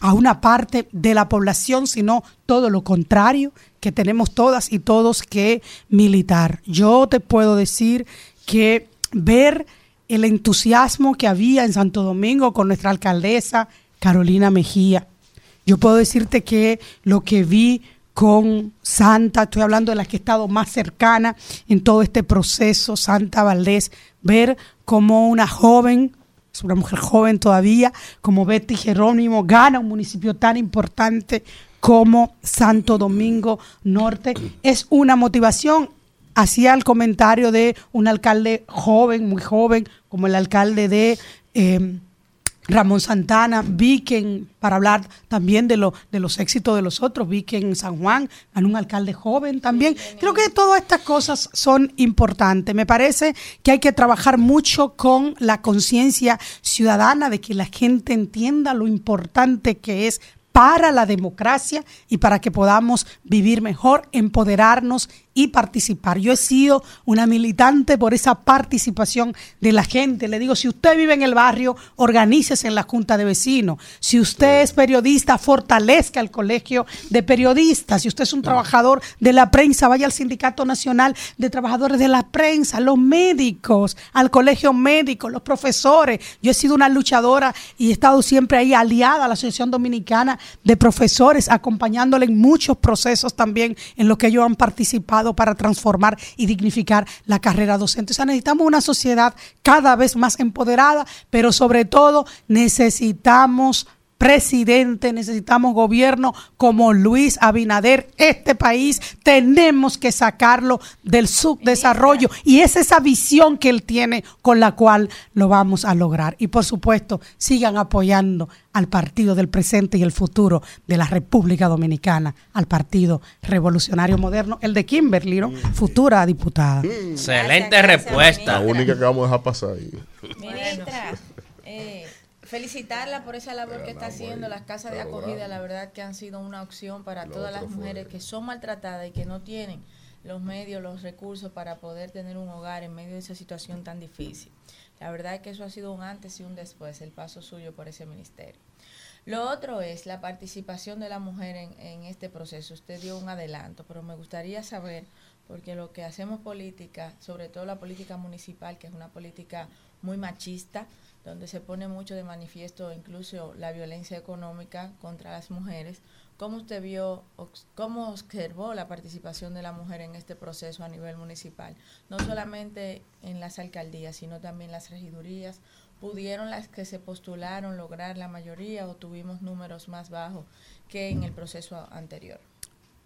a una parte de la población, sino todo lo contrario, que tenemos todas y todos que militar. Yo te puedo decir que ver el entusiasmo que había en Santo Domingo con nuestra alcaldesa Carolina Mejía. Yo puedo decirte que lo que vi con Santa, estoy hablando de la que he estado más cercana en todo este proceso, Santa Valdés, ver como una joven, una mujer joven todavía, como Betty Jerónimo, gana un municipio tan importante como Santo Domingo Norte, es una motivación hacía el comentario de un alcalde joven, muy joven, como el alcalde de eh, Ramón Santana, vi que, en- para hablar también de, lo, de los éxitos de los otros, vi que en San Juan ganó un alcalde joven también. Creo que todas estas cosas son importantes. Me parece que hay que trabajar mucho con la conciencia ciudadana de que la gente entienda lo importante que es para la democracia y para que podamos vivir mejor, empoderarnos y participar. Yo he sido una militante por esa participación de la gente. Le digo, si usted vive en el barrio, organícese en la Junta de Vecinos. Si usted es periodista, fortalezca el colegio de periodistas. Si usted es un trabajador de la prensa, vaya al Sindicato Nacional de Trabajadores de la Prensa, los médicos, al colegio médico, los profesores. Yo he sido una luchadora y he estado siempre ahí aliada a la Asociación Dominicana de Profesores, acompañándole en muchos procesos también en los que ellos han participado para transformar y dignificar la carrera docente. O sea, necesitamos una sociedad cada vez más empoderada, pero sobre todo necesitamos presidente, necesitamos gobierno como Luis Abinader. Este país tenemos que sacarlo del subdesarrollo y es esa visión que él tiene con la cual lo vamos a lograr. Y por supuesto, sigan apoyando al partido del presente y el futuro de la República Dominicana, al Partido Revolucionario Moderno, el de Kimberly, ¿no? futura diputada. Excelente respuesta. La única que vamos a dejar pasar ahí. Ministra, (laughs) eh, felicitarla por esa labor que está haciendo. Las casas de acogida, la verdad que han sido una opción para todas las mujeres que son maltratadas y que no tienen los medios, los recursos para poder tener un hogar en medio de esa situación tan difícil. La verdad es que eso ha sido un antes y un después, el paso suyo por ese ministerio. Lo otro es la participación de la mujer en, en este proceso. Usted dio un adelanto, pero me gustaría saber, porque lo que hacemos política, sobre todo la política municipal, que es una política muy machista, donde se pone mucho de manifiesto incluso la violencia económica contra las mujeres. ¿Cómo usted vio, cómo observó la participación de la mujer en este proceso a nivel municipal? No solamente en las alcaldías, sino también las regidurías. ¿Pudieron las que se postularon lograr la mayoría o tuvimos números más bajos que en el proceso anterior?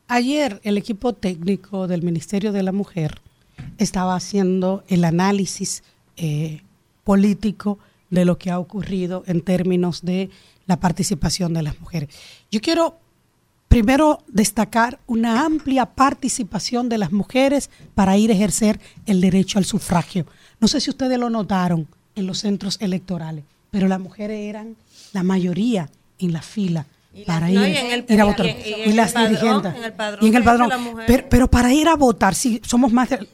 Ayer el equipo técnico del Ministerio de la Mujer estaba haciendo el análisis eh, político de lo que ha ocurrido en términos de la participación de las mujeres. Yo quiero primero destacar una amplia participación de las mujeres para ir a ejercer el derecho al sufragio. No sé si ustedes lo notaron en los centros electorales, pero las mujeres eran la mayoría en la fila para ir, no, y en el- ir a votar. y en- y Y, en el las dirigentes. Y en el padrón. Pero, pero para ir a votar, sí, somos más, de-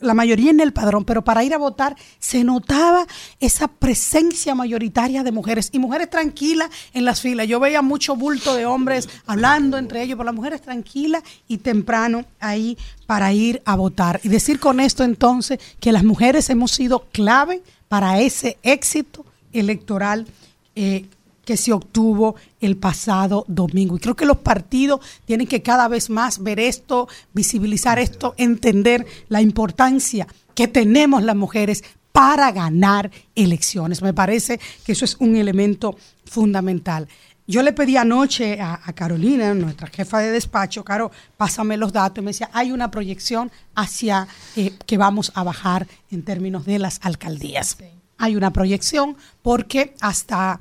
la mayoría en el padrón, pero para ir a votar se notaba esa presencia mayoritaria de mujeres y mujeres tranquilas en las filas. Yo veía mucho bulto de hombres hablando entre ellos, pero las mujeres tranquilas y temprano ahí para ir a votar. Y decir con esto entonces que las mujeres hemos sido clave para ese éxito electoral eh, que se obtuvo el pasado domingo. Y creo que los partidos tienen que cada vez más ver esto, visibilizar esto, entender la importancia que tenemos las mujeres para ganar elecciones. Me parece que eso es un elemento fundamental. Yo le pedí anoche a, a Carolina, nuestra jefa de despacho, Caro, pásame los datos, y me decía, hay una proyección hacia eh, que vamos a bajar en términos de las alcaldías. Hay una proyección porque hasta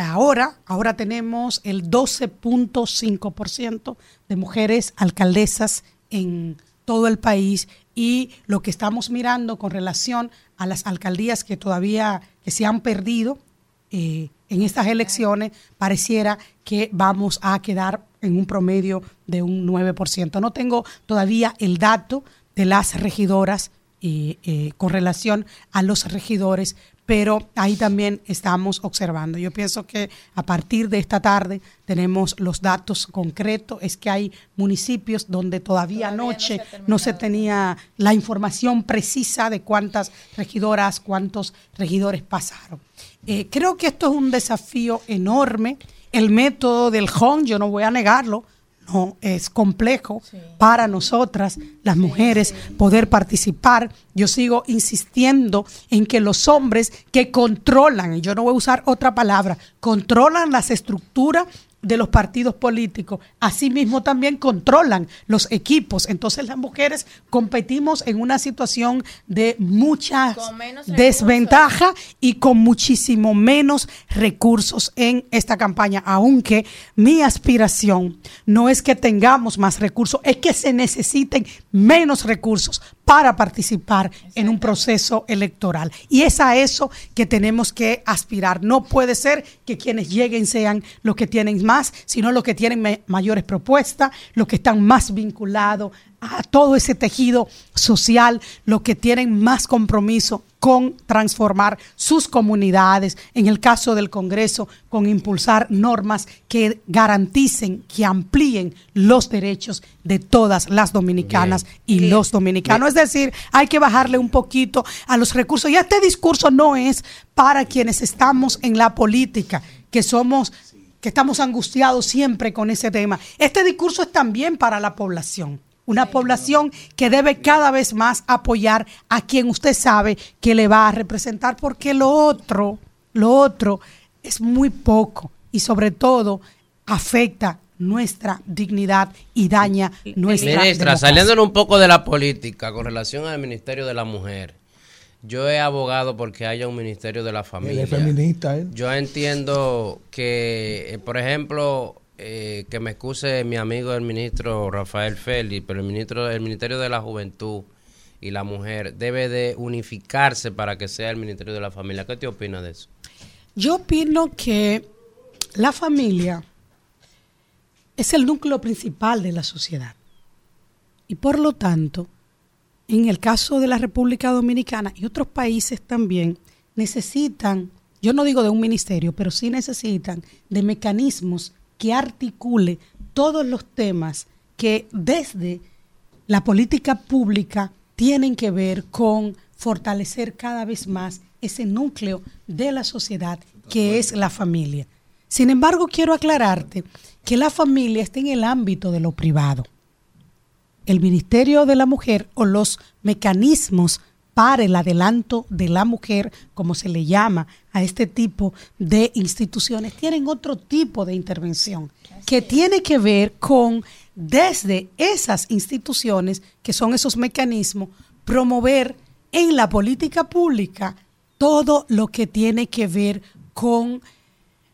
ahora, ahora tenemos el 12.5% de mujeres alcaldesas en todo el país y lo que estamos mirando con relación a las alcaldías que todavía que se han perdido eh, en estas elecciones, pareciera que vamos a quedar en un promedio de un 9%. No tengo todavía el dato de las regidoras eh, eh, con relación a los regidores, pero ahí también estamos observando. Yo pienso que a partir de esta tarde tenemos los datos concretos. Es que hay municipios donde todavía, anoche no se, tenía la información precisa de cuántas regidoras, cuántos regidores pasaron. Eh, creo que esto es un desafío enorme. El método del HON, yo no voy a negarlo, no es complejo para nosotras, las mujeres, poder participar. Yo sigo insistiendo en que los hombres que controlan, y yo no voy a usar otra palabra, controlan las estructuras de los partidos políticos, asimismo también controlan los equipos. Entonces las mujeres competimos en una situación de menos desventajas y con muchísimo menos recursos en esta campaña, aunque mi aspiración no es que tengamos más recursos, es que se necesiten menos recursos para participar en un proceso electoral. Y es a eso que tenemos que aspirar. No puede ser que quienes lleguen sean los que tienen más, sino los que tienen mayores propuestas, los que están más vinculados a todo ese tejido social, los que tienen más compromiso con transformar sus comunidades, en el caso del Congreso, con impulsar normas que garanticen, que amplíen los derechos de todas las dominicanas y los dominicanos. Es decir, hay que bajarle un poquito a los recursos. Y este discurso no es para quienes estamos en la política, que somos que estamos angustiados siempre con ese tema. Este discurso es también para la población. Una población que debe cada vez más apoyar a quien usted sabe que le va a representar, porque lo otro, lo otro es muy poco y sobre todo afecta nuestra dignidad y daña nuestra Ministra, saliéndonos un poco de la política con relación al Ministerio de la Mujer, yo he abogado porque haya un Ministerio de la Él Familia. es feminista, él. Yo entiendo que, eh, por ejemplo, eh, que me excuse mi amigo el ministro Rafael Félix, pero el ministro, el Ministerio de la Juventud y la Mujer debe de unificarse para que sea el Ministerio de la Familia. ¿Qué te opinas de eso? Yo opino que la familia es el núcleo principal de la sociedad. Y por lo tanto, en el caso de la República Dominicana y otros países también, necesitan, yo no digo de un ministerio, pero sí necesitan de mecanismos que articule todos los temas que desde la política pública tienen que ver con fortalecer cada vez más ese núcleo de la sociedad que es la familia. Sin embargo, quiero aclararte que la familia está en el ámbito de lo privado. El Ministerio de la Mujer o los mecanismos para el adelanto de la mujer, como se le llama a este tipo de instituciones, tienen otro tipo de intervención que tiene que ver con desde esas instituciones, que son esos mecanismos, promover en la política pública todo lo que tiene que ver con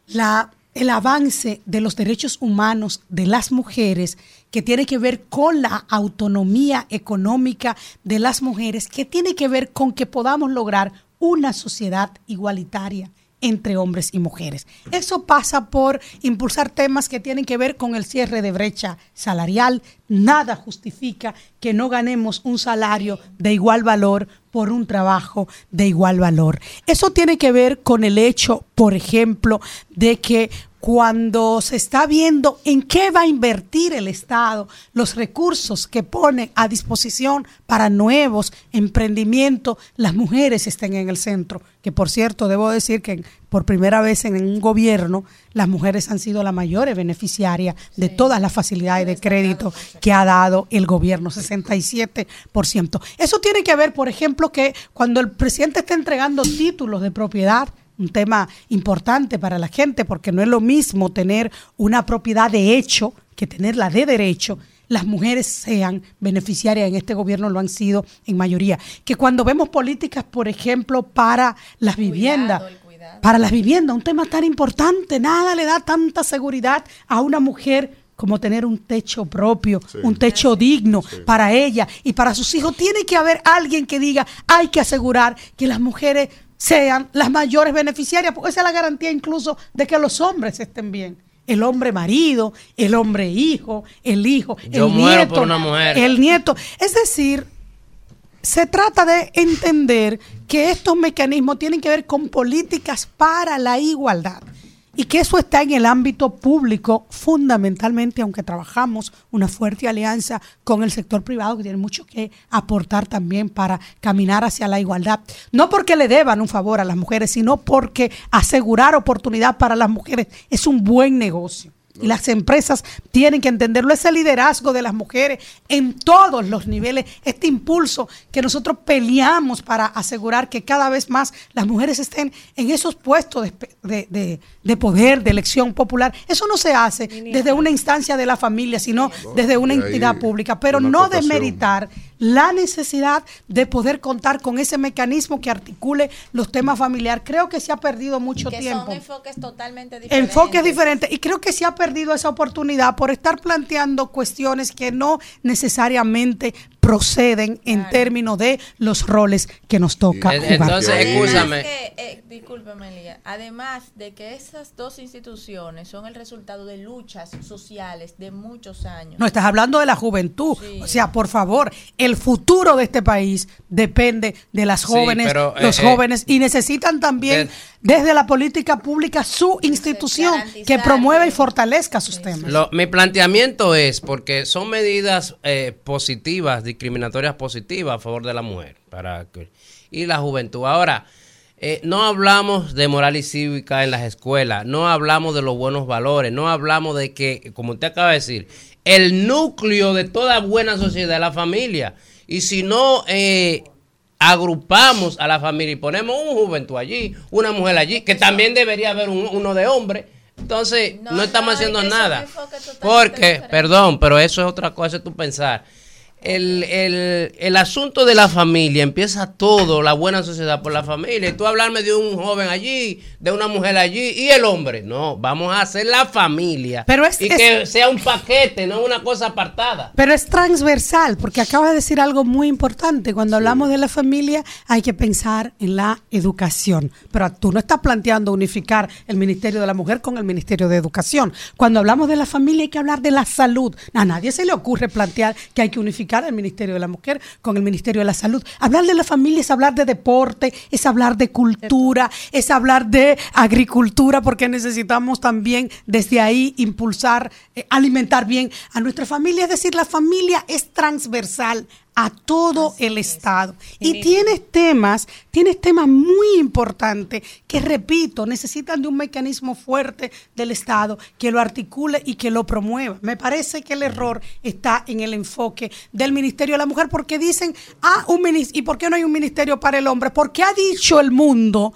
la, el avance de los derechos humanos de las mujeres, que tiene que ver con la autonomía económica de las mujeres, que tiene que ver con que podamos lograr una sociedad igualitaria entre hombres y mujeres. Eso pasa por impulsar temas que tienen que ver con el cierre de brecha salarial. Nada justifica que no ganemos un salario de igual valor por un trabajo de igual valor. Eso tiene que ver con el hecho, por ejemplo, de que cuando se está viendo en qué va a invertir el Estado, los recursos que pone a disposición para nuevos emprendimientos, las mujeres estén en el centro. Que por cierto, debo decir que por primera vez en un gobierno, las mujeres han sido la mayor beneficiaria de todas las facilidades de crédito que ha dado el gobierno, 67%. Eso tiene que ver, por ejemplo, que cuando el presidente está entregando títulos de propiedad, un tema importante para la gente, porque no es lo mismo tener una propiedad de hecho que tenerla de derecho. Las mujeres sean beneficiarias en este gobierno, lo han sido en mayoría. Que cuando vemos políticas, por ejemplo, para las viviendas, para las viviendas, un tema tan importante, nada le da tanta seguridad a una mujer como tener un techo propio, un techo digno para ella y para sus hijos. Tiene que haber alguien que diga, hay que asegurar que las mujeres sean las mayores beneficiarias, porque esa es la garantía incluso de que los hombres estén bien. El hombre marido, el hombre hijo, el hijo, Yo el muero nieto, por una mujer. el nieto. Es decir, se trata de entender que estos mecanismos tienen que ver con políticas para la igualdad y que eso está en el ámbito público fundamentalmente, aunque trabajamos una fuerte alianza con el sector privado que tiene mucho que aportar también para caminar hacia la igualdad. No porque le deban un favor a las mujeres, sino porque asegurar oportunidad para las mujeres es un buen negocio. Y las empresas tienen que entenderlo, ese liderazgo de las mujeres en todos los niveles, este impulso que nosotros peleamos para asegurar que cada vez más las mujeres estén en esos puestos de, de- de- de poder, de elección popular. Eso no se hace desde una instancia de la familia, sino desde una entidad pública, pero una no acotación. desmeritar la necesidad de poder contar con ese mecanismo que articule los temas familiares. Creo que se ha perdido mucho que tiempo. son enfoques totalmente diferentes. Enfoques diferentes. Y creo que se ha perdido esa oportunidad por estar planteando cuestiones que no necesariamente proceden en términos de los roles que nos toca Eh, jugar. entonces, escúchame. eh, discúlpeme, Lía, además de que esas dos instituciones son el resultado de luchas sociales de muchos años. No, estás hablando de la juventud. O sea, por favor, el futuro de este país depende de las Sí, jóvenes, pero, los eh, jóvenes, y necesitan también desde la política pública su institución que promueva y fortalezca sus temas. Lo- mi planteamiento es, porque son medidas eh, positivas, discriminatorias positivas a favor de la mujer para que- y la juventud. Ahora, eh, no hablamos de moral y cívica en las escuelas, no hablamos de los buenos valores, no hablamos de que, como usted acaba de decir, el núcleo de toda buena sociedad es la familia. Y si no eh, agrupamos a la familia y ponemos un juventud allí, una mujer allí, que también debería haber un- uno de hombre, entonces no, estamos haciendo nada. Porque, perdón, pero eso es otra cosa, tú pensar. El, el, el asunto de la familia empieza todo, la buena sociedad por la familia. Y tú hablarme de un joven allí, de una mujer allí y el hombre. No, vamos a hacer la familia. Pero es- y es- que sea un paquete, no una cosa apartada. Pero es transversal, porque acaba de decir algo muy importante. Cuando hablamos de la familia, hay que pensar en la educación. Pero tú no estás planteando unificar el Ministerio de la Mujer con el Ministerio de Educación. Cuando hablamos de la familia, hay que hablar de la salud. A nadie se le ocurre plantear que hay que unificar el Ministerio de la Mujer con el Ministerio de la Salud. Hablar de la familia es hablar de deporte, es hablar de cultura, es hablar de agricultura, porque necesitamos también desde ahí impulsar, eh, alimentar bien a nuestra familia. Es decir, la familia es transversal a todo el Estado. Y tienes temas, tienes temas muy importantes que, repito, necesitan de un mecanismo fuerte del Estado que lo articule y que lo promueva. Me parece que el error está en el enfoque del Ministerio de la Mujer porque dicen, ah, un ministerio, ¿y por qué no hay un ministerio para el hombre? Porque ha dicho el mundo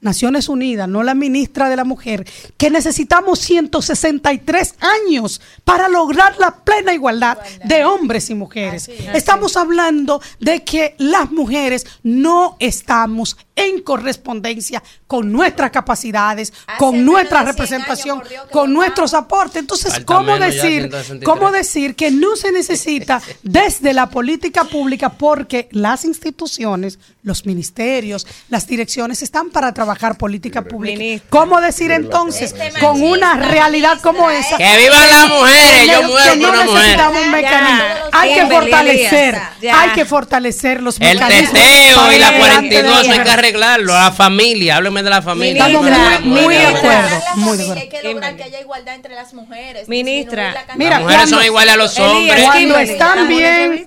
Naciones Unidas, no la ministra de la Mujer, que necesitamos 163 años para lograr la plena igualdad de hombres y mujeres. Estamos hablando de que las mujeres no estamos en correspondencia con nuestras capacidades, con nuestra representación, con nuestros aportes. Entonces, Falta ¿cómo decir, 163? cómo decir que no se necesita (laughs) desde la política pública porque las instituciones, los ministerios, las direcciones están para trabajar política pública? ¿Cómo decir entonces con una realidad como esa? ¡Que vivan las mujeres! Yo que muero no por una mujer. necesitamos un mecanismo. Hay que fortalecer, hay que fortalecer los El mecanismos. teteo para y la ir adelante de 42 hay que arreglarlo. La familia, hábleme de la familia. Estamos muy- muy de acuerdo. Muy de Que acuerdo. hay que lograr que haya igualdad entre las mujeres. Ministra, Las mujeres son iguales a los hombres. Cuando están bien,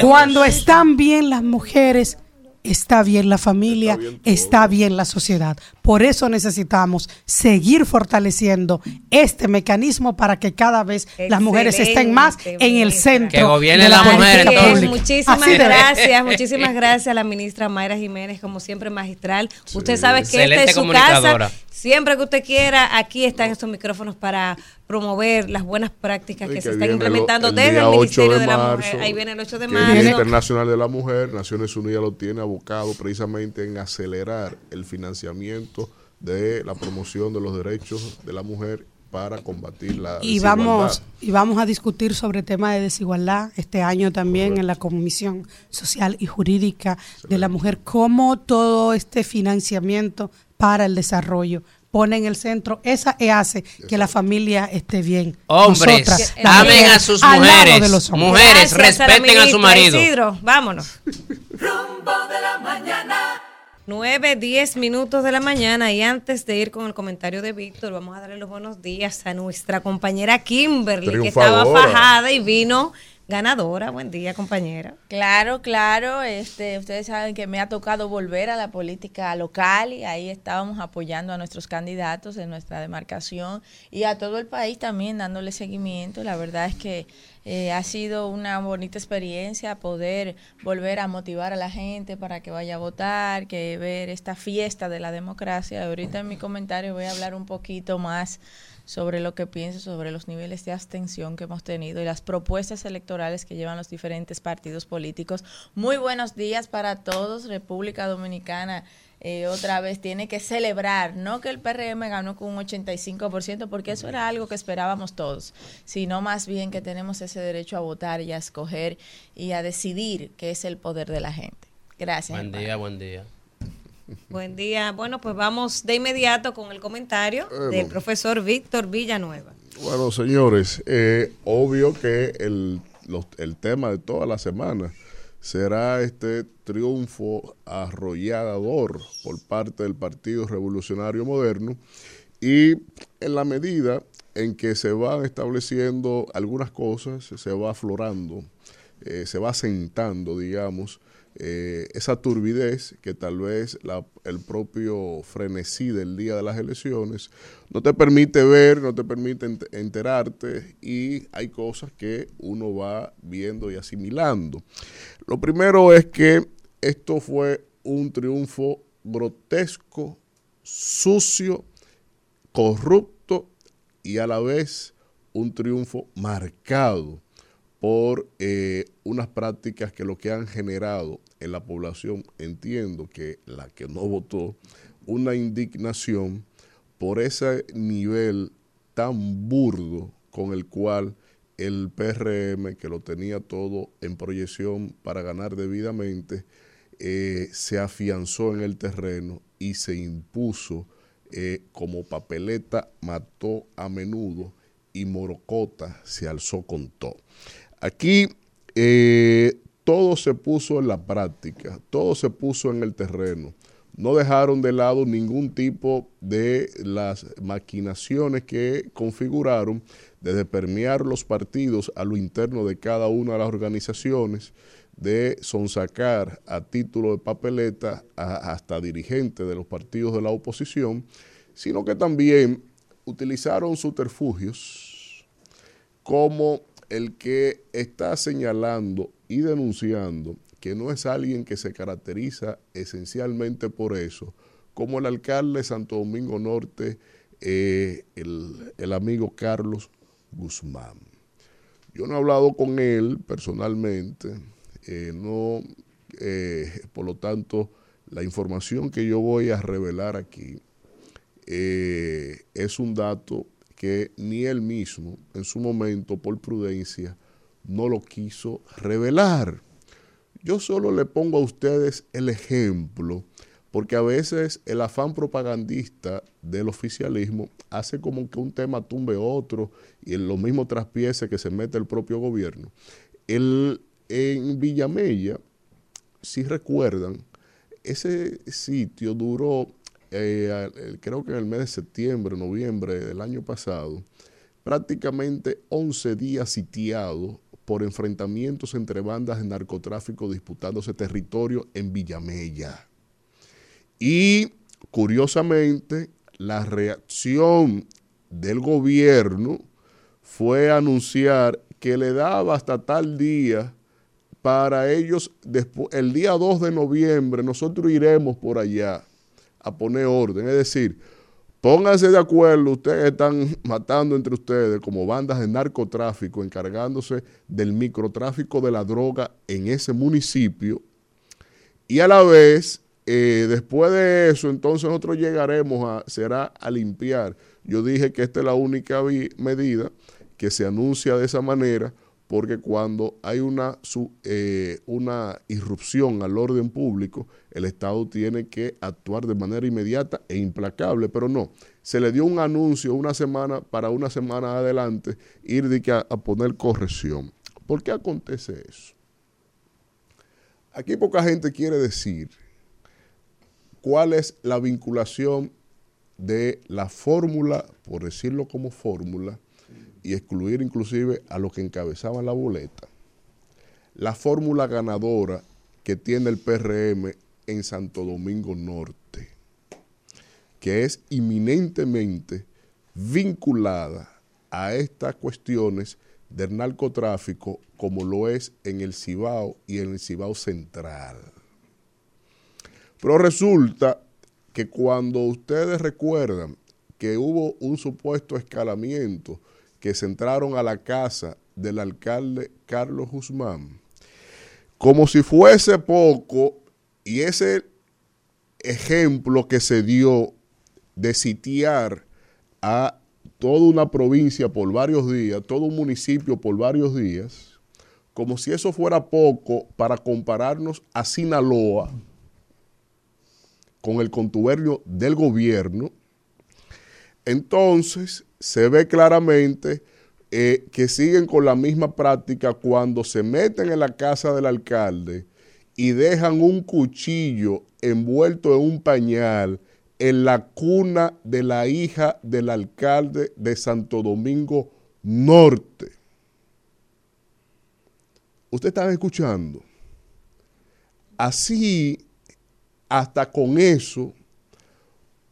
cuando están bien las mujeres, está bien la familia, está bien la sociedad. Por eso necesitamos seguir fortaleciendo este mecanismo para que cada vez las mujeres estén más en el centro Que gobierne de la la mujer, pública. Muchísimas Así gracias, muchísimas gracias a la ministra Mayra Jiménez, como siempre magistral. usted sabe que esta es su casa. Siempre que usted quiera, aquí están estos micrófonos para promover las buenas prácticas que que se están implementando el desde el 8 Ministerio de de, la marzo, Mujer. Ahí viene el 8 de que el Día marzo. Internacional de la Mujer, Naciones Unidas lo tiene abocado precisamente en acelerar el financiamiento de la promoción de los derechos de la mujer para combatir la Y desigualdad. vamos, y vamos a discutir sobre tema de desigualdad este año también en la Comisión Social y Jurídica de la Mujer, cómo todo este financiamiento para el desarrollo pone en el centro esa y hace que la familia esté bien. Hombres, Nosotras, las amen mujeres, a sus mujeres. Mujeres, Gracias respeten a su marido. Isidro, vámonos. Rumbo de la mañana. 9, 10 minutos de la mañana y antes de ir con el comentario de Víctor, vamos a darle los buenos días a nuestra compañera Kimberly, que estaba fajada y vino ganadora. Buen día, compañera. Claro, claro. Este, ustedes saben que me ha tocado volver a la política local y ahí estábamos apoyando a nuestros candidatos en nuestra demarcación y a todo el país también dándole seguimiento. La verdad es que eh, ha sido una bonita experiencia poder volver a motivar a la gente para que vaya a votar, que ver esta fiesta de la democracia. Ahorita en mi comentario voy a hablar un poquito más sobre lo que pienso sobre los niveles de abstención que hemos tenido y las propuestas electorales que llevan los diferentes partidos políticos. Muy buenos días para todos. República Dominicana eh, otra vez tiene que celebrar, no que el PRM ganó con un 85%, porque eso era algo que esperábamos todos, sino más bien que tenemos ese derecho a votar y a escoger y a decidir qué es el poder de la gente. Gracias. Buen hermano. día, buen día. Buen día. Bueno, pues vamos de inmediato con el comentario Bueno. del profesor Víctor Villanueva. Bueno, señores, eh, obvio que el, los- el tema de toda la semana será este triunfo arrollador por parte del Partido Revolucionario Moderno y en la medida en que se van estableciendo algunas cosas, se va aflorando, eh, se va sentando, digamos, eh, esa turbidez que tal vez el propio frenesí del día de las elecciones no te permite ver, no te permite ent- enterarte y hay cosas que uno va viendo y asimilando. Lo primero es que esto fue un triunfo grotesco, sucio, corrupto y a la vez un triunfo marcado por eh, unas prácticas que lo que han generado en la población, entiendo que la que no votó, una indignación por ese nivel tan burdo con el cual el PRM, que lo tenía todo en proyección para ganar debidamente, eh, se afianzó en el terreno y se impuso eh, como papeleta mató a menudo y Morocota se alzó con todo. Aquí eh, todo se puso en la práctica, todo se puso en el terreno. No dejaron de lado ningún tipo de las maquinaciones que configuraron desde permear los partidos a lo interno de cada una de las organizaciones, de sonsacar a título de papeleta hasta dirigentes de los partidos de la oposición, sino que también utilizaron subterfugios como el que está señalando y denunciando que no es alguien que se caracteriza esencialmente por eso, como el alcalde de Santo Domingo Norte, eh, el, el amigo Carlos Guzmán. Yo no he hablado con él personalmente, eh, no, eh, por lo tanto, la información que yo voy a revelar aquí es un dato que ni él mismo, en su momento, por prudencia, no lo quiso revelar. Yo solo le pongo a ustedes el ejemplo, porque a veces el afán propagandista del oficialismo hace como que un tema tumbe otro y en los mismos traspiés que se mete el propio gobierno. El, en Villamella, si recuerdan, ese sitio duró, eh, creo que en el mes de septiembre, noviembre del año pasado, prácticamente 11 días sitiado por enfrentamientos entre bandas de narcotráfico disputándose territorio en Villamella. Y curiosamente, la reacción del gobierno fue anunciar que le daba hasta tal día para ellos, después, el día 2 de noviembre, nosotros iremos por allá a poner orden. Es decir, pónganse de acuerdo, ustedes están matando entre ustedes como bandas de narcotráfico, encargándose del microtráfico de la droga en ese municipio. Y a la vez, eh, después de eso, entonces nosotros llegaremos a, será a limpiar. Yo dije que esta es la única medida que se anuncia de esa manera porque cuando hay una, eh, una irrupción al orden público, el Estado tiene que actuar de manera inmediata e implacable, pero no. Se le dio un anuncio una semana para una semana adelante ir de que a, a poner corrección. ¿Por qué acontece eso? Aquí poca gente quiere decir cuál es la vinculación de la fórmula, por decirlo como fórmula, y excluir inclusive a los que encabezaban la boleta, la fórmula ganadora que tiene el PRM en Santo Domingo Norte, que es inminentemente vinculada a estas cuestiones del narcotráfico como lo es en el Cibao y en el Cibao Central. Pero resulta que cuando ustedes recuerdan que hubo un supuesto escalamiento que se entraron a la casa del alcalde Carlos Guzmán, como si fuese poco, y ese ejemplo que se dio de sitiar a toda una provincia por varios días, todo un municipio por varios días, como si eso fuera poco para compararnos a Sinaloa con el contubernio del gobierno, entonces se ve claramente eh, que siguen con la misma práctica cuando se meten en la casa del alcalde y dejan un cuchillo envuelto en un pañal en la cuna de la hija del alcalde de Santo Domingo Norte. Usted están escuchando. Así, hasta con eso,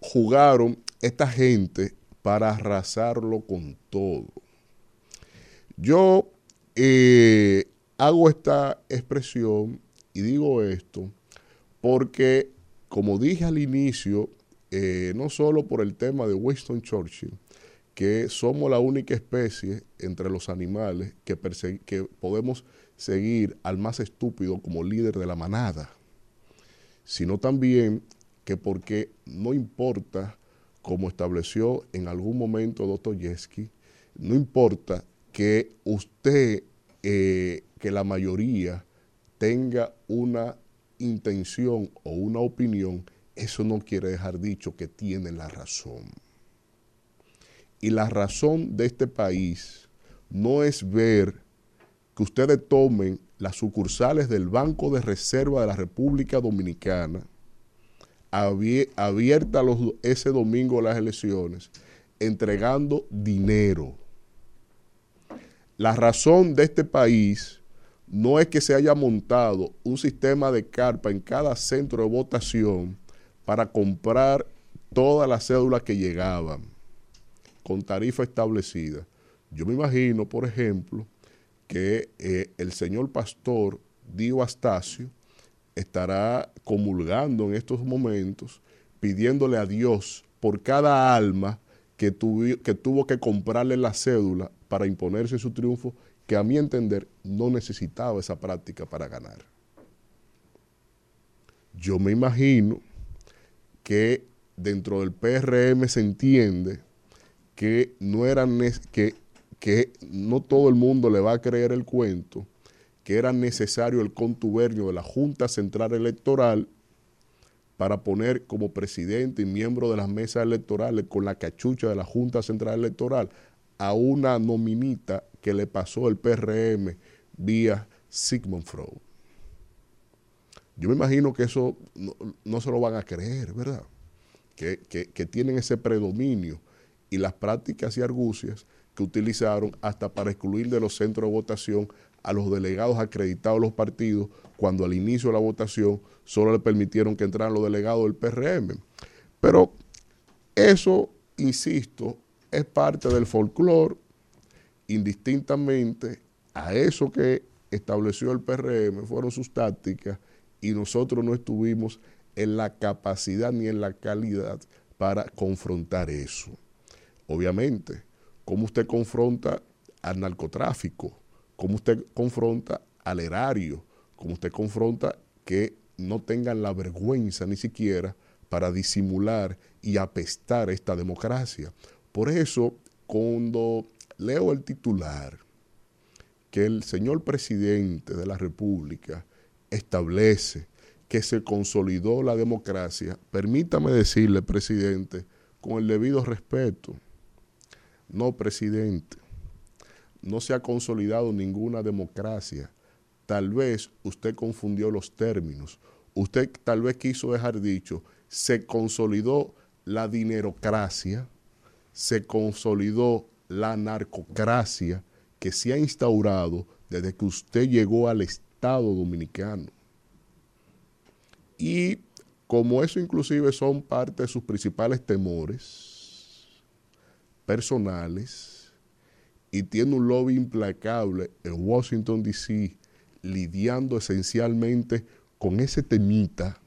jugaron esta gente para arrasarlo con todo. Yo eh, hago esta expresión y digo esto porque, como dije al inicio, eh, no solo por el tema de Winston Churchill, que somos la única especie entre los animales que, que podemos seguir al más estúpido como líder de la manada, sino también que porque no importa como estableció en algún momento Dostoyevsky, no importa que usted, eh, que la mayoría tenga una intención o una opinión, eso no quiere dejar dicho que tiene la razón. Y la razón de este país no es ver que ustedes tomen las sucursales del Banco de Reserva de la República Dominicana abierta los, ese domingo las elecciones, entregando dinero. La razón de este país no es que se haya montado un sistema de carpa en cada centro de votación para comprar todas las cédulas que llegaban con tarifa establecida. Yo me imagino, por ejemplo, que eh, el señor pastor Dio Astacio estará comulgando en estos momentos pidiéndole a Dios por cada alma que, que tuvo que comprarle la cédula para imponerse su triunfo, que a mi entender no necesitaba esa práctica para ganar. Yo me imagino que dentro del PRM se entiende que no que, que no todo el mundo le va a creer el cuento, que era necesario el contubernio de la Junta Central Electoral para poner como presidente y miembro de las mesas electorales con la cachucha de la Junta Central Electoral a una nominita que le pasó el PRM vía Sigmund Freud. Yo me imagino que eso no, no se lo van a creer, ¿verdad? Que, que- que tienen ese predominio y las prácticas y argucias que utilizaron hasta para excluir de los centros de votación a los delegados acreditados de los partidos cuando al inicio de la votación solo le permitieron que entraran los delegados del PRM. Pero eso, insisto, es parte del folclore, indistintamente a eso que estableció el PRM, fueron sus tácticas y nosotros no estuvimos en la capacidad ni en la calidad para confrontar eso. Obviamente, ¿cómo usted confronta al narcotráfico? ¿Cómo usted confronta al erario? ¿Cómo usted confronta que no tengan la vergüenza ni siquiera para disimular y apestar esta democracia? Por eso, cuando leo el titular, que el señor presidente de la República establece que se consolidó la democracia, permítame decirle, presidente, con el debido respeto, no, presidente, no se ha consolidado ninguna democracia. Tal vez usted confundió los términos. Usted tal vez quiso dejar dicho, se consolidó la dinerocracia, se consolidó la narcocracia que se ha instaurado desde que usted llegó al Estado dominicano. Y como eso inclusive son parte de sus principales temores personales y tiene un lobby implacable en Washington, D.C., lidiando esencialmente con ese temita,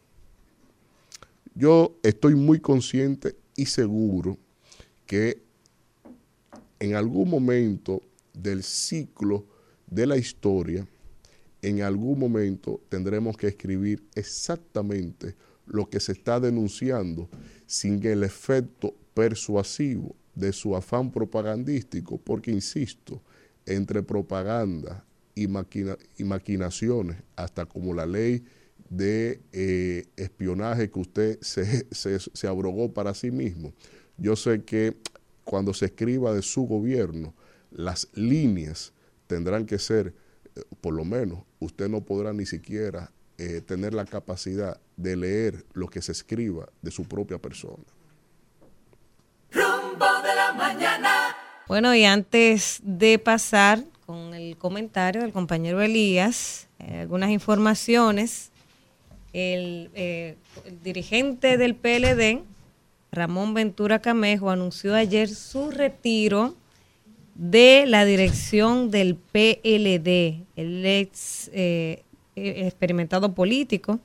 yo estoy muy consciente y seguro que en algún momento del ciclo de la historia, en algún momento tendremos que escribir exactamente lo que se está denunciando sin el efecto persuasivo de su afán propagandístico, porque insisto, entre propaganda y, maquina- y maquinaciones, hasta como la ley de eh, espionaje que usted se, se- abrogó para sí mismo, yo sé que cuando se escriba de su gobierno, las líneas tendrán que ser, eh, por lo menos, usted no podrá ni siquiera eh, tener la capacidad de leer lo que se escriba de su propia persona. Mañana. Bueno, y antes de pasar con el comentario del compañero Elías, eh, algunas informaciones. El, eh, dirigente del PLD, Ramón Ventura Camejo, anunció ayer su retiro de la dirección del PLD, el ex eh, experimentado político.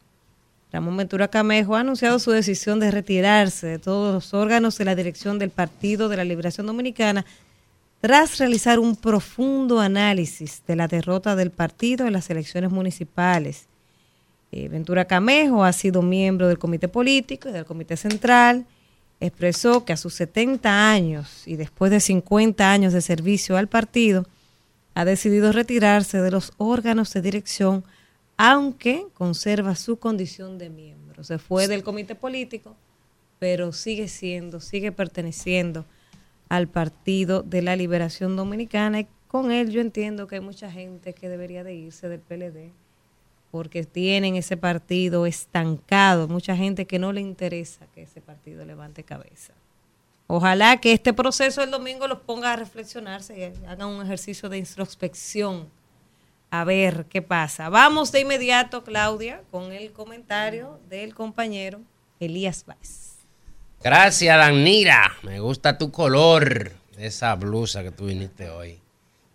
Ramón Ventura Camejo ha anunciado su decisión de retirarse de todos los órganos de la dirección del Partido de la Liberación Dominicana tras realizar un profundo análisis de la derrota del partido en las elecciones municipales. Eh, Ventura Camejo ha sido miembro del comité político y del comité central. Expresó que a sus 70 años y después de 50 años de servicio al partido, ha decidido retirarse de los órganos de dirección, aunque conserva su condición de miembro. Se fue del comité político, pero sigue siendo, sigue perteneciendo al Partido de la Liberación Dominicana y con él yo entiendo que hay mucha gente que debería de irse del PLD porque tienen ese partido estancado, mucha gente que no le interesa que ese partido levante cabeza. Ojalá que este proceso el domingo los ponga a reflexionarse y hagan un ejercicio de introspección a ver qué pasa. Vamos de inmediato, Claudia, con el comentario del compañero Elías Vázquez. Gracias, Danira. Me gusta tu color, esa blusa que tú viniste hoy.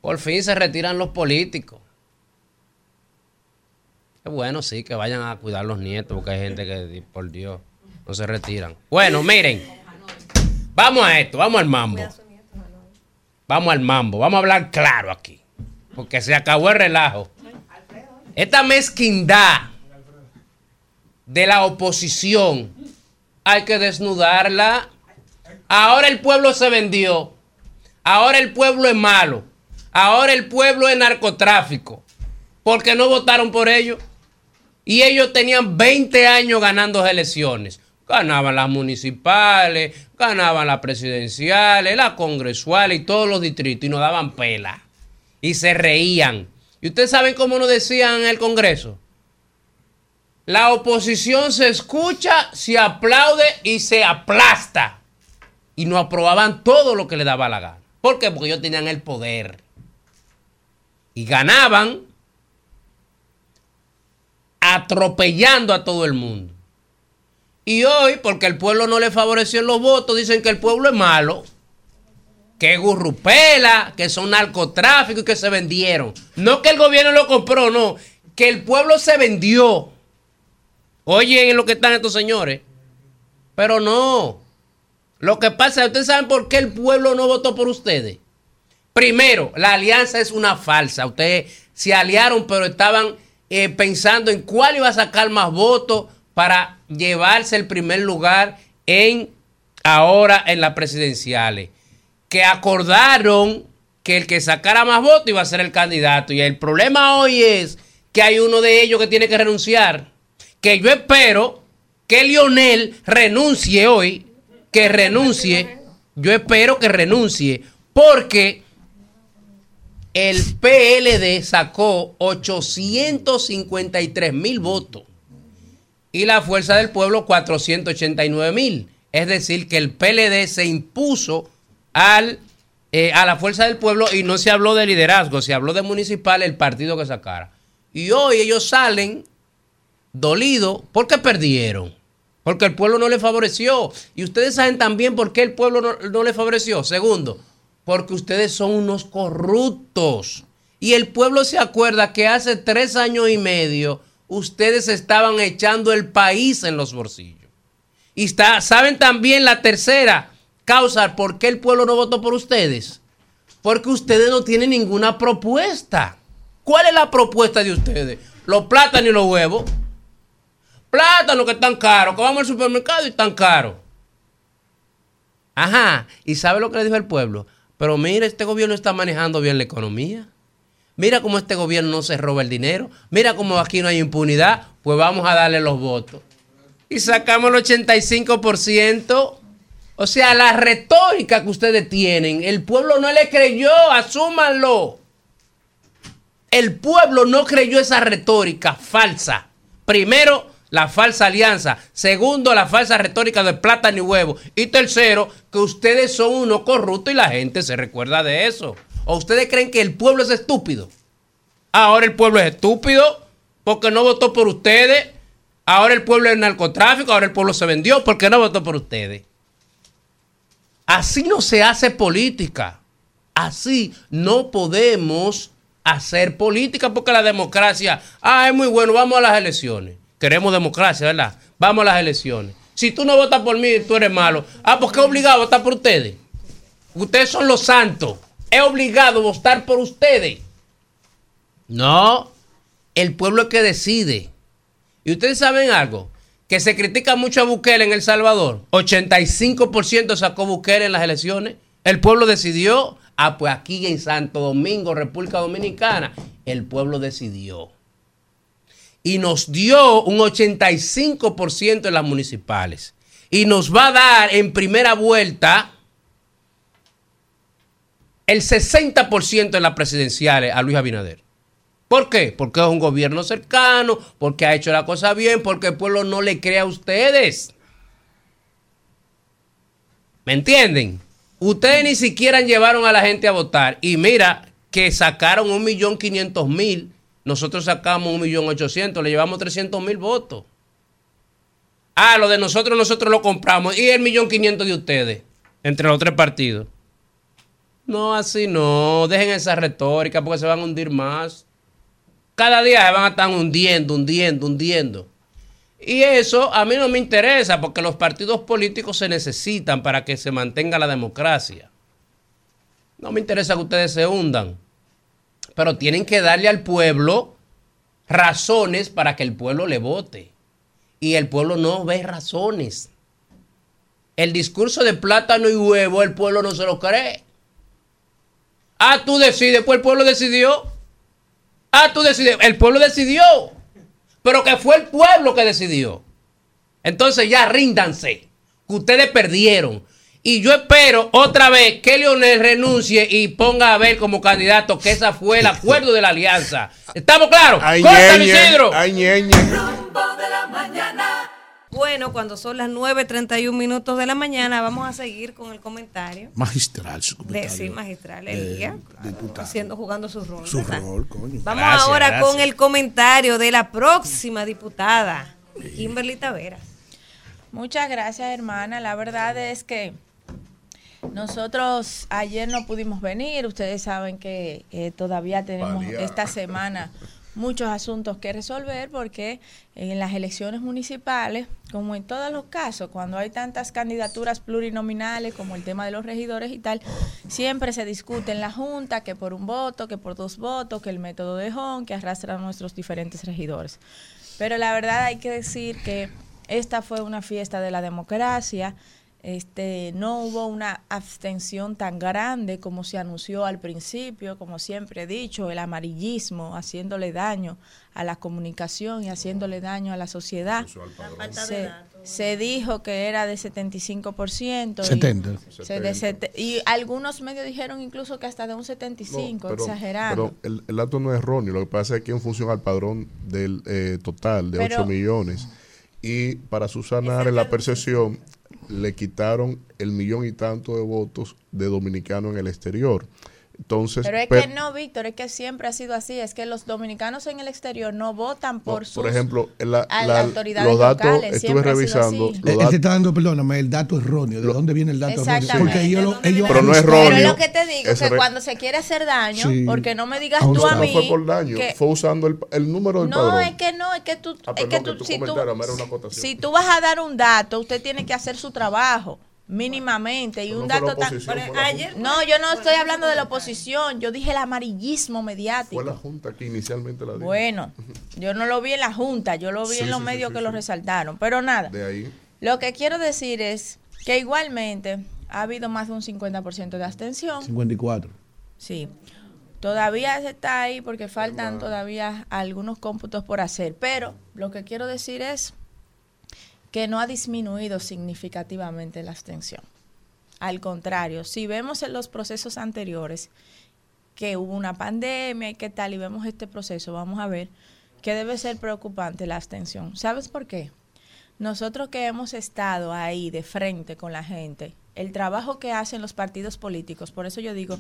Por fin se retiran los políticos. Qué bueno, sí, que vayan a cuidar los nietos, porque hay gente que, por Dios. No se retiran. Bueno, miren. Vamos a esto, vamos al mambo. Vamos al mambo, vamos a hablar claro aquí. Porque se acabó el relajo. Esta mezquindad de la oposición hay que desnudarla. Ahora el pueblo se vendió. Ahora el pueblo es malo. Ahora el pueblo es narcotráfico. Porque no votaron por ellos. Y ellos tenían 20 años ganando elecciones. Ganaban las municipales, ganaban las presidenciales, las congresuales y todos los distritos y nos daban pela. Y se reían. ¿Y ustedes saben cómo nos decían en el Congreso? La oposición se escucha, se aplaude y se aplasta. Y no aprobaban todo lo que le daba la gana. ¿Por qué? Porque ellos tenían el poder. Y ganaban atropellando a todo el mundo. Y hoy, porque el pueblo no le favoreció los votos, dicen que el pueblo es malo, que gurrupela, que son narcotráficos y que se vendieron. No que el gobierno lo compró, no, que el pueblo se vendió. Oye, en lo que están estos señores. Pero no. Lo que pasa es, ¿ustedes saben por qué el pueblo no votó por ustedes? Primero, la alianza es una falsa. Ustedes se aliaron, pero estaban eh, pensando en cuál iba a sacar más votos para llevarse el primer lugar en ahora en las presidenciales. Que acordaron que el que sacara más votos iba a ser el candidato. Y el problema hoy es que hay uno de ellos que tiene que renunciar. Que yo espero que Lionel renuncie hoy. Que renuncie. Yo espero que renuncie. Porque el PLD sacó 853 mil votos y la Fuerza del Pueblo 489 mil. Es decir, que el PLD se impuso al, eh, a la Fuerza del Pueblo y no se habló de liderazgo, se habló de municipal, el partido que sacara. Y hoy ellos salen dolidos porque perdieron. Porque el pueblo no le favoreció. Y ustedes saben también por qué el pueblo no, no le favoreció. Segundo, porque ustedes son unos corruptos. Y el pueblo se acuerda que hace tres años y medio ustedes estaban echando el país en los bolsillos. Y está, saben también la tercera causa por qué el pueblo no votó por ustedes. Porque ustedes no tienen ninguna propuesta. ¿Cuál es la propuesta de ustedes? Los plátanos y los huevos. Plátanos que están caros, que vamos al supermercado y están caros. Ajá, ¿y sabe lo que le dijo el pueblo? Pero mira, este gobierno está manejando bien la economía. Mira cómo este gobierno no se roba el dinero. Mira cómo aquí no hay impunidad. Pues vamos a darle los votos. Y sacamos el 85%. O sea, la retórica que ustedes tienen, el pueblo no le creyó, asúmanlo. El pueblo no creyó esa retórica falsa. Primero, la falsa alianza. Segundo, la falsa retórica de plátano y huevo. Y tercero, que ustedes son unos corruptos y la gente se recuerda de eso. ¿O ustedes creen que el pueblo es estúpido? Ahora el pueblo es estúpido porque no votó por ustedes. Ahora el pueblo es narcotráfico, ahora el pueblo se vendió porque no votó por ustedes. Así no se hace política. Así no podemos hacer política porque la democracia, ah, es muy bueno, vamos a las elecciones. Queremos democracia, ¿verdad? Vamos a las elecciones. Si tú no votas por mí, tú eres malo. Ah, pues qué obligado a votar por ustedes. Ustedes son los santos. Es obligado a votar por ustedes. No, el pueblo es que decide. Y ustedes saben algo, que se critica mucho a Bukele en El Salvador. 85% sacó Bukele en las elecciones. El pueblo decidió. Ah, pues aquí en Santo Domingo, República Dominicana, el pueblo decidió. Y nos dio un 85% en las municipales. Y nos va a dar en primera vuelta el 60% en las presidenciales a Luis Abinader. ¿Por qué? Porque es un gobierno cercano, porque ha hecho la cosa bien, porque el pueblo no le cree a ustedes. ¿Me entienden? Ustedes ni siquiera llevaron a la gente a votar. Y mira que sacaron un millón quinientos mil. Nosotros sacamos un millón ochocientos. Le llevamos trescientos mil votos. Ah, lo de nosotros, nosotros lo compramos. Y el millón quinientos de ustedes. Entre los tres partidos. No, así no. Dejen esa retórica porque se van a hundir más. Cada día se van a estar hundiendo, hundiendo, hundiendo. Y eso a mí no me interesa porque los partidos políticos se necesitan para que se mantenga la democracia. No me interesa que ustedes se hundan, pero tienen que darle al pueblo razones para que el pueblo le vote. Y el pueblo no ve razones. El discurso de plátano y huevo, el pueblo no se lo cree. Ah, tú decides, pues el pueblo decidió. Ah, tú decides, el pueblo decidió. Pero que fue el pueblo que decidió. Entonces ya ríndanse, que ustedes perdieron. Y yo espero otra vez que Leonel renuncie y ponga a ver como candidato que ese fue el acuerdo de la alianza. ¿Estamos claros? Ay, ¡Corta, Isidro! ay, ñeñe. Bueno, cuando son las 9.31 minutos de la mañana, vamos a seguir con el comentario. Magistral su De, comentario. sí, magistral, Eh, Elías, diputado. haciendo, jugando su rol. Su ¿verdad? rol, coño. Vamos Gracias, ahora gracias. con el comentario de la próxima diputada, Kimberly Taveras. Muchas gracias, hermana. La verdad es que nosotros ayer no pudimos venir. Ustedes saben que eh, todavía tenemos Valía. esta semana (laughs) muchos asuntos que resolver porque en las elecciones municipales, como en todos los casos, cuando hay tantas candidaturas plurinominales como el tema de los regidores y tal, siempre se discute en la Junta que por un voto, que por dos votos, que el método de Hon, que arrastran nuestros diferentes regidores. Pero la verdad hay que decir que esta fue una fiesta de la democracia. Este, no hubo una abstención tan grande como se anunció al principio, como siempre he dicho, el amarillismo haciéndole daño a la comunicación y haciéndole daño a la sociedad. Se, se dijo que era de 75%. y- 70. se de sete- y algunos medios dijeron incluso que hasta de un 75, pero, exagerando. pero el, el dato no es erróneo. Lo que pasa es que en función al padrón del eh, total de Pero- 8 millones y para subsanar la percepción le quitaron el millón y tanto de votos de dominicanos en el exterior. Entonces, Pero es per- que no, Víctor, es que siempre ha sido así. Es que los dominicanos en el exterior no votan por no, sus por ejemplo, la- a- la- autoridades los datos locales. estuve Siempre ha sido revisando. así. los Él datos- te está dando, perdóname, el dato erróneo. ¿De dónde viene el dato erróneo? Porque ellos, lo- ellos Pero no es Pero erróneo. lo que te digo es que re- cuando se quiere hacer daño, Sí. porque no me digas no, tú a no mí. fue por daño, que- fue usando el, el número del no, padrón. es que no, es que tú, Ah, es perdón, que que tú, tu si, tú, si tú vas a dar un dato, usted tiene que hacer su trabajo mínimamente y un dato tan Junta. no yo no estoy hablando de la oposición yo dije el amarillismo mediático Fue la Junta que inicialmente la dijo. bueno (laughs) yo no lo vi en la junta yo lo vi Sí, en los sí, medios sí, que sí. lo resaltaron pero nada De ahí. lo que quiero decir es que igualmente ha habido más de un 50% de abstención 54. Sí. Todavía se está ahí porque faltan todavía algunos cómputos por hacer. Pero lo que quiero decir es que no ha disminuido significativamente la abstención. Al contrario, si vemos en los procesos anteriores que hubo una pandemia y qué tal, y vemos este proceso, vamos a ver que debe ser preocupante la abstención. ¿Sabes por qué? Nosotros que hemos estado ahí de frente con la gente, el trabajo que hacen los partidos políticos, por eso yo digo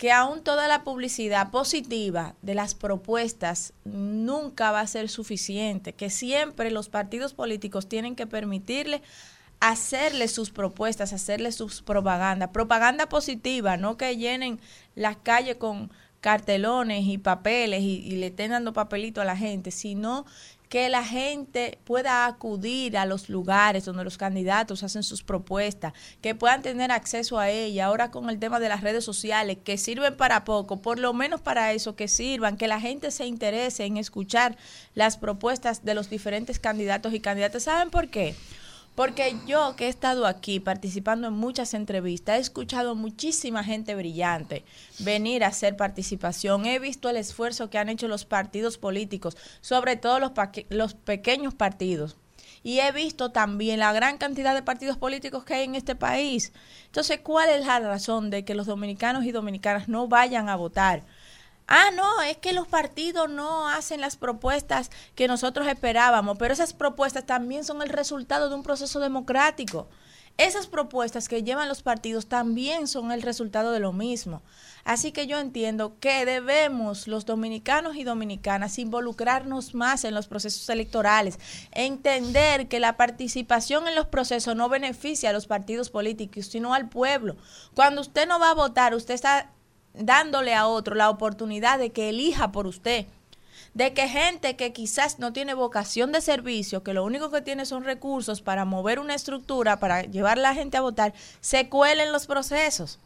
que aún toda la publicidad positiva de las propuestas nunca va a ser suficiente, que siempre los partidos políticos tienen que permitirle hacerle sus propuestas, hacerle sus propaganda, propaganda positiva, no que llenen las calles con cartelones y papeles y, y le estén dando papelito a la gente, sino que la gente pueda acudir a los lugares donde los candidatos hacen sus propuestas, que puedan tener acceso a ella. Ahora con el tema de las redes sociales, que sirven para poco, por lo menos para eso, que sirvan, que la gente se interese en escuchar las propuestas de los diferentes candidatos y candidatas. ¿Saben por qué? Porque yo que he estado aquí participando en muchas entrevistas, he escuchado muchísima gente brillante venir a hacer participación. He visto el esfuerzo que han hecho los partidos políticos, sobre todo los, los pequeños partidos. Y he visto también la gran cantidad de partidos políticos que hay en este país. Entonces, ¿cuál es la razón de que los dominicanos y dominicanas no vayan a votar? Ah, no, es que los partidos no hacen las propuestas que nosotros esperábamos, pero esas propuestas también son el resultado de un proceso democrático. Esas propuestas que llevan los partidos también son el resultado de lo mismo. Así que yo entiendo que debemos los dominicanos y dominicanas involucrarnos más en los procesos electorales, entender que la participación en los procesos no beneficia a los partidos políticos, sino al pueblo. Cuando usted no va a votar, usted está dándole a otro la oportunidad de que elija por usted. de que gente que quizás no tiene vocación de servicio, que lo único que tiene son recursos para mover una estructura, para llevar a la gente a votar, se cuelen los procesos.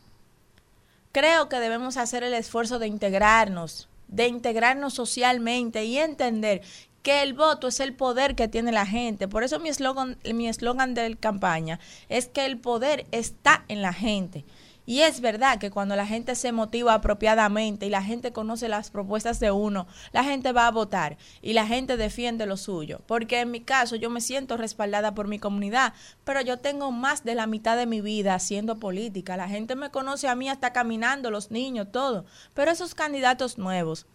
Creo que debemos hacer el esfuerzo de integrarnos, de integrarnos socialmente y entender que el voto es el poder que tiene la gente. Por eso mi eslogan mi de campaña es que el poder está en la gente. Y es verdad que cuando la gente se motiva apropiadamente y la gente conoce las propuestas de uno, la gente va a votar y la gente defiende lo suyo. Porque en mi caso yo me siento respaldada por mi comunidad, pero yo tengo más de la mitad de mi vida haciendo política. La gente me conoce a mí hasta caminando, los niños, todo. Pero esos candidatos nuevos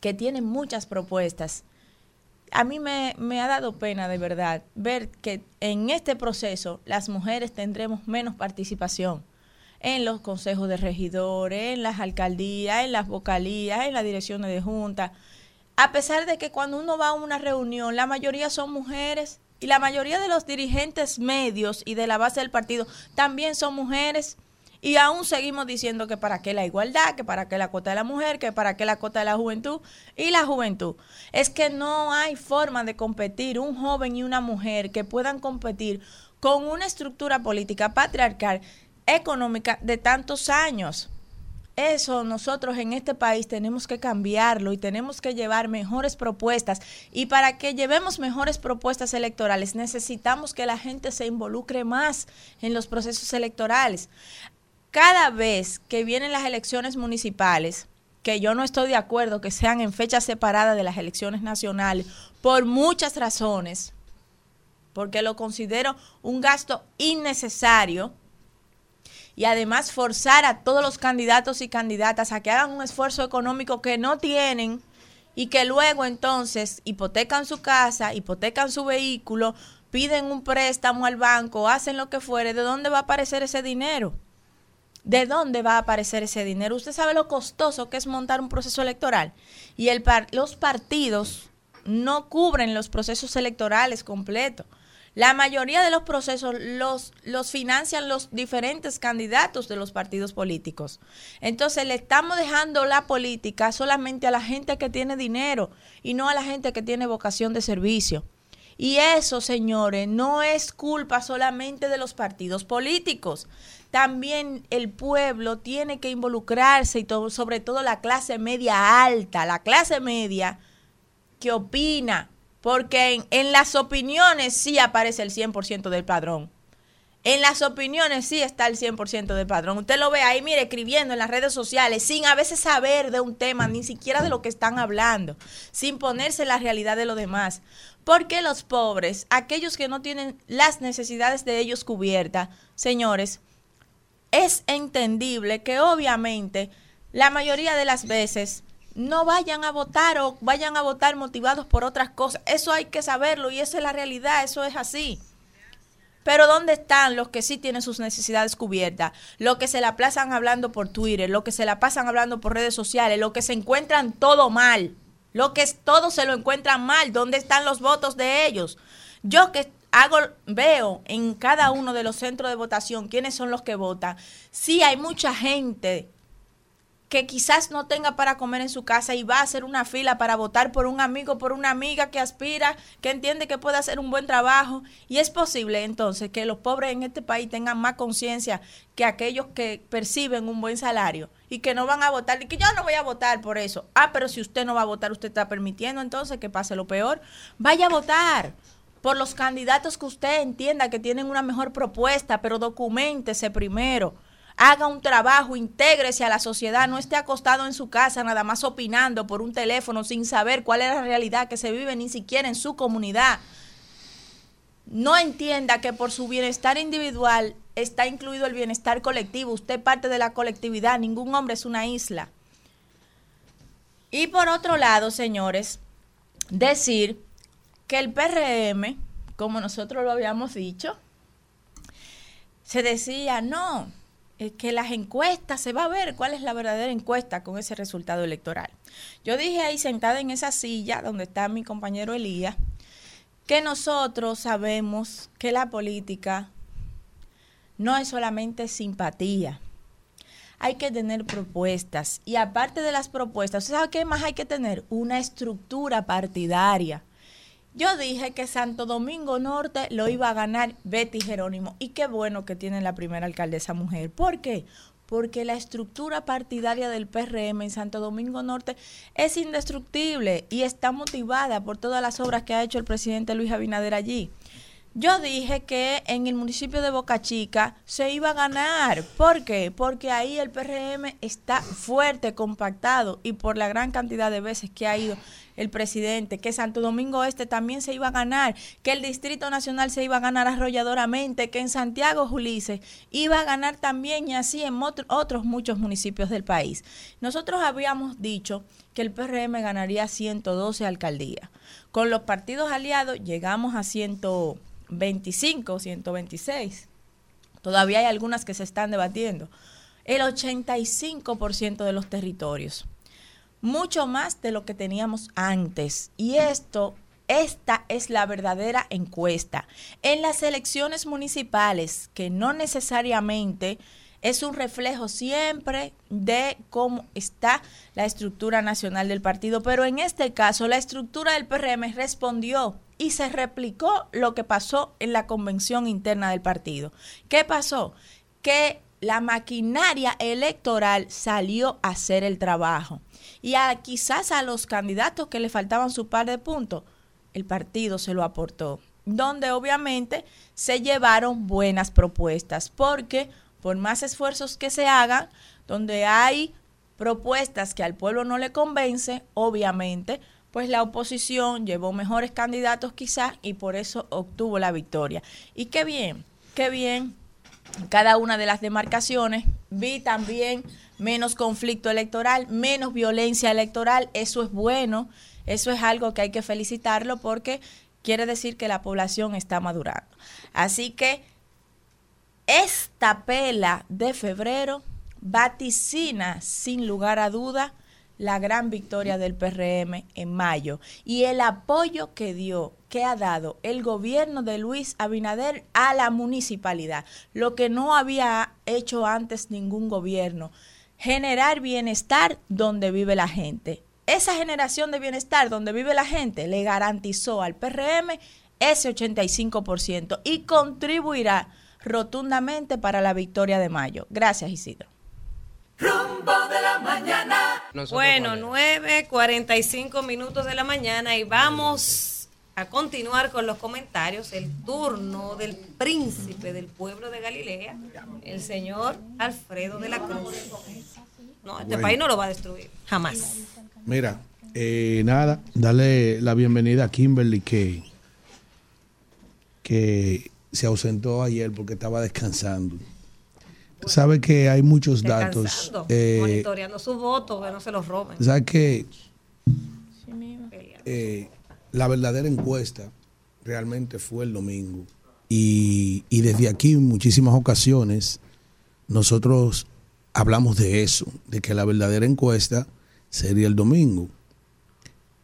que tienen muchas propuestas, a mí me, ha dado pena de verdad ver que en este proceso las mujeres tendremos menos participación en los consejos de regidores, en las alcaldías, en las vocalías, en las direcciones de junta. A pesar de que cuando uno va a una reunión, la mayoría son mujeres y la mayoría de los dirigentes medios y de la base del partido también son mujeres. Y aún seguimos diciendo que para qué la igualdad, que para qué la cuota de la mujer, que para qué la cuota de la juventud. Y la juventud. Es que no hay forma de competir un joven y una mujer que puedan competir con una estructura política patriarcal económica de tantos años. Eso nosotros en este país tenemos que cambiarlo y tenemos que llevar mejores propuestas. Y para que llevemos mejores propuestas electorales necesitamos que la gente se involucre más en los procesos electorales. Cada vez que vienen las elecciones municipales, que yo no estoy de acuerdo que sean en fecha separada de las elecciones nacionales, por muchas razones, porque lo considero un gasto innecesario, y además forzar a todos los candidatos y candidatas a que hagan un esfuerzo económico que no tienen y que luego entonces hipotecan su casa, hipotecan su vehículo, piden un préstamo al banco, hacen lo que fuere, ¿de dónde va a aparecer ese dinero? ¿De dónde va a aparecer ese dinero? Usted sabe lo costoso que es montar un proceso electoral y los partidos no cubren los procesos electorales completos. La mayoría de los procesos los, los financian los diferentes candidatos de los partidos políticos. Entonces le estamos dejando la política solamente a la gente que tiene dinero y no a la gente que tiene vocación de servicio. Y eso, señores, no es culpa solamente de los partidos políticos. También el pueblo tiene que involucrarse y sobre todo la clase media alta, la clase media que opina, porque en, las opiniones sí aparece el 100% del padrón. En las opiniones sí está el 100% del padrón. Usted lo ve ahí, mire, escribiendo en las redes sociales, sin a veces saber de un tema, ni siquiera de lo que están hablando, sin ponerse la realidad de lo demás. Porque los pobres, aquellos que no tienen las necesidades de ellos cubiertas, señores, es entendible que obviamente la mayoría de las veces no vayan a votar o vayan a votar motivados por otras cosas. Eso hay que saberlo y esa es la realidad, eso es así. Pero ¿dónde están los que sí tienen sus necesidades cubiertas? Los que se la pasan hablando por Twitter, los que se la pasan hablando por redes sociales, los que se encuentran todo mal, los que todo se lo encuentran mal, ¿dónde están los votos de ellos? Yo que hago veo en cada uno de los centros de votación quiénes son los que votan. Sí hay mucha gente que quizás no tenga para comer en su casa y va a hacer una fila para votar por un amigo, por una amiga que aspira, que entiende que puede hacer un buen trabajo. Y es posible entonces que los pobres en este país tengan más conciencia que aquellos que perciben un buen salario y que no van a votar y que yo no voy a votar por eso. Ah, pero si usted no va a votar, usted está permitiendo entonces que pase lo peor. Vaya a votar por los candidatos que usted entienda que tienen una mejor propuesta, pero documentese primero haga un trabajo, intégrese a la sociedad, no esté acostado en su casa nada más opinando por un teléfono sin saber cuál es la realidad que se vive ni siquiera en su comunidad. No entienda que por su bienestar individual está incluido el bienestar colectivo. Usted parte de la colectividad, ningún hombre es una isla. Y por otro lado, señores, decir que el PRM, como nosotros lo habíamos dicho, se decía, no, que las encuestas, se va a ver cuál es la verdadera encuesta con ese resultado electoral. Yo dije ahí sentada en esa silla donde está mi compañero Elías, que nosotros sabemos que la política no es solamente simpatía. hay que tener propuestas. Y aparte de las propuestas, ¿usted sabe qué más hay que tener? Una estructura partidaria. Yo dije que Santo Domingo Norte lo iba a ganar Betty Jerónimo. Y qué bueno que tiene la primera alcaldesa mujer. ¿Por qué? Porque la estructura partidaria del PRM en Santo Domingo Norte es indestructible y está motivada por todas las obras que ha hecho el presidente Luis Abinader allí. Yo dije que en el municipio de Boca Chica se iba a ganar. ¿Por qué? Porque ahí el PRM está fuerte, compactado y por la gran cantidad de veces que ha ido el presidente, que Santo Domingo Este también se iba a ganar, que el Distrito Nacional se iba a ganar arrolladoramente, que en Santiago Julice iba a ganar también y así en otros muchos municipios del país. Nosotros habíamos dicho que el PRM ganaría 112 alcaldías. Con los partidos aliados llegamos a 100 125, 126. Todavía hay algunas que se están debatiendo. El 85% de los territorios. Mucho más de lo que teníamos antes. Y esto, esta es la verdadera encuesta. En las elecciones municipales, que no necesariamente es un reflejo siempre de cómo está la estructura nacional del partido, pero en este caso la estructura del PRM respondió y se replicó lo que pasó en la convención interna del partido. ¿Qué pasó? Que la maquinaria electoral salió a hacer el trabajo. Y a, quizás a los candidatos que le faltaban su par de puntos, el partido se lo aportó. Donde obviamente se llevaron buenas propuestas, porque por más esfuerzos que se hagan, donde hay propuestas que al pueblo no le convence, obviamente pues la oposición llevó mejores candidatos quizás y por eso obtuvo la victoria. Y qué bien, qué bien cada una de las demarcaciones. Vi también menos conflicto electoral, menos violencia electoral, eso es bueno, eso es algo que hay que felicitarlo porque quiere decir que la población está madurando. Así que esta pela de febrero vaticina sin lugar a duda la gran victoria del PRM en mayo y el apoyo que dio, que ha dado el gobierno de Luis Abinader a la municipalidad, lo que no había hecho antes ningún gobierno, generar bienestar donde vive la gente. Esa generación de bienestar donde vive la gente le garantizó al PRM ese 85% y contribuirá rotundamente para la victoria de mayo. Gracias, Isidro. Rumbo de la mañana. bueno, 9.45 minutos de la mañana y vamos a continuar con los comentarios. El turno del príncipe del pueblo de Galilea, el señor Alfredo de la Cruz. No, este país no lo va a destruir, jamás. Mira, eh, nada, dale la bienvenida a Kimberly que, que se ausentó ayer porque estaba descansando. Sabe que hay muchos datos. Eh, monitoreando sus votos, que no se los roben. Sabe que eh, la verdadera encuesta realmente fue el domingo. Y, y desde aquí, en muchísimas ocasiones, nosotros hablamos de eso, de que la verdadera encuesta sería el domingo.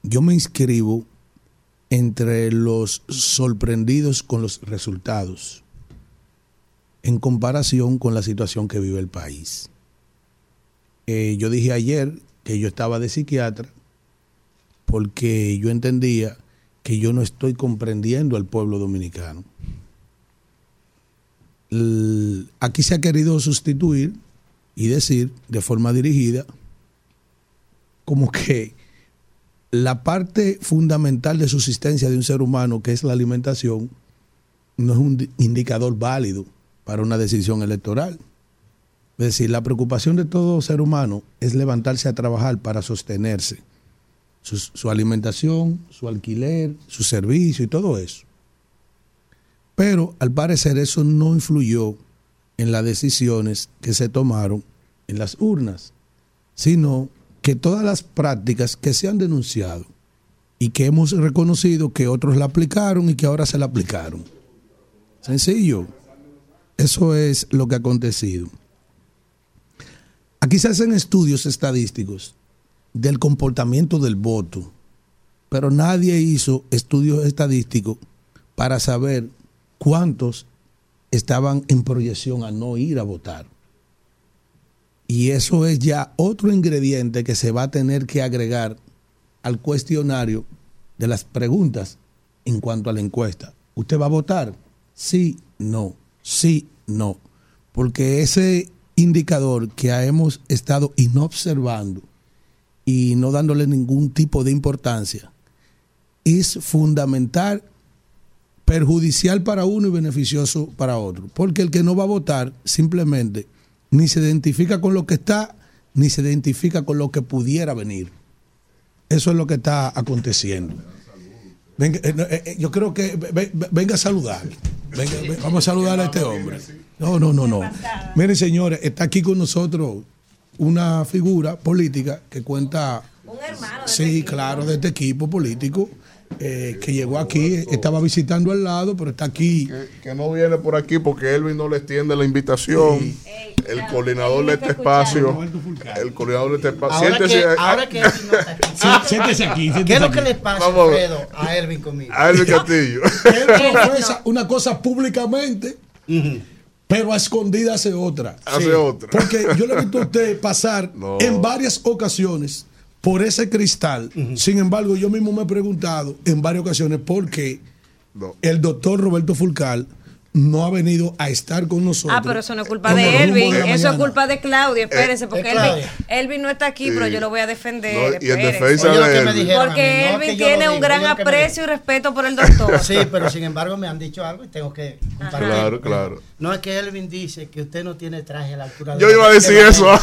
Yo me inscribo entre los sorprendidos con los resultados en comparación con la situación que vive el país. Eh, yo dije ayer que yo estaba de psiquiatra porque yo entendía que yo no estoy comprendiendo al pueblo dominicano. aquí se ha querido sustituir y decir de forma dirigida como que la parte fundamental de subsistencia de un ser humano, que es la alimentación, no es un indicador válido para una decisión electoral. Es decir, la preocupación de todo ser humano es levantarse a trabajar para sostenerse. Su, alimentación, su alquiler, su servicio y todo eso. Pero al parecer eso no influyó en las decisiones que se tomaron en las urnas, sino que todas las prácticas que se han denunciado y que hemos reconocido que otros la aplicaron y que ahora se la aplicaron. Sencillo. Eso es lo que ha acontecido. Aquí se hacen estudios estadísticos del comportamiento del voto, pero nadie hizo estudios estadísticos para saber cuántos estaban en proyección a no ir a votar. Y eso es ya otro ingrediente que se va a tener que agregar al cuestionario de las preguntas en cuanto a la encuesta. ¿Usted va a votar? Sí, no, sí, no. Porque ese indicador que hemos estado inobservando y no dándole ningún tipo de importancia es fundamental, perjudicial para uno y beneficioso para otro. Porque el que no va a votar simplemente ni se identifica con lo que está, ni se identifica con lo que pudiera venir. Eso es lo que está aconteciendo. Venga, eh, eh, eh, yo creo que ve- ve- venga a saludar. Venga, ve- vamos a saludar a este hombre. No, no, no, no. Miren, señores, está aquí con nosotros una figura política que cuenta. Sí, claro, de este equipo político eh, que llegó aquí, estaba visitando al lado, pero está aquí. Que no viene por aquí porque Elvin no le extiende la invitación. El coordinador de este espacio. El coordinador de este espacio. Ahora Siéntese que, ahora que Elvin no está aquí. Siéntese aquí, siéntese ¿Qué es lo que le pasa. Alfredo, a Elvin conmigo? A Elvin Castillo. (laughs) Él profesa una cosa públicamente, pero a escondida hace otra. Hace otra. Porque yo le he visto a usted pasar (laughs) No. en varias ocasiones por ese cristal. Sin embargo, yo mismo me he preguntado en varias ocasiones por qué el doctor Roberto Fulcal no ha venido a estar con nosotros. Ah, pero eso no es culpa de Elvin, eso es culpa de Claudia, espérese, porque Elvin, Claudia. Elvin no está aquí, Sí. pero yo lo voy a defender. No, y en defensa Oye, de Elvin. Porque no es Elvin que tiene un digo, gran aprecio y respeto por el doctor. (laughs) Sí, pero sin embargo me han dicho algo y tengo que compartir. Claro, claro. No es que Elvin dice que usted no tiene traje a la altura de Yo (laughs) iba a decir eso. Ah.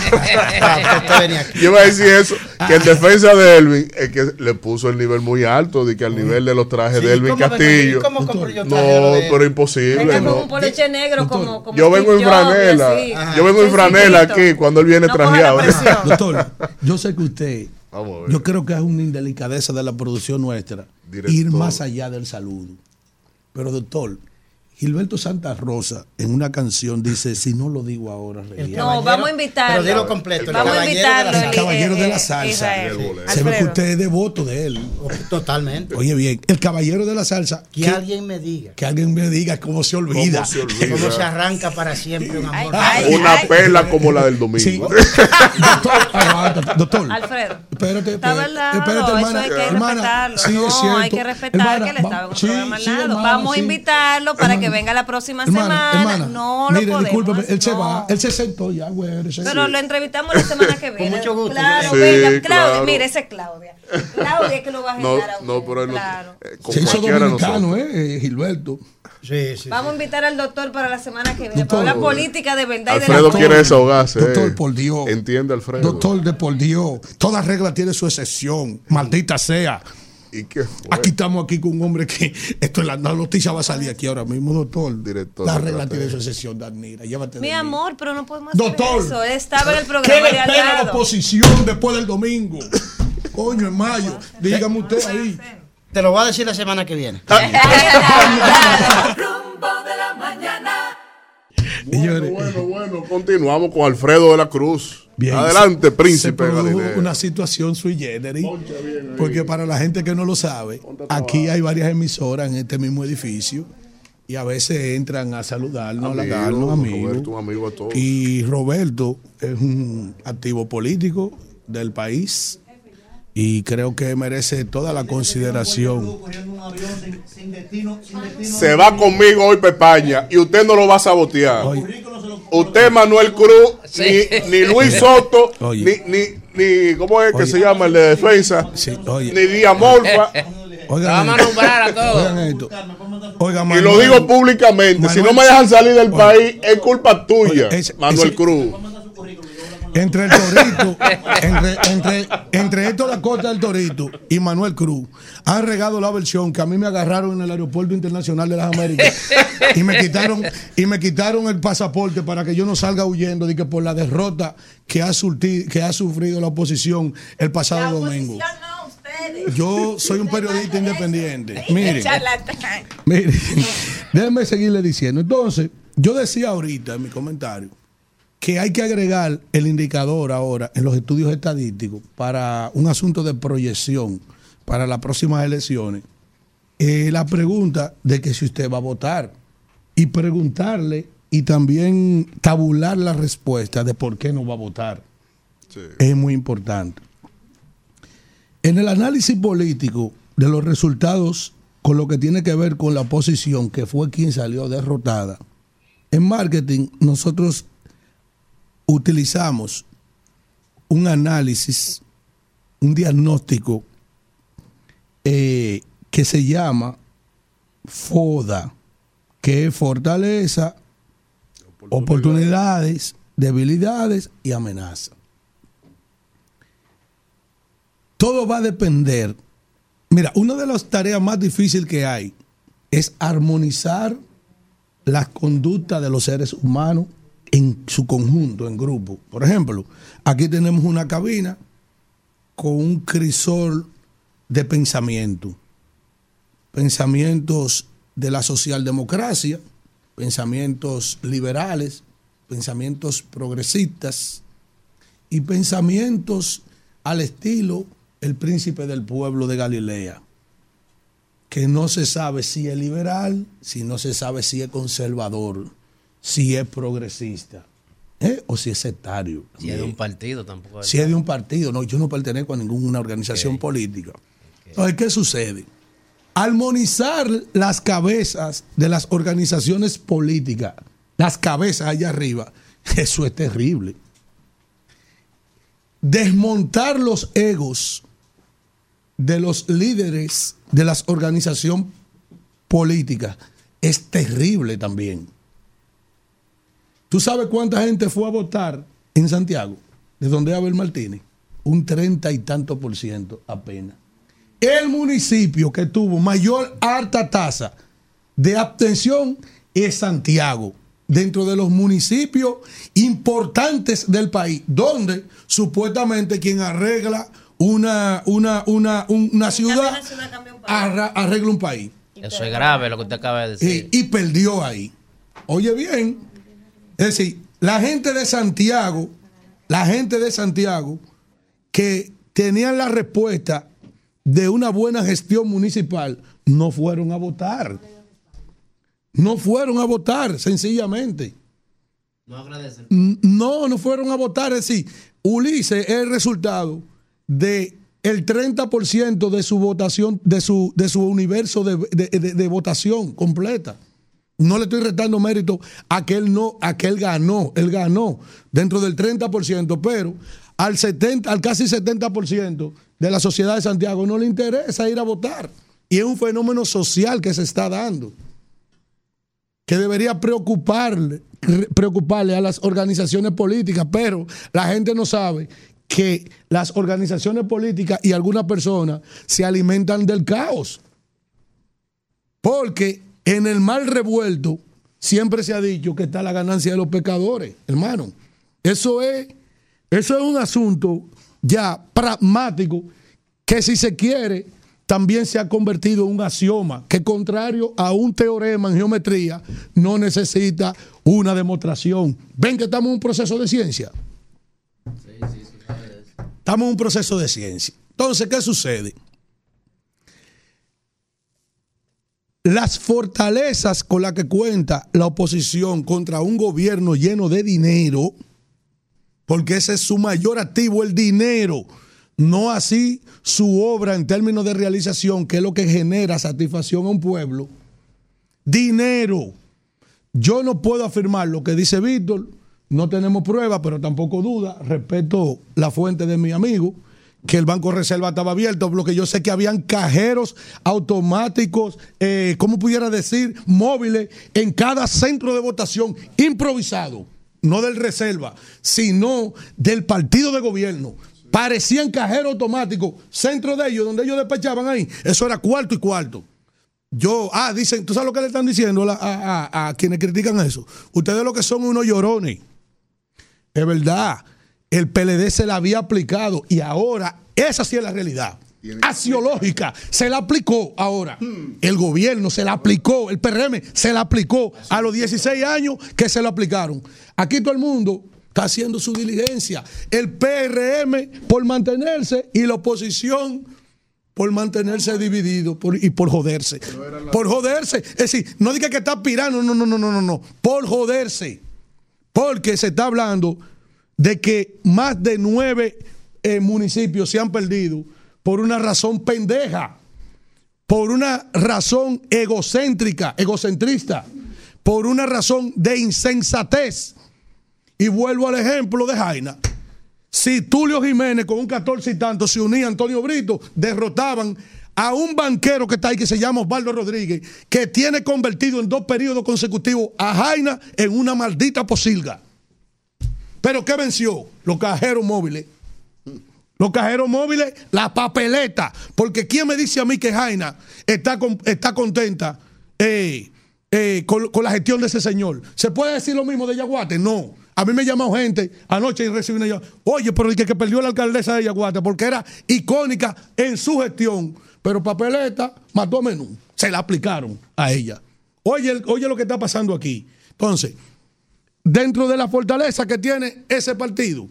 Yo iba a decir eso. Que en defensa de Elvin es que le puso el nivel muy alto, de que al nivel de los trajes Sí, de Elvin ¿cómo vengo- Castillo. cómo compro yo No, traje de- pero imposible. Venga con no. un poloche negro como, como Yo vengo en franela. así. Yo vengo en franela aquí cuando él viene No trajeado. Doctor, yo sé que usted, Vamos a ver. yo creo que es una indelicadeza de la producción nuestra Director. ir más allá del saludo. Pero doctor, Gilberto Santa Rosa en una canción dice, si no lo digo ahora, reguero". No, vamos a invitarlo. Pero dilo completo, el Vamos a caballero de invitarlo. la El caballero de eh, la eh, salsa. Israel. Se ve que usted es devoto de él. Totalmente. Oye bien, el caballero de la salsa. Que alguien me diga que alguien me diga cómo se olvida. (laughs) ¿Cómo se olvida? cómo se arranca para siempre un amor. Una pela como la del domingo. (laughs) Aguanta, doctor. Alfredo. Espérate, Está espérate, verdad, espérate, eso hermana. hay que hermana, respetarlo. sí, no, es cierto. hay que respetar Hermana, que él estaba en sí, programa al sí, lado. hermana, Vamos sí. a invitarlo para que venga la próxima Hermana, semana. hermana, no lo mire, podemos. él se no. va, él se sentó ya, güey. Pero lo entrevistamos la semana que viene. mucho gusto, Claro, Claudia, claro. mire, ese es Claudia. Claudia es que lo va a No, agendar a no, usted, pero él no- claro. eh, con Se hizo dominicano, nosotros. eh, Gilberto. Sí, sí. Vamos a invitar al doctor para la semana que viene, Doctor, para hablar política de verdad y de Alfredo la quiere desahogarse. Doctor, eh. por Dios. Entiende, Alfredo. Doctor de por Dios, toda regla tiene su excepción, maldita sea. ¿Y qué fue? Aquí estamos aquí con un hombre que (laughs) esto es la, la noticia va a salir aquí ahora mismo, doctor. Director la regla tiene su excepción, Danira. Llévate de Mi mí. amor, pero no podemos hacer Doctor. eso. Él estaba en el ¿Qué programa le de al espera la oposición después del domingo? Coño, en mayo. (laughs) Dígame usted ahí. Te lo voy a decir la semana que viene. Rumbo de la mañana. Señores, Bueno, bueno, continuamos con Alfredo de la Cruz. Bien, Adelante, se- príncipe Se produjo una situación sui generis. Porque para la gente que no lo sabe, aquí hay varias emisoras en este mismo edificio. Y a veces entran a saludarnos, a Amigo, halagarnos, amigos. Roberto, un amigo a todos. Y Roberto es un activo político del país y creo que merece toda la consideración. Se va conmigo hoy Pepaña y usted no lo va a sabotear. Usted Manuel Cruz, Sí. ni, ni Luis Soto, ni, Oye. ni, ni, ¿cómo es que Oye. se llama el de defensa? Sí, oye. Ni Díaz Morfa. (laughs) Oigan Vamos a nombrar a todos. Oigan esto. Oiga, Y lo digo públicamente. Si no me dejan salir del país, es culpa tuya, Oye, ese- Manuel ese- Cruz. Entre el Torito, entre, entre, entre Héctor la Costa del Torito y Manuel Cruz, han regado la versión que a mí me agarraron en el Aeropuerto Internacional de las Américas y me quitaron, y me quitaron el pasaporte para que yo no salga huyendo de que por la derrota que ha, surti- que ha sufrido la oposición el pasado domingo. Yo soy un periodista independiente. Mire, Mire, déjenme seguirle diciendo. Entonces, yo decía ahorita en mi comentario que hay que agregar el indicador ahora en los estudios estadísticos para un asunto de proyección para las próximas elecciones. Eh, la pregunta de que si usted va a votar y preguntarle y también tabular la respuesta de por qué no va a votar. Es muy importante. En el análisis político de los resultados con lo que tiene que ver con la oposición, que fue quien salió derrotada, en marketing nosotros utilizamos un análisis, un diagnóstico eh, que se llama FODA, que es fortaleza, oportunidades, debilidades y amenazas. Todo va a depender. Mira, una de las tareas más difíciles que hay es armonizar las conductas de los seres humanos en su conjunto, en grupo. Por ejemplo, aquí tenemos una cabina con un crisol de pensamiento. Pensamientos de la socialdemocracia, pensamientos liberales, pensamientos progresistas y pensamientos al estilo el príncipe del pueblo de Galilea, que no se sabe si es liberal, si no se sabe si es conservador, si es progresista. ¿eh? O si es sectario. Si es de un partido tampoco. Si es de un partido, no, yo no pertenezco a ninguna organización política. Entonces, ¿qué sucede? Armonizar las cabezas de las organizaciones políticas, las cabezas allá arriba, (laughs) eso es terrible. Desmontar los egos de los líderes de las organizaciones políticas es terrible también. ¿Tú sabes cuánta gente fue a votar en Santiago, de donde Abel Martínez? Un treinta y tanto por ciento apenas. El municipio que tuvo mayor alta tasa de abstención es Santiago, dentro de los municipios importantes del país, donde supuestamente quien arregla una, una, una, una ciudad arra- arregla un país. Eso es grave lo que usted acaba de decir. Y, y perdió ahí. Oye bien, es decir, la gente de Santiago, la gente de Santiago que tenían la respuesta de una buena gestión municipal, no fueron a votar. No fueron a votar, sencillamente. No agradecen. No, no fueron a votar. Es decir, Ulises es el resultado de el 30% de su votación, de su, de su universo de, de- de- de votación completa. No le estoy restando mérito a que él no, a que él ganó, él ganó dentro del 30%, pero al 70, al casi 70% de la sociedad de Santiago no le interesa ir a votar. Y es un fenómeno social que se está dando que debería preocuparle, preocuparle a las organizaciones políticas, pero la gente no sabe que las organizaciones políticas y algunas personas se alimentan del caos. Porque en el mal revuelto siempre se ha dicho que está la ganancia de los pecadores, hermano. Eso es, eso es un asunto ya pragmático que si se quiere también se ha convertido en un axioma que contrario a un teorema en geometría no necesita una demostración. Ven que estamos en un proceso de ciencia. Estamos en un proceso de ciencia. Entonces, ¿qué sucede? Las fortalezas con las que cuenta la oposición contra un gobierno lleno de dinero, porque ese es su mayor activo, el dinero, no así su obra en términos de realización, que es lo que genera satisfacción a un pueblo. Dinero. Yo no puedo afirmar lo que dice Víctor, no tenemos pruebas, pero tampoco duda, respeto la fuente de mi amigo, que el Banco Reserva estaba abierto, lo que yo sé que habían cajeros automáticos, eh, ¿cómo pudiera decir? Móviles en cada centro de votación, improvisado, no del Reserva, sino del partido de gobierno. Parecían cajeros automáticos, centro de ellos, donde ellos despachaban ahí, eso era cuarto y cuarto. Yo, ah, dicen, ¿tú sabes lo que le están diciendo a, a- a- a quienes critican eso? Ustedes lo que son unos llorones. Es verdad, el PLD se la había aplicado y ahora esa sí es la realidad. Axiológica, se la aplicó ahora. El gobierno se la aplicó, el PRM se la aplicó a los 16 años que se la aplicaron. Aquí todo el mundo está haciendo su diligencia. El PRM por mantenerse y la oposición por mantenerse dividido por- y por joderse. Por joderse. Es decir, no diga que está aspirando, no, no, no, no, no, no. Por joderse. Porque se está hablando de que más de nueve eh, municipios se han perdido por una razón pendeja, por una razón egocéntrica, egocentrista, por una razón de insensatez. Y vuelvo al ejemplo de Jaina. Si Tulio Jiménez con un 14 y tanto se unía a Antonio Brito, derrotaban a un banquero que está ahí que se llama Osvaldo Rodríguez, que tiene convertido en dos periodos consecutivos a Jaina en una maldita posilga. Pero ¿qué venció? Los cajeros móviles. Los cajeros móviles, la papeleta. Porque ¿quién me dice a mí que Jaina está, está contenta eh, eh, con, con la gestión de ese señor? ¿Se puede decir lo mismo de Yaguate? No. A mí me llamó gente anoche y recibí una llamada. Oye, pero el que, que perdió la alcaldesa de Yaguate, porque era icónica en su gestión. Pero papeleta mató a menú. Se la aplicaron a ella. Oye, oye lo que está pasando aquí. Entonces, dentro de la fortaleza que tiene ese partido,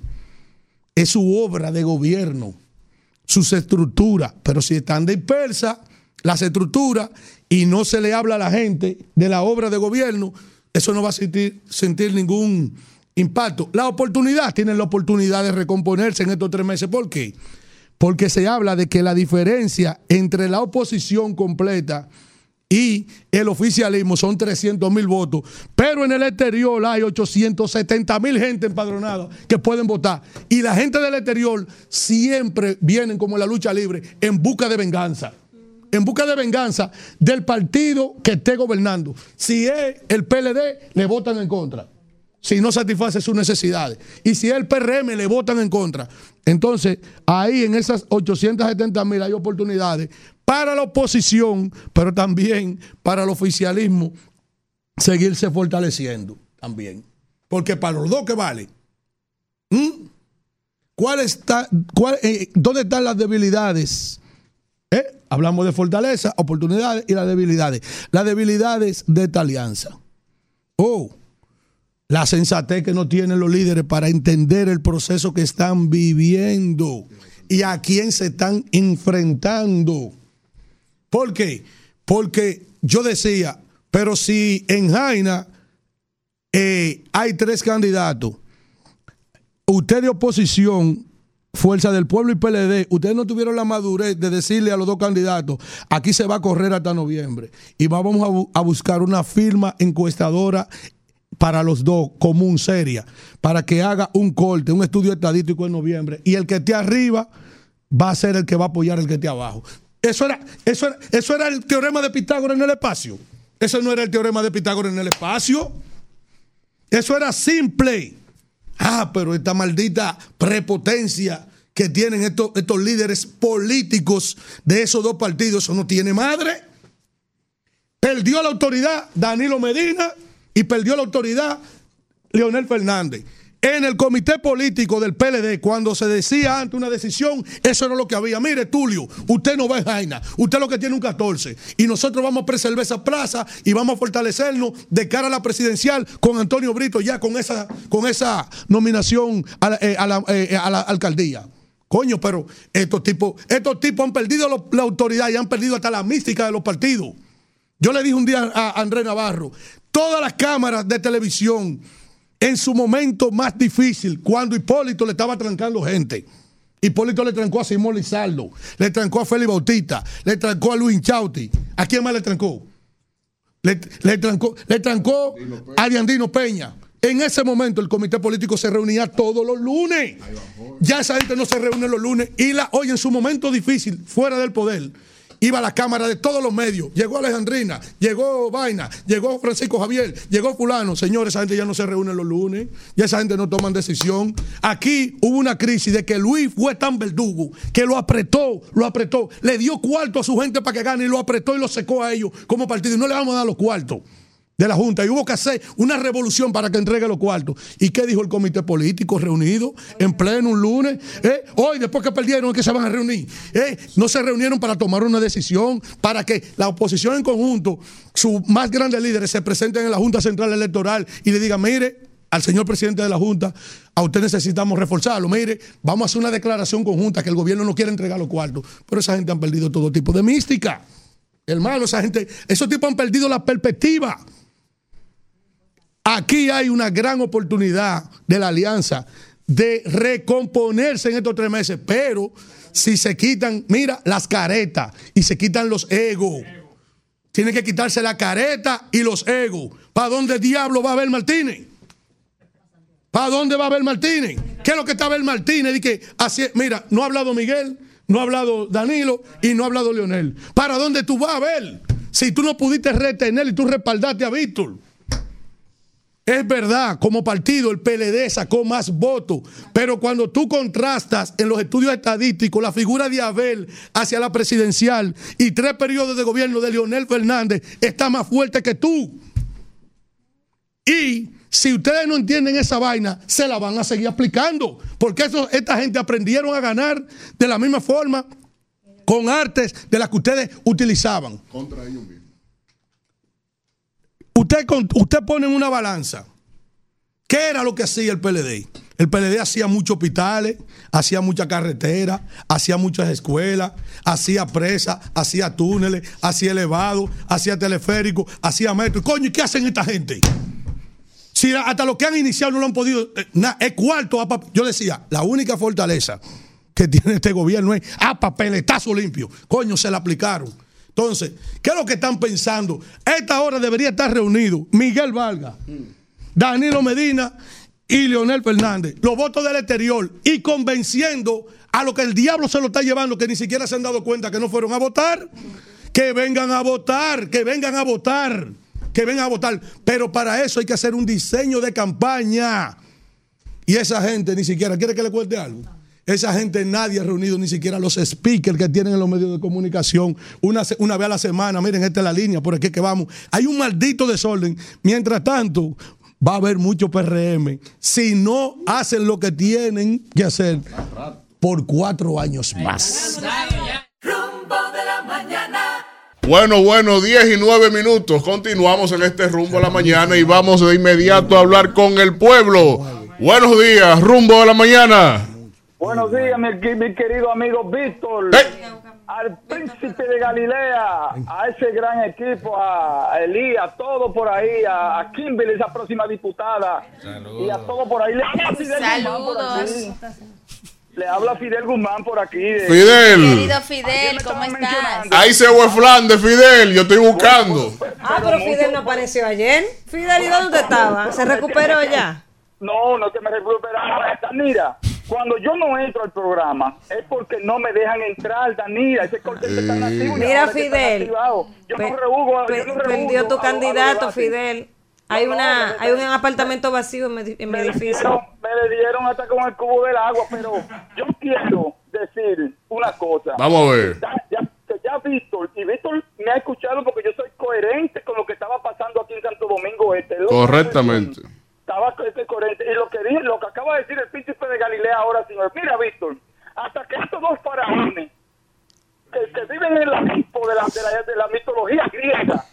es su obra de gobierno, sus estructuras. Pero si están dispersas las estructuras y no se le habla a la gente de la obra de gobierno, eso no va a sentir, ningún impacto. La oportunidad, tienen la oportunidad de recomponerse en estos tres meses. ¿Por qué? Porque se habla de que la diferencia entre la oposición completa y el oficialismo son 300 mil votos, pero en el exterior hay 870 mil gente empadronada que pueden votar. Y la gente del exterior siempre vienen como en la lucha libre en busca de venganza. En busca de venganza del partido que esté gobernando. Si es el PLD, le votan en contra. Si no satisface sus necesidades. Y si es el PRM, le votan en contra. Entonces, ahí en esas 870 mil hay oportunidades para la oposición, pero también para el oficialismo seguirse fortaleciendo también. Porque para los dos que vale. ¿Mm? ¿Cuál está, eh, ¿Dónde están las debilidades? ¿Eh? Hablamos de fortaleza, oportunidades y las debilidades. Las debilidades de esta alianza. Oh, la sensatez que no tienen los líderes para entender el proceso que están viviendo y a quién se están enfrentando. ¿Por qué? Porque yo decía, pero si en Jaina eh, hay tres candidatos, usted de oposición, Fuerza del Pueblo y PLD, ustedes no tuvieron la madurez de decirle a los dos candidatos, aquí se va a correr hasta noviembre y vamos a, a buscar una firma encuestadora para los dos, común, seria, para que haga un corte, un estudio estadístico en noviembre y el que esté arriba va a ser el que va a apoyar el que esté abajo. Eso era, eso era, eso era el teorema de Pitágoras en el espacio. Eso no era el teorema de Pitágoras en el espacio. Eso era simple. Ah, pero esta maldita prepotencia que tienen estos, estos líderes políticos de esos dos partidos, eso no tiene madre. Perdió la autoridad Danilo Medina y perdió la autoridad Leonel Fernández. En el comité político del PLD, cuando se decía ante una decisión, eso era lo que había. Mire, Tulio, usted no va en Jaina, usted lo que tiene un 14. Y nosotros vamos a preservar esa plaza y vamos a fortalecernos de cara a la presidencial con Antonio Brito, ya con esa, con esa nominación a la, eh, eh, alcaldía. Coño, pero estos tipos, estos tipos han perdido la autoridad y han perdido hasta la mística de los partidos. Yo le dije un día a Andrés Navarro, todas las cámaras de televisión, en su momento más difícil, cuando Hipólito le estaba trancando gente. Hipólito le trancó a Simón Lizardo, le trancó a Félix Bautista, le trancó a Luis Chauti. ¿A quién más le trancó? Le, le trancó, le trancó a Diandino Peña. En ese momento el comité político se reunía todos los lunes. Ya esa gente no se reúne los lunes. Y la, hoy en su momento difícil, fuera del poder, iba a la cámara de todos los medios. Llegó Alejandrina, llegó Vaina, llegó Francisco Javier, llegó fulano. Señores, esa gente ya no se reúne los lunes. Ya esa gente no toman decisión. Aquí hubo una crisis de que Luis fue tan verdugo que lo apretó, lo apretó. Le dio cuarto a su gente para que gane y lo apretó y lo secó a ellos como partido. Y no le vamos a dar los cuartos de la Junta y hubo que hacer una revolución para que entregue los cuartos. ¿Y qué dijo el comité político reunido en pleno un lunes? ¿Eh? Hoy, después que perdieron, es que se van a reunir. ¿Eh? No se reunieron para tomar una decisión, para que la oposición en conjunto, sus más grandes líderes, se presenten en la Junta Central Electoral y le digan, mire, al señor presidente de la Junta, a usted necesitamos reforzarlo. Mire, vamos a hacer una declaración conjunta que el gobierno no quiere entregar los cuartos, pero esa gente han perdido todo tipo de mística. Hermano, esa gente, esos tipos han perdido la perspectiva. Aquí hay una gran oportunidad de la alianza de recomponerse en estos tres meses, pero si se quitan, mira, las caretas y se quitan los egos. Tienen que quitarse la careta y los egos. ¿Para dónde diablo va a ver Martínez? ¿Para dónde va a ver Martínez? ¿Qué es lo que está Abel Martínez? Di que así, mira, no ha hablado Miguel, no ha hablado Danilo y no ha hablado Leonel. ¿Para dónde tú vas a ver? Si tú no pudiste retener y tú respaldaste a Víctor. Es verdad, como partido el PLD sacó más votos, pero cuando tú contrastas en los estudios estadísticos la figura de Abel hacia la presidencial y tres periodos de gobierno de Leonel Fernández, está más fuerte que tú. Y si ustedes no entienden esa vaina, se la van a seguir aplicando, porque eso, esta gente aprendieron a ganar de la misma forma con artes de las que ustedes utilizaban. Contra ellos mismos. Usted, usted pone en una balanza. ¿Qué era lo que hacía el PLD? El PLD hacía muchos hospitales, hacía mucha carretera, hacía muchas escuelas, hacía presas, hacía túneles, hacía elevados, hacía teleféricos, hacía metro. Coño, ¿y qué hacen esta gente? Si hasta lo que han iniciado no lo han podido. eh, es cuarto. a Yo decía, la única fortaleza que tiene este gobierno es a papeletazo limpio. Coño, se la aplicaron. Entonces, ¿qué es lo que están pensando? A esta hora debería estar reunido Miguel Valga, Danilo Medina y Leonel Fernández, los votos del exterior, y convenciendo a lo que el diablo se lo está llevando, que ni siquiera se han dado cuenta que no fueron a votar, que vengan a votar, que vengan a votar, que vengan a votar. Pero para eso hay que hacer un diseño de campaña. Y esa gente ni siquiera, ¿quiere que le cuente algo? Esa gente nadie ha reunido ni siquiera los speakers que tienen en los medios de comunicación una, una vez a la semana. Miren, esta es la línea, por aquí es que vamos. Hay un maldito desorden. Mientras tanto, va a haber mucho PRM si no hacen lo que tienen que hacer por cuatro años más. Rumbo de la mañana. Bueno, bueno, 10 y 9 minutos. Continuamos en este rumbo a la mañana y vamos de inmediato a hablar con el pueblo. Buenos días, rumbo a la mañana. Buenos días, mi, mi querido amigo Víctor. Al príncipe de Galilea, a ese gran equipo, a a Elías, a todo por ahí, a, a Kimberly, esa próxima diputada, y a todo por ahí. Le habla Fidel Guzmán por aquí. Le habla Fidel Guzmán por aquí. de- Fidel. Querido Fidel, ¿cómo estás? Ahí se fue Flandes, Fidel. Yo estoy buscando. Ah, pero Fidel no apareció ayer. Fidel, ¿y dónde estaba? ¿Se recuperó ya? No, no que me recuperaba. Mira, cuando yo no entro al programa es porque no me dejan entrar, Danira. Ese corte está activo y Mira, ahora que está Fidel. Yo Pe- no rehugo, pe- yo no perdió tu a- candidato, a- Fidel. Hay No, una, hay un apartamento vacío en mi, en mi me le edificio. dieron, me le dieron hasta con el cubo del agua, pero yo quiero decir una cosa. Vamos a ver. Ya, ya, que ya Víctor, y Víctor me ha escuchado porque yo soy coherente con lo que estaba pasando aquí en Santo Domingo Este. Correctamente. Estaba co- coherente. Y lo que, dije, lo que acaba de decir el príncipe de Galilea ahora, señor. Mira, Víctor, hasta que estos dos faraones que, que viven en el Olimpo de la, de, la, mitología griega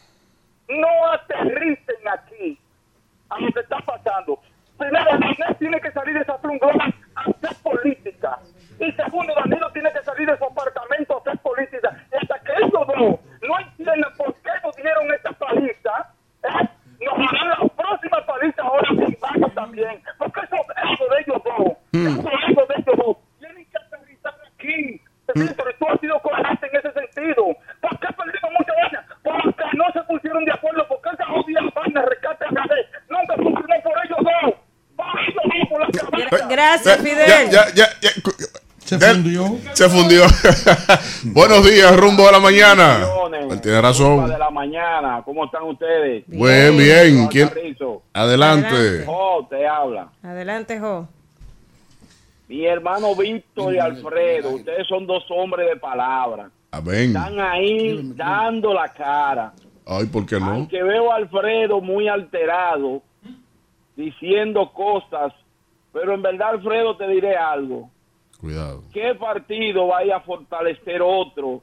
no aterricen aquí a lo que está pasando. Primero, Danilo tiene que salir de esa trunglona a hacer política. Y segundo, Danilo tiene que salir de su apartamento a hacer política. Y hasta que esos dos no entiendan por qué nos dieron esta paliza, ¿eh? nos darán la próxima paliza ahora sin vaca también. Porque eso es de ellos dos. Eso es de ellos dos. Tienen que aterrizar aquí. Víctor, tú has sido coherente en ese sentido. ¿Por qué perdimos mucha vaina? Porque no se pusieron de acuerdo. Porque esa jodida vaina rescate a Gadé nunca funcionó por ellos dos. Por ellos dos, por la cabeza. Gracias, Ya, Fidel. ya, ya, ya. Se fundió. Se fundió. (laughs) Buenos días, rumbo a la mañana. Él tiene razón. de la mañana, ¿cómo están ustedes? Bien, bien. ¿Quién? Adelante. Oh, te habla. Adelante, Jo. Mi hermano Víctor y Alfredo, ustedes son dos hombres de palabra. Amén. Están ahí dando la cara. Ay, ¿por qué no? Aunque veo a Alfredo muy alterado, diciendo cosas, pero en verdad, Alfredo, te diré algo. Cuidado. ¿Qué partido vaya a fortalecer otro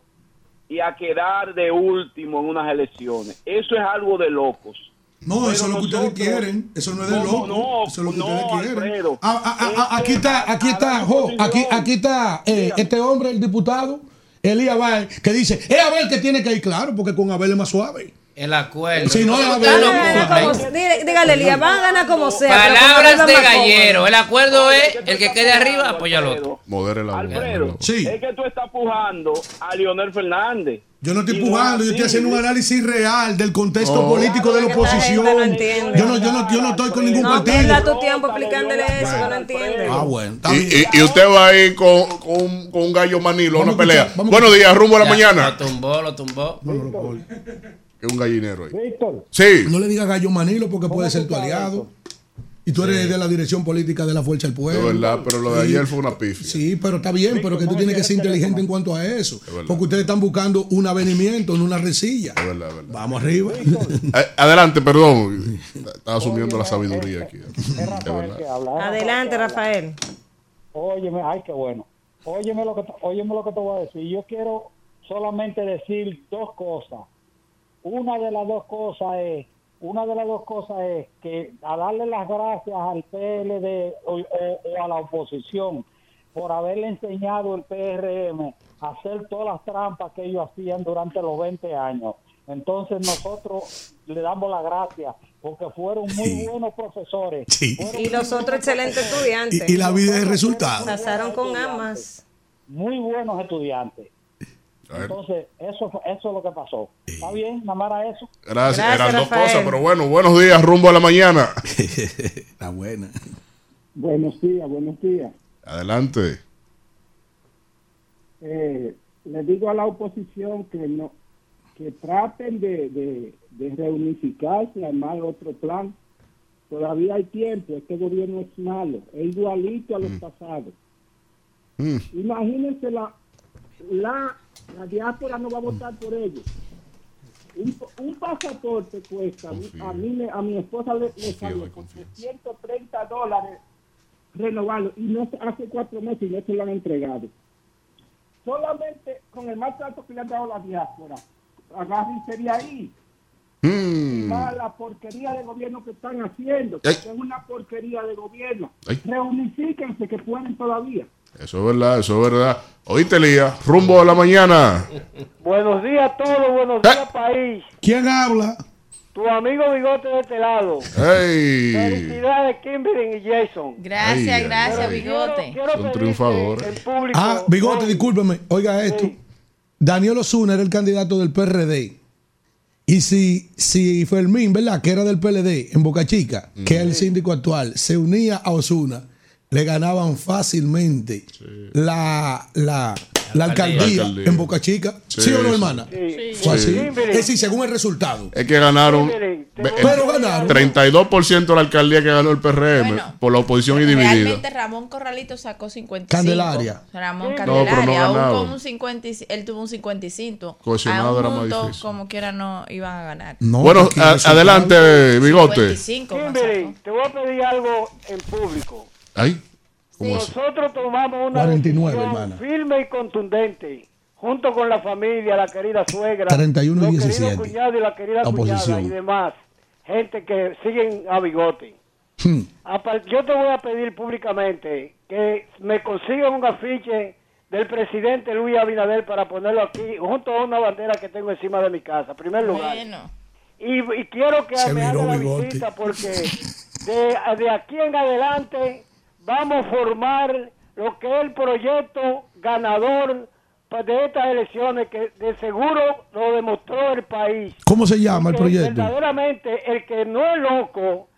y a quedar de último en unas elecciones? Eso es algo de locos. No, eso es lo que ustedes quieren. Eso no es de No, loco. no, eso es lo que no, ustedes quieren. Alfredo. Ah, ah, ah, ah, aquí está, aquí está, jo, aquí, aquí está eh, este hombre, el diputado, Elías Abel, que dice, es Abel que tiene que ir claro, porque con Abel es más suave. El acuerdo. Si no, a como- Dígale, Elías, van a ganar como sea. Palabras de gallero. El acuerdo es el que quede arriba apoya al otro. Modere la Alfredo, Sí. es que tú estás pujando a Leonel Fernández. Yo no estoy es yo estoy haciendo un análisis real del contexto No. político de la oposición. no yo, no, yo, no, yo no estoy con ningún No partido. tu tiempo explicándole eso, que no entiende. Ah, bueno. Y, bien. y- y usted va a ir con, con, con un gallo manilo a una pelea. Buenos días, rumbo a la Ya, mañana. Lo tumbó, lo tumbó. Es un gallinero ahí. Víctor, Sí. No le digas gallo manilo porque puede ser tu aliado. Y tú eres de la dirección política de la Fuerza del De Pueblo. verdad, pero lo de ayer fue una pifia. Sí, pero está bien, pero que tú tienes que ser inteligente en cuanto a eso. Porque ustedes están buscando un avenimiento, no una resilla. Es verdad, es verdad. Vamos arriba. (laughs) Eh, adelante, perdón. Estaba asumiendo la sabiduría aquí. Es verdad. que habla. Adelante, Rafael. Óyeme, ay, qué bueno. Óyeme lo que, óyeme lo que te voy a decir. Yo quiero solamente decir dos cosas. Una de las dos cosas es, una de las dos cosas es que a darle las gracias al PLD o, o- o a la oposición por haberle enseñado el PRM a hacer todas las trampas que ellos hacían durante los 20 años. Entonces nosotros le damos las gracias porque fueron muy buenos profesores. Sí. Y los muy otros excelentes estudiantes. y la vida es resultado. Pasaron con amas. muy buenos estudiantes. Entonces, eso, fue- eso es lo que pasó. ¿Está bien? Nada más era eso. Gracias, Gracias, eran dos Rafael. cosas, pero bueno, buenos días, rumbo a la mañana. (laughs) Está buena. Buenos días, buenos días. Adelante. Eh, le digo a la oposición que no que traten de, de, de reunificarse, armar otro plan. Todavía hay tiempo, este gobierno es malo, es igualito a los pasados. Mm. Imagínense la, la, la diáspora no va a votar por ellos. Un, un pasaporte cuesta, a mí, a mi esposa le, le salió con 130 dólares renovarlo y no hace cuatro meses y no se lo han entregado. Solamente con el maltrato que le han dado la diáspora, agárrense de ahí. Mm. La porquería de gobierno que están haciendo, que es una porquería de gobierno. Ay. Reunifíquense que pueden todavía. Eso es verdad, eso es verdad. Oíste, Lía, rumbo a la mañana. Buenos días a todos, buenos días país. ¿Quién habla? Tu amigo Bigote de este lado. ¡Hey! Felicidades Kimberly y Jason. Gracias, Ay, gracias, ay. Bigote. Quiero Son triunfadores. público. Ah, Bigote, discúlpeme. Oiga esto. Daniel Osuna era el candidato del PRD. Y si, si Fermín, ¿verdad? Que era del PLD en Boca Chica, que es el síndico actual, se unía a Osuna, le ganaban fácilmente la, la, la alcaldía, La alcaldía. en Boca Chica. ¿Sí, Sí, o no, hermana? Sí. Fue así. Sí. Es decir, según el resultado. Es que ganaron. Pero ganaron. 32% de la alcaldía que ganó el PRM Bueno, por la oposición y dividida. Realmente Ramón Corralito sacó 55. Candelaria. Ramón Sí. No, pero no Candelaria, aún con un 50, y- él tuvo un 55. Cohesionado era más difícil. como quiera no iban a ganar. No, bueno, a- adelante, Bigote. 55 más Kimberly, sacó. te voy a pedir algo en público. Ay, ¿cómo? Nosotros tomamos una 49, decisión hermana. firme y contundente, junto con la familia, la querida suegra, 31 y los 17. queridos cuñados y la querida La cuñada y demás, gente que siguen a bigote. Hmm. Yo te voy a pedir públicamente que me consigan un afiche del presidente Luis Abinader para ponerlo aquí junto a una bandera que tengo encima de mi casa, en primer lugar. Bueno. Y, y quiero que Se me haga la Bigote. visita porque de, de aquí en adelante vamos a formar lo que es el proyecto ganador pa- de estas elecciones que de seguro lo demostró el país. ¿Cómo se llama el proyecto? Verdaderamente el que no es loco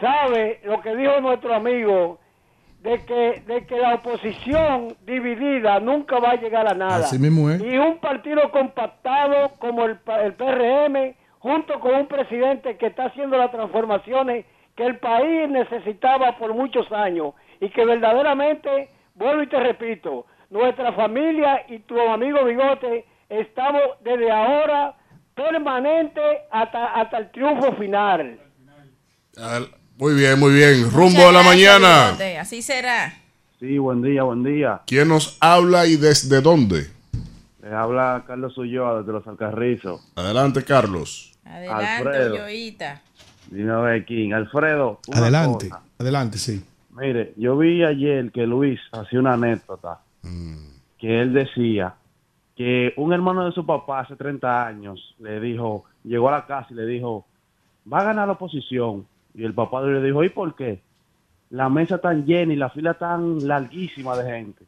sabe lo que dijo nuestro amigo de que de que la oposición dividida nunca va a llegar a nada. Así mismo es. Y un partido compactado como el, el PRM, junto con un presidente que está haciendo las transformaciones que el país necesitaba por muchos años y que verdaderamente, vuelvo y te repito, nuestra familia y tu amigo Bigote estamos desde ahora permanente hasta, hasta el triunfo final. Al- Muy bien, muy bien. Muchas Rumbo a la gracias, mañana. Bigote. Así será. Sí, buen día, buen día. ¿Quién nos habla y desde dónde? Le habla Carlos Ulloa desde Los Alcarrizos. Adelante, Carlos. Adelante, Alfredo. Ulloita. Dime a ver, King. Alfredo. Adelante, cosa. adelante, sí. Mire, yo vi ayer que Luis hacía una anécdota que él decía que un hermano de su papá hace 30 años le dijo, llegó a la casa y le dijo, va a ganar la oposición. Y el papá le dijo, ¿y por qué? La mesa tan llena y la fila tan larguísima de gente.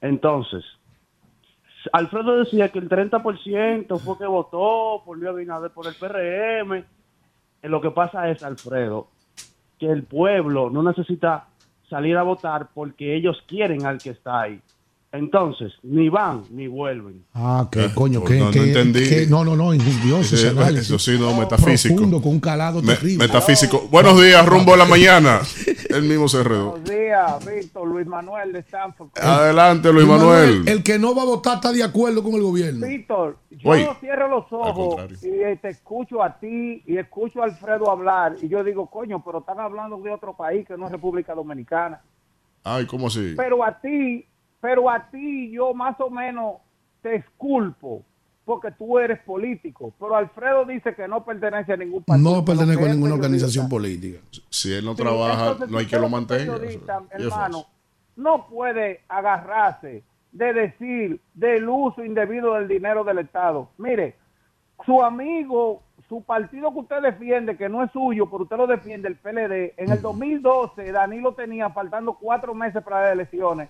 Entonces, Alfredo decía que el 30% fue que votó por Luis Abinader por el PRM. Lo que pasa es, Alfredo, que el pueblo no necesita salir a votar porque ellos quieren al que está ahí. Entonces, ni van ni vuelven. Ah, qué coño, qué, no, no entendí. qué- no, no, no, injurioso ese eso sí, no, metafísico. Profundo, con un calado Me- terrible. metafísico. Buenos días, rumbo a la mañana. (laughs) El mismo se enredó. Buenos días, Víctor, Luis Manuel de Stanford. Adelante, Luis Manuel. El que no va a votar está de acuerdo con el gobierno. Víctor, yo Oye. cierro los ojos y eh, te escucho a ti y escucho a Alfredo hablar y yo digo, coño, pero están hablando de otro país que no es República Dominicana. Ay, ¿cómo así? Pero a ti, pero a ti yo más o menos te esculpo porque tú eres político. Pero Alfredo dice que no pertenece a ningún partido. No pertenezco pero a ninguna periodista. organización política. Si él no Sí, trabaja, entonces, no hay si que lo mantenga. hermano, no puede agarrarse de decir del uso indebido del dinero del Estado. Mire, su amigo, su partido que usted defiende, que no es suyo, pero usted lo defiende, el PLD, en el 2012 Danilo tenía, faltando cuatro meses para las elecciones,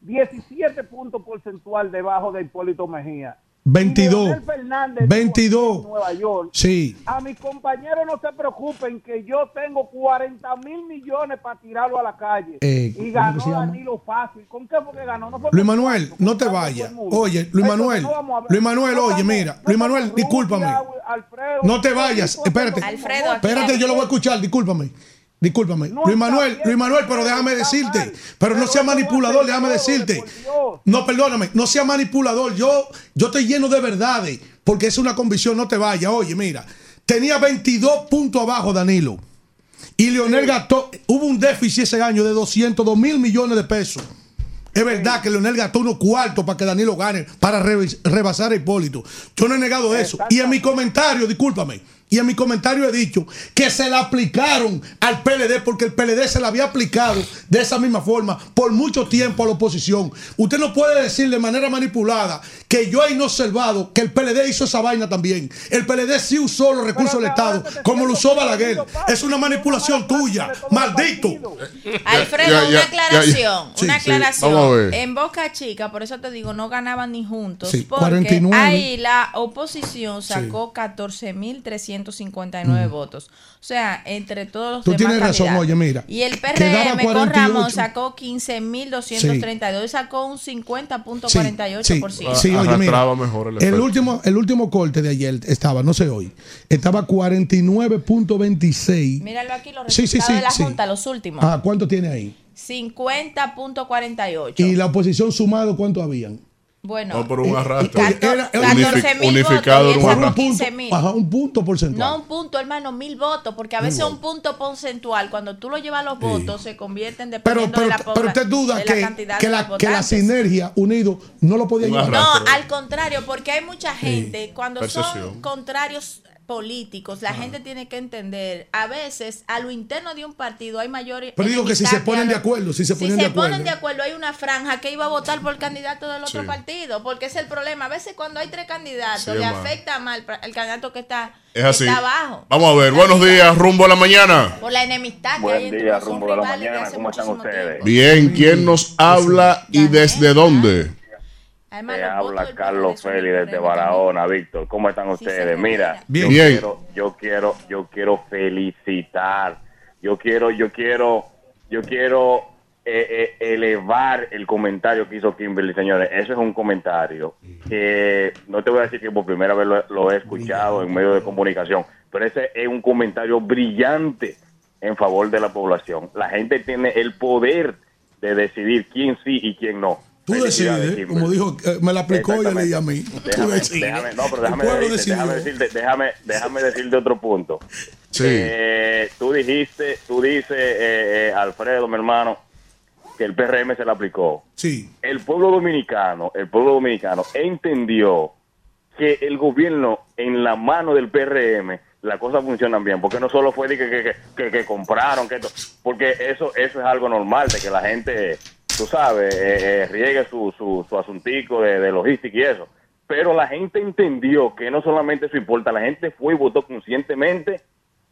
17 puntos porcentual debajo de Hipólito Mejía. 22. Leonel Fernández 22. en Nueva York. Sí. A mis compañeros no se preocupen que yo tengo 40 mil millones para tirarlo a la calle. Eh, y ¿cómo ganó? Danilo fácil. ¿Con qué fue que ganó? No Luis Manuel, no te vayas. Oye, Luis Manuel, no. Luis Manuel, oye, mira, Luis Manuel, discúlpame. Alfredo, No te vayas, espérate. Alfredo, Espérate, yo lo voy a escuchar, discúlpame. Discúlpame. Luis Manuel, Luis Manuel, pero déjame decirte. Pero no sea manipulador, déjame decirte. No, perdóname, no sea manipulador. Yo, yo estoy lleno de verdades, porque es una convicción, no te vayas. Oye, mira, tenía 22 puntos abajo Danilo. Y Leonel gastó, hubo un déficit ese año de 202 mil millones de pesos. Es verdad que Leonel gastó unos cuartos para que Danilo gane, para re- rebasar a Hipólito. Yo no he negado eso. Y en mi comentario, discúlpame, y en mi comentario he dicho que se la aplicaron al PLD porque el PLD se la había aplicado de esa misma forma por mucho tiempo a la oposición. Usted no puede decir de manera manipulada que yo he inobservado que el PLD hizo esa vaina también. El PLD sí usó los recursos del Estado como lo usó Balaguer. Es una manipulación tuya, maldito. Alfredo, una aclaración, una aclaración. vamos a ver. En Boca Chica, por eso te digo, no ganaban ni juntos, porque 49. ahí la oposición sacó 14.359 Mm. votos. O sea, entre todos los Tú demás tienes razón, oye, mira, Y el PRM con 48. Ramón sacó 15.232 y sacó un 50.48%. Sí, sí, oye, mira, mejor el el, último, el último corte de ayer estaba, no sé hoy, estaba 49.26. Míralo aquí, los Sí, sí, resultados sí, de la sí. Junta, los últimos. Ah, ¿cuánto tiene ahí? 50.48. Y la oposición sumado, ¿cuánto habían? Bueno, No, pero un arrastre. Oye, era- era- Unifi- 14.000 unificado votos un arrastre. 15.000. Ajá, un punto porcentual. No un punto, hermano, mil votos, porque a veces un punto porcentual, cuando tú lo llevas a los votos, se convierten pero, dependiendo pero, de la pero usted duda de la que, cantidad que de la, que la sinergia unido no lo podía llevar. No, al contrario, porque hay mucha gente, cuando Percepción. son contrarios políticos, la gente tiene que entender, a veces a lo interno de un partido hay mayor Pero digo que si se ponen a de acuerdo, si se si ponen se de acuerdo. ponen de acuerdo, hay una franja que iba a votar por el candidato del otro Sí. partido, porque es el problema. A veces cuando hay tres candidatos, Sí, le afecta más el, el candidato que está, Es que así. está abajo. Vamos a ver, buenos días, rumbo a la mañana. Por la enemistad que Buen hay entre día, rumbo de la mañana. ¿Cómo están ustedes? Bien, ¿quién nos habla y desde dónde? Te habla Carlos Félix desde Barahona, Víctor. ¿Cómo están ustedes? Mira, Bien. yo Bien. quiero, yo quiero, yo quiero felicitar. Yo quiero, yo quiero, yo quiero eh, eh, elevar el comentario que hizo Kimberly, señores. Eso es un comentario que no te voy a decir que por primera vez lo, lo he escuchado en medio de comunicación, pero ese es un comentario brillante en favor de la población. La gente tiene el poder de decidir quién sí y quién no. Tú decides, Kimberly. como dijo, eh, me la aplicó y leí a mí. Tú Déjame, decides. déjame- no, pero déjame, decirte, déjame, decirte, déjame, déjame decirte otro punto. Sí. Eh, tú dijiste, tú dices, eh, eh, Alfredo, mi hermano, que el PRM se le aplicó. Sí. El pueblo dominicano, el pueblo dominicano entendió que el gobierno en la mano del PRM las cosas funcionan bien, porque no solo fue de que, que, que- que- que compraron, que esto, porque eso eso es algo normal, de que la gente, tú sabes, eh, eh, su, su, su asuntico de, de logística y eso. Pero la gente entendió que no solamente eso importa, la gente fue y votó conscientemente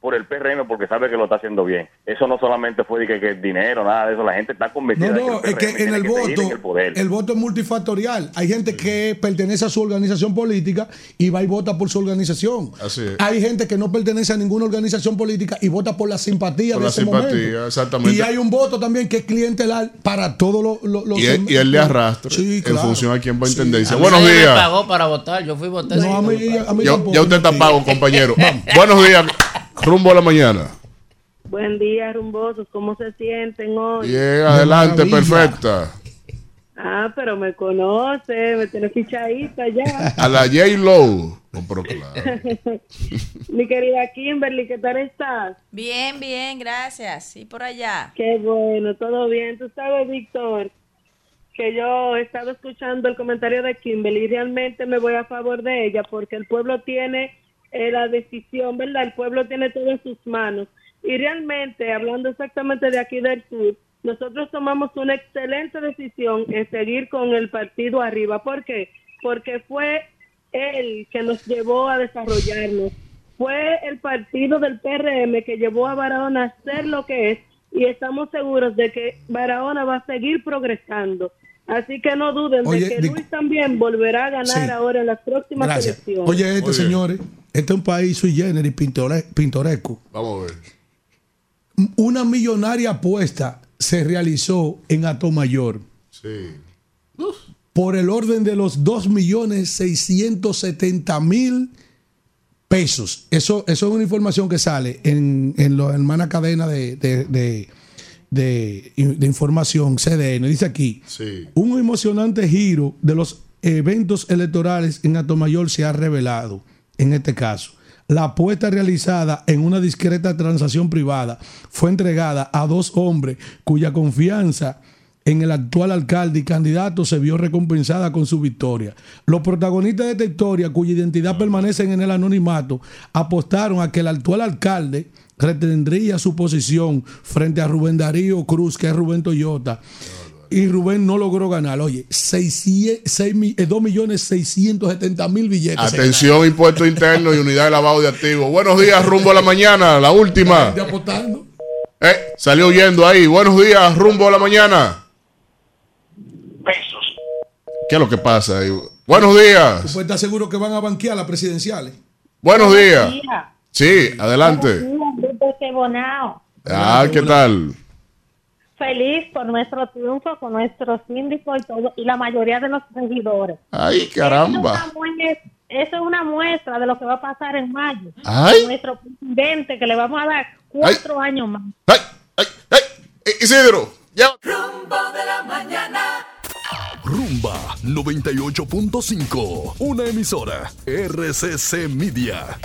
por el PRM porque sabe que lo está haciendo bien. Eso no solamente fue de que, que dinero, nada de eso, la gente está convencida No, de no, que es que en el que voto, en el poder. el voto es multifactorial. Hay gente que pertenece a su organización política y va y vota por su organización. Así es. Hay gente que no pertenece a ninguna organización política y vota por la simpatía Por de la ese simpatía, momento. exactamente. Y hay un voto también que es clientelar para todos los Y él, y él le arrastra Sí, en claro. función a quién va a Sí. tendencia. A mí Buenos nadie me días. pagó para votar, yo fui votar. No, a mí, a mí Ya, ya usted está pago, compañero. Buenos días. Rumbo a la mañana. Buen día, rumbosos. ¿Cómo se sienten hoy? Bien, adelante, maravilla. perfecta. Ah, pero me conoce, me tiene fichadita ya. (laughs) A la J. Low. Pero claro. (laughs) Mi querida Kimberly, ¿qué tal estás? Bien, bien, gracias. Y por allá. Qué bueno, todo bien. Tú sabes, Víctor, que yo he estado escuchando el comentario de Kimberly y realmente me voy a favor de ella porque el pueblo tiene eh, la decisión, ¿verdad? El pueblo tiene todo en sus manos. Y realmente, hablando exactamente de aquí del sur, nosotros tomamos una excelente decisión en seguir con el partido arriba. ¿Por qué? Porque fue él que nos llevó a desarrollarnos. Fue el partido del PRM que llevó a Barahona a ser lo que es y estamos seguros de que Barahona va a seguir progresando. Así que no duden Oye, de que Luis también volverá a ganar Sí. ahora en las próximas Gracias. elecciones. Oye, este, señores, este es un país sui generis pintore- pintoresco. Vamos a ver. Una millonaria apuesta se realizó en Atomayor Sí. por el orden de los 2.670.000 pesos. Eso, eso es una información que sale en, en la hermana cadena de, de, de- de- de información CDN. Dice aquí, Sí. un emocionante giro de los eventos electorales en Atomayor se ha revelado en este caso. La apuesta realizada en una discreta transacción privada fue entregada a dos hombres cuya confianza en el actual alcalde y candidato se vio recompensada con su victoria. Los protagonistas de esta historia, cuya identidad permanece en el anonimato, apostaron a que el actual alcalde retendría su posición frente a Rubén Darío Cruz, que es Rubén Toyota. Y Rubén no logró ganar. Oye, 2.670.000 billetes. Atención, impuesto interno y unidad de lavado de activos. Buenos días, rumbo a la mañana, la última. Apostando. Eh, salió huyendo ahí. Buenos días, rumbo a la mañana. Pesos. ¿Qué es lo que pasa ahí? Buenos días. ¿Tú puedes estar seguro que van a banquear las presidenciales? Buenos días. Sí, adelante. Bonao. Ah, ¿qué tal? Feliz por nuestro triunfo, con nuestro síndico y todo, y la mayoría de los regidores. Ay, caramba. Eso es, una muestra, eso es una muestra de lo que va a pasar en mayo. Ay. Nuestro presidente, que le vamos a dar cuatro años más. Isidro, ya. Rumbo de la mañana. Rumba 98.5, una emisora RCC Media.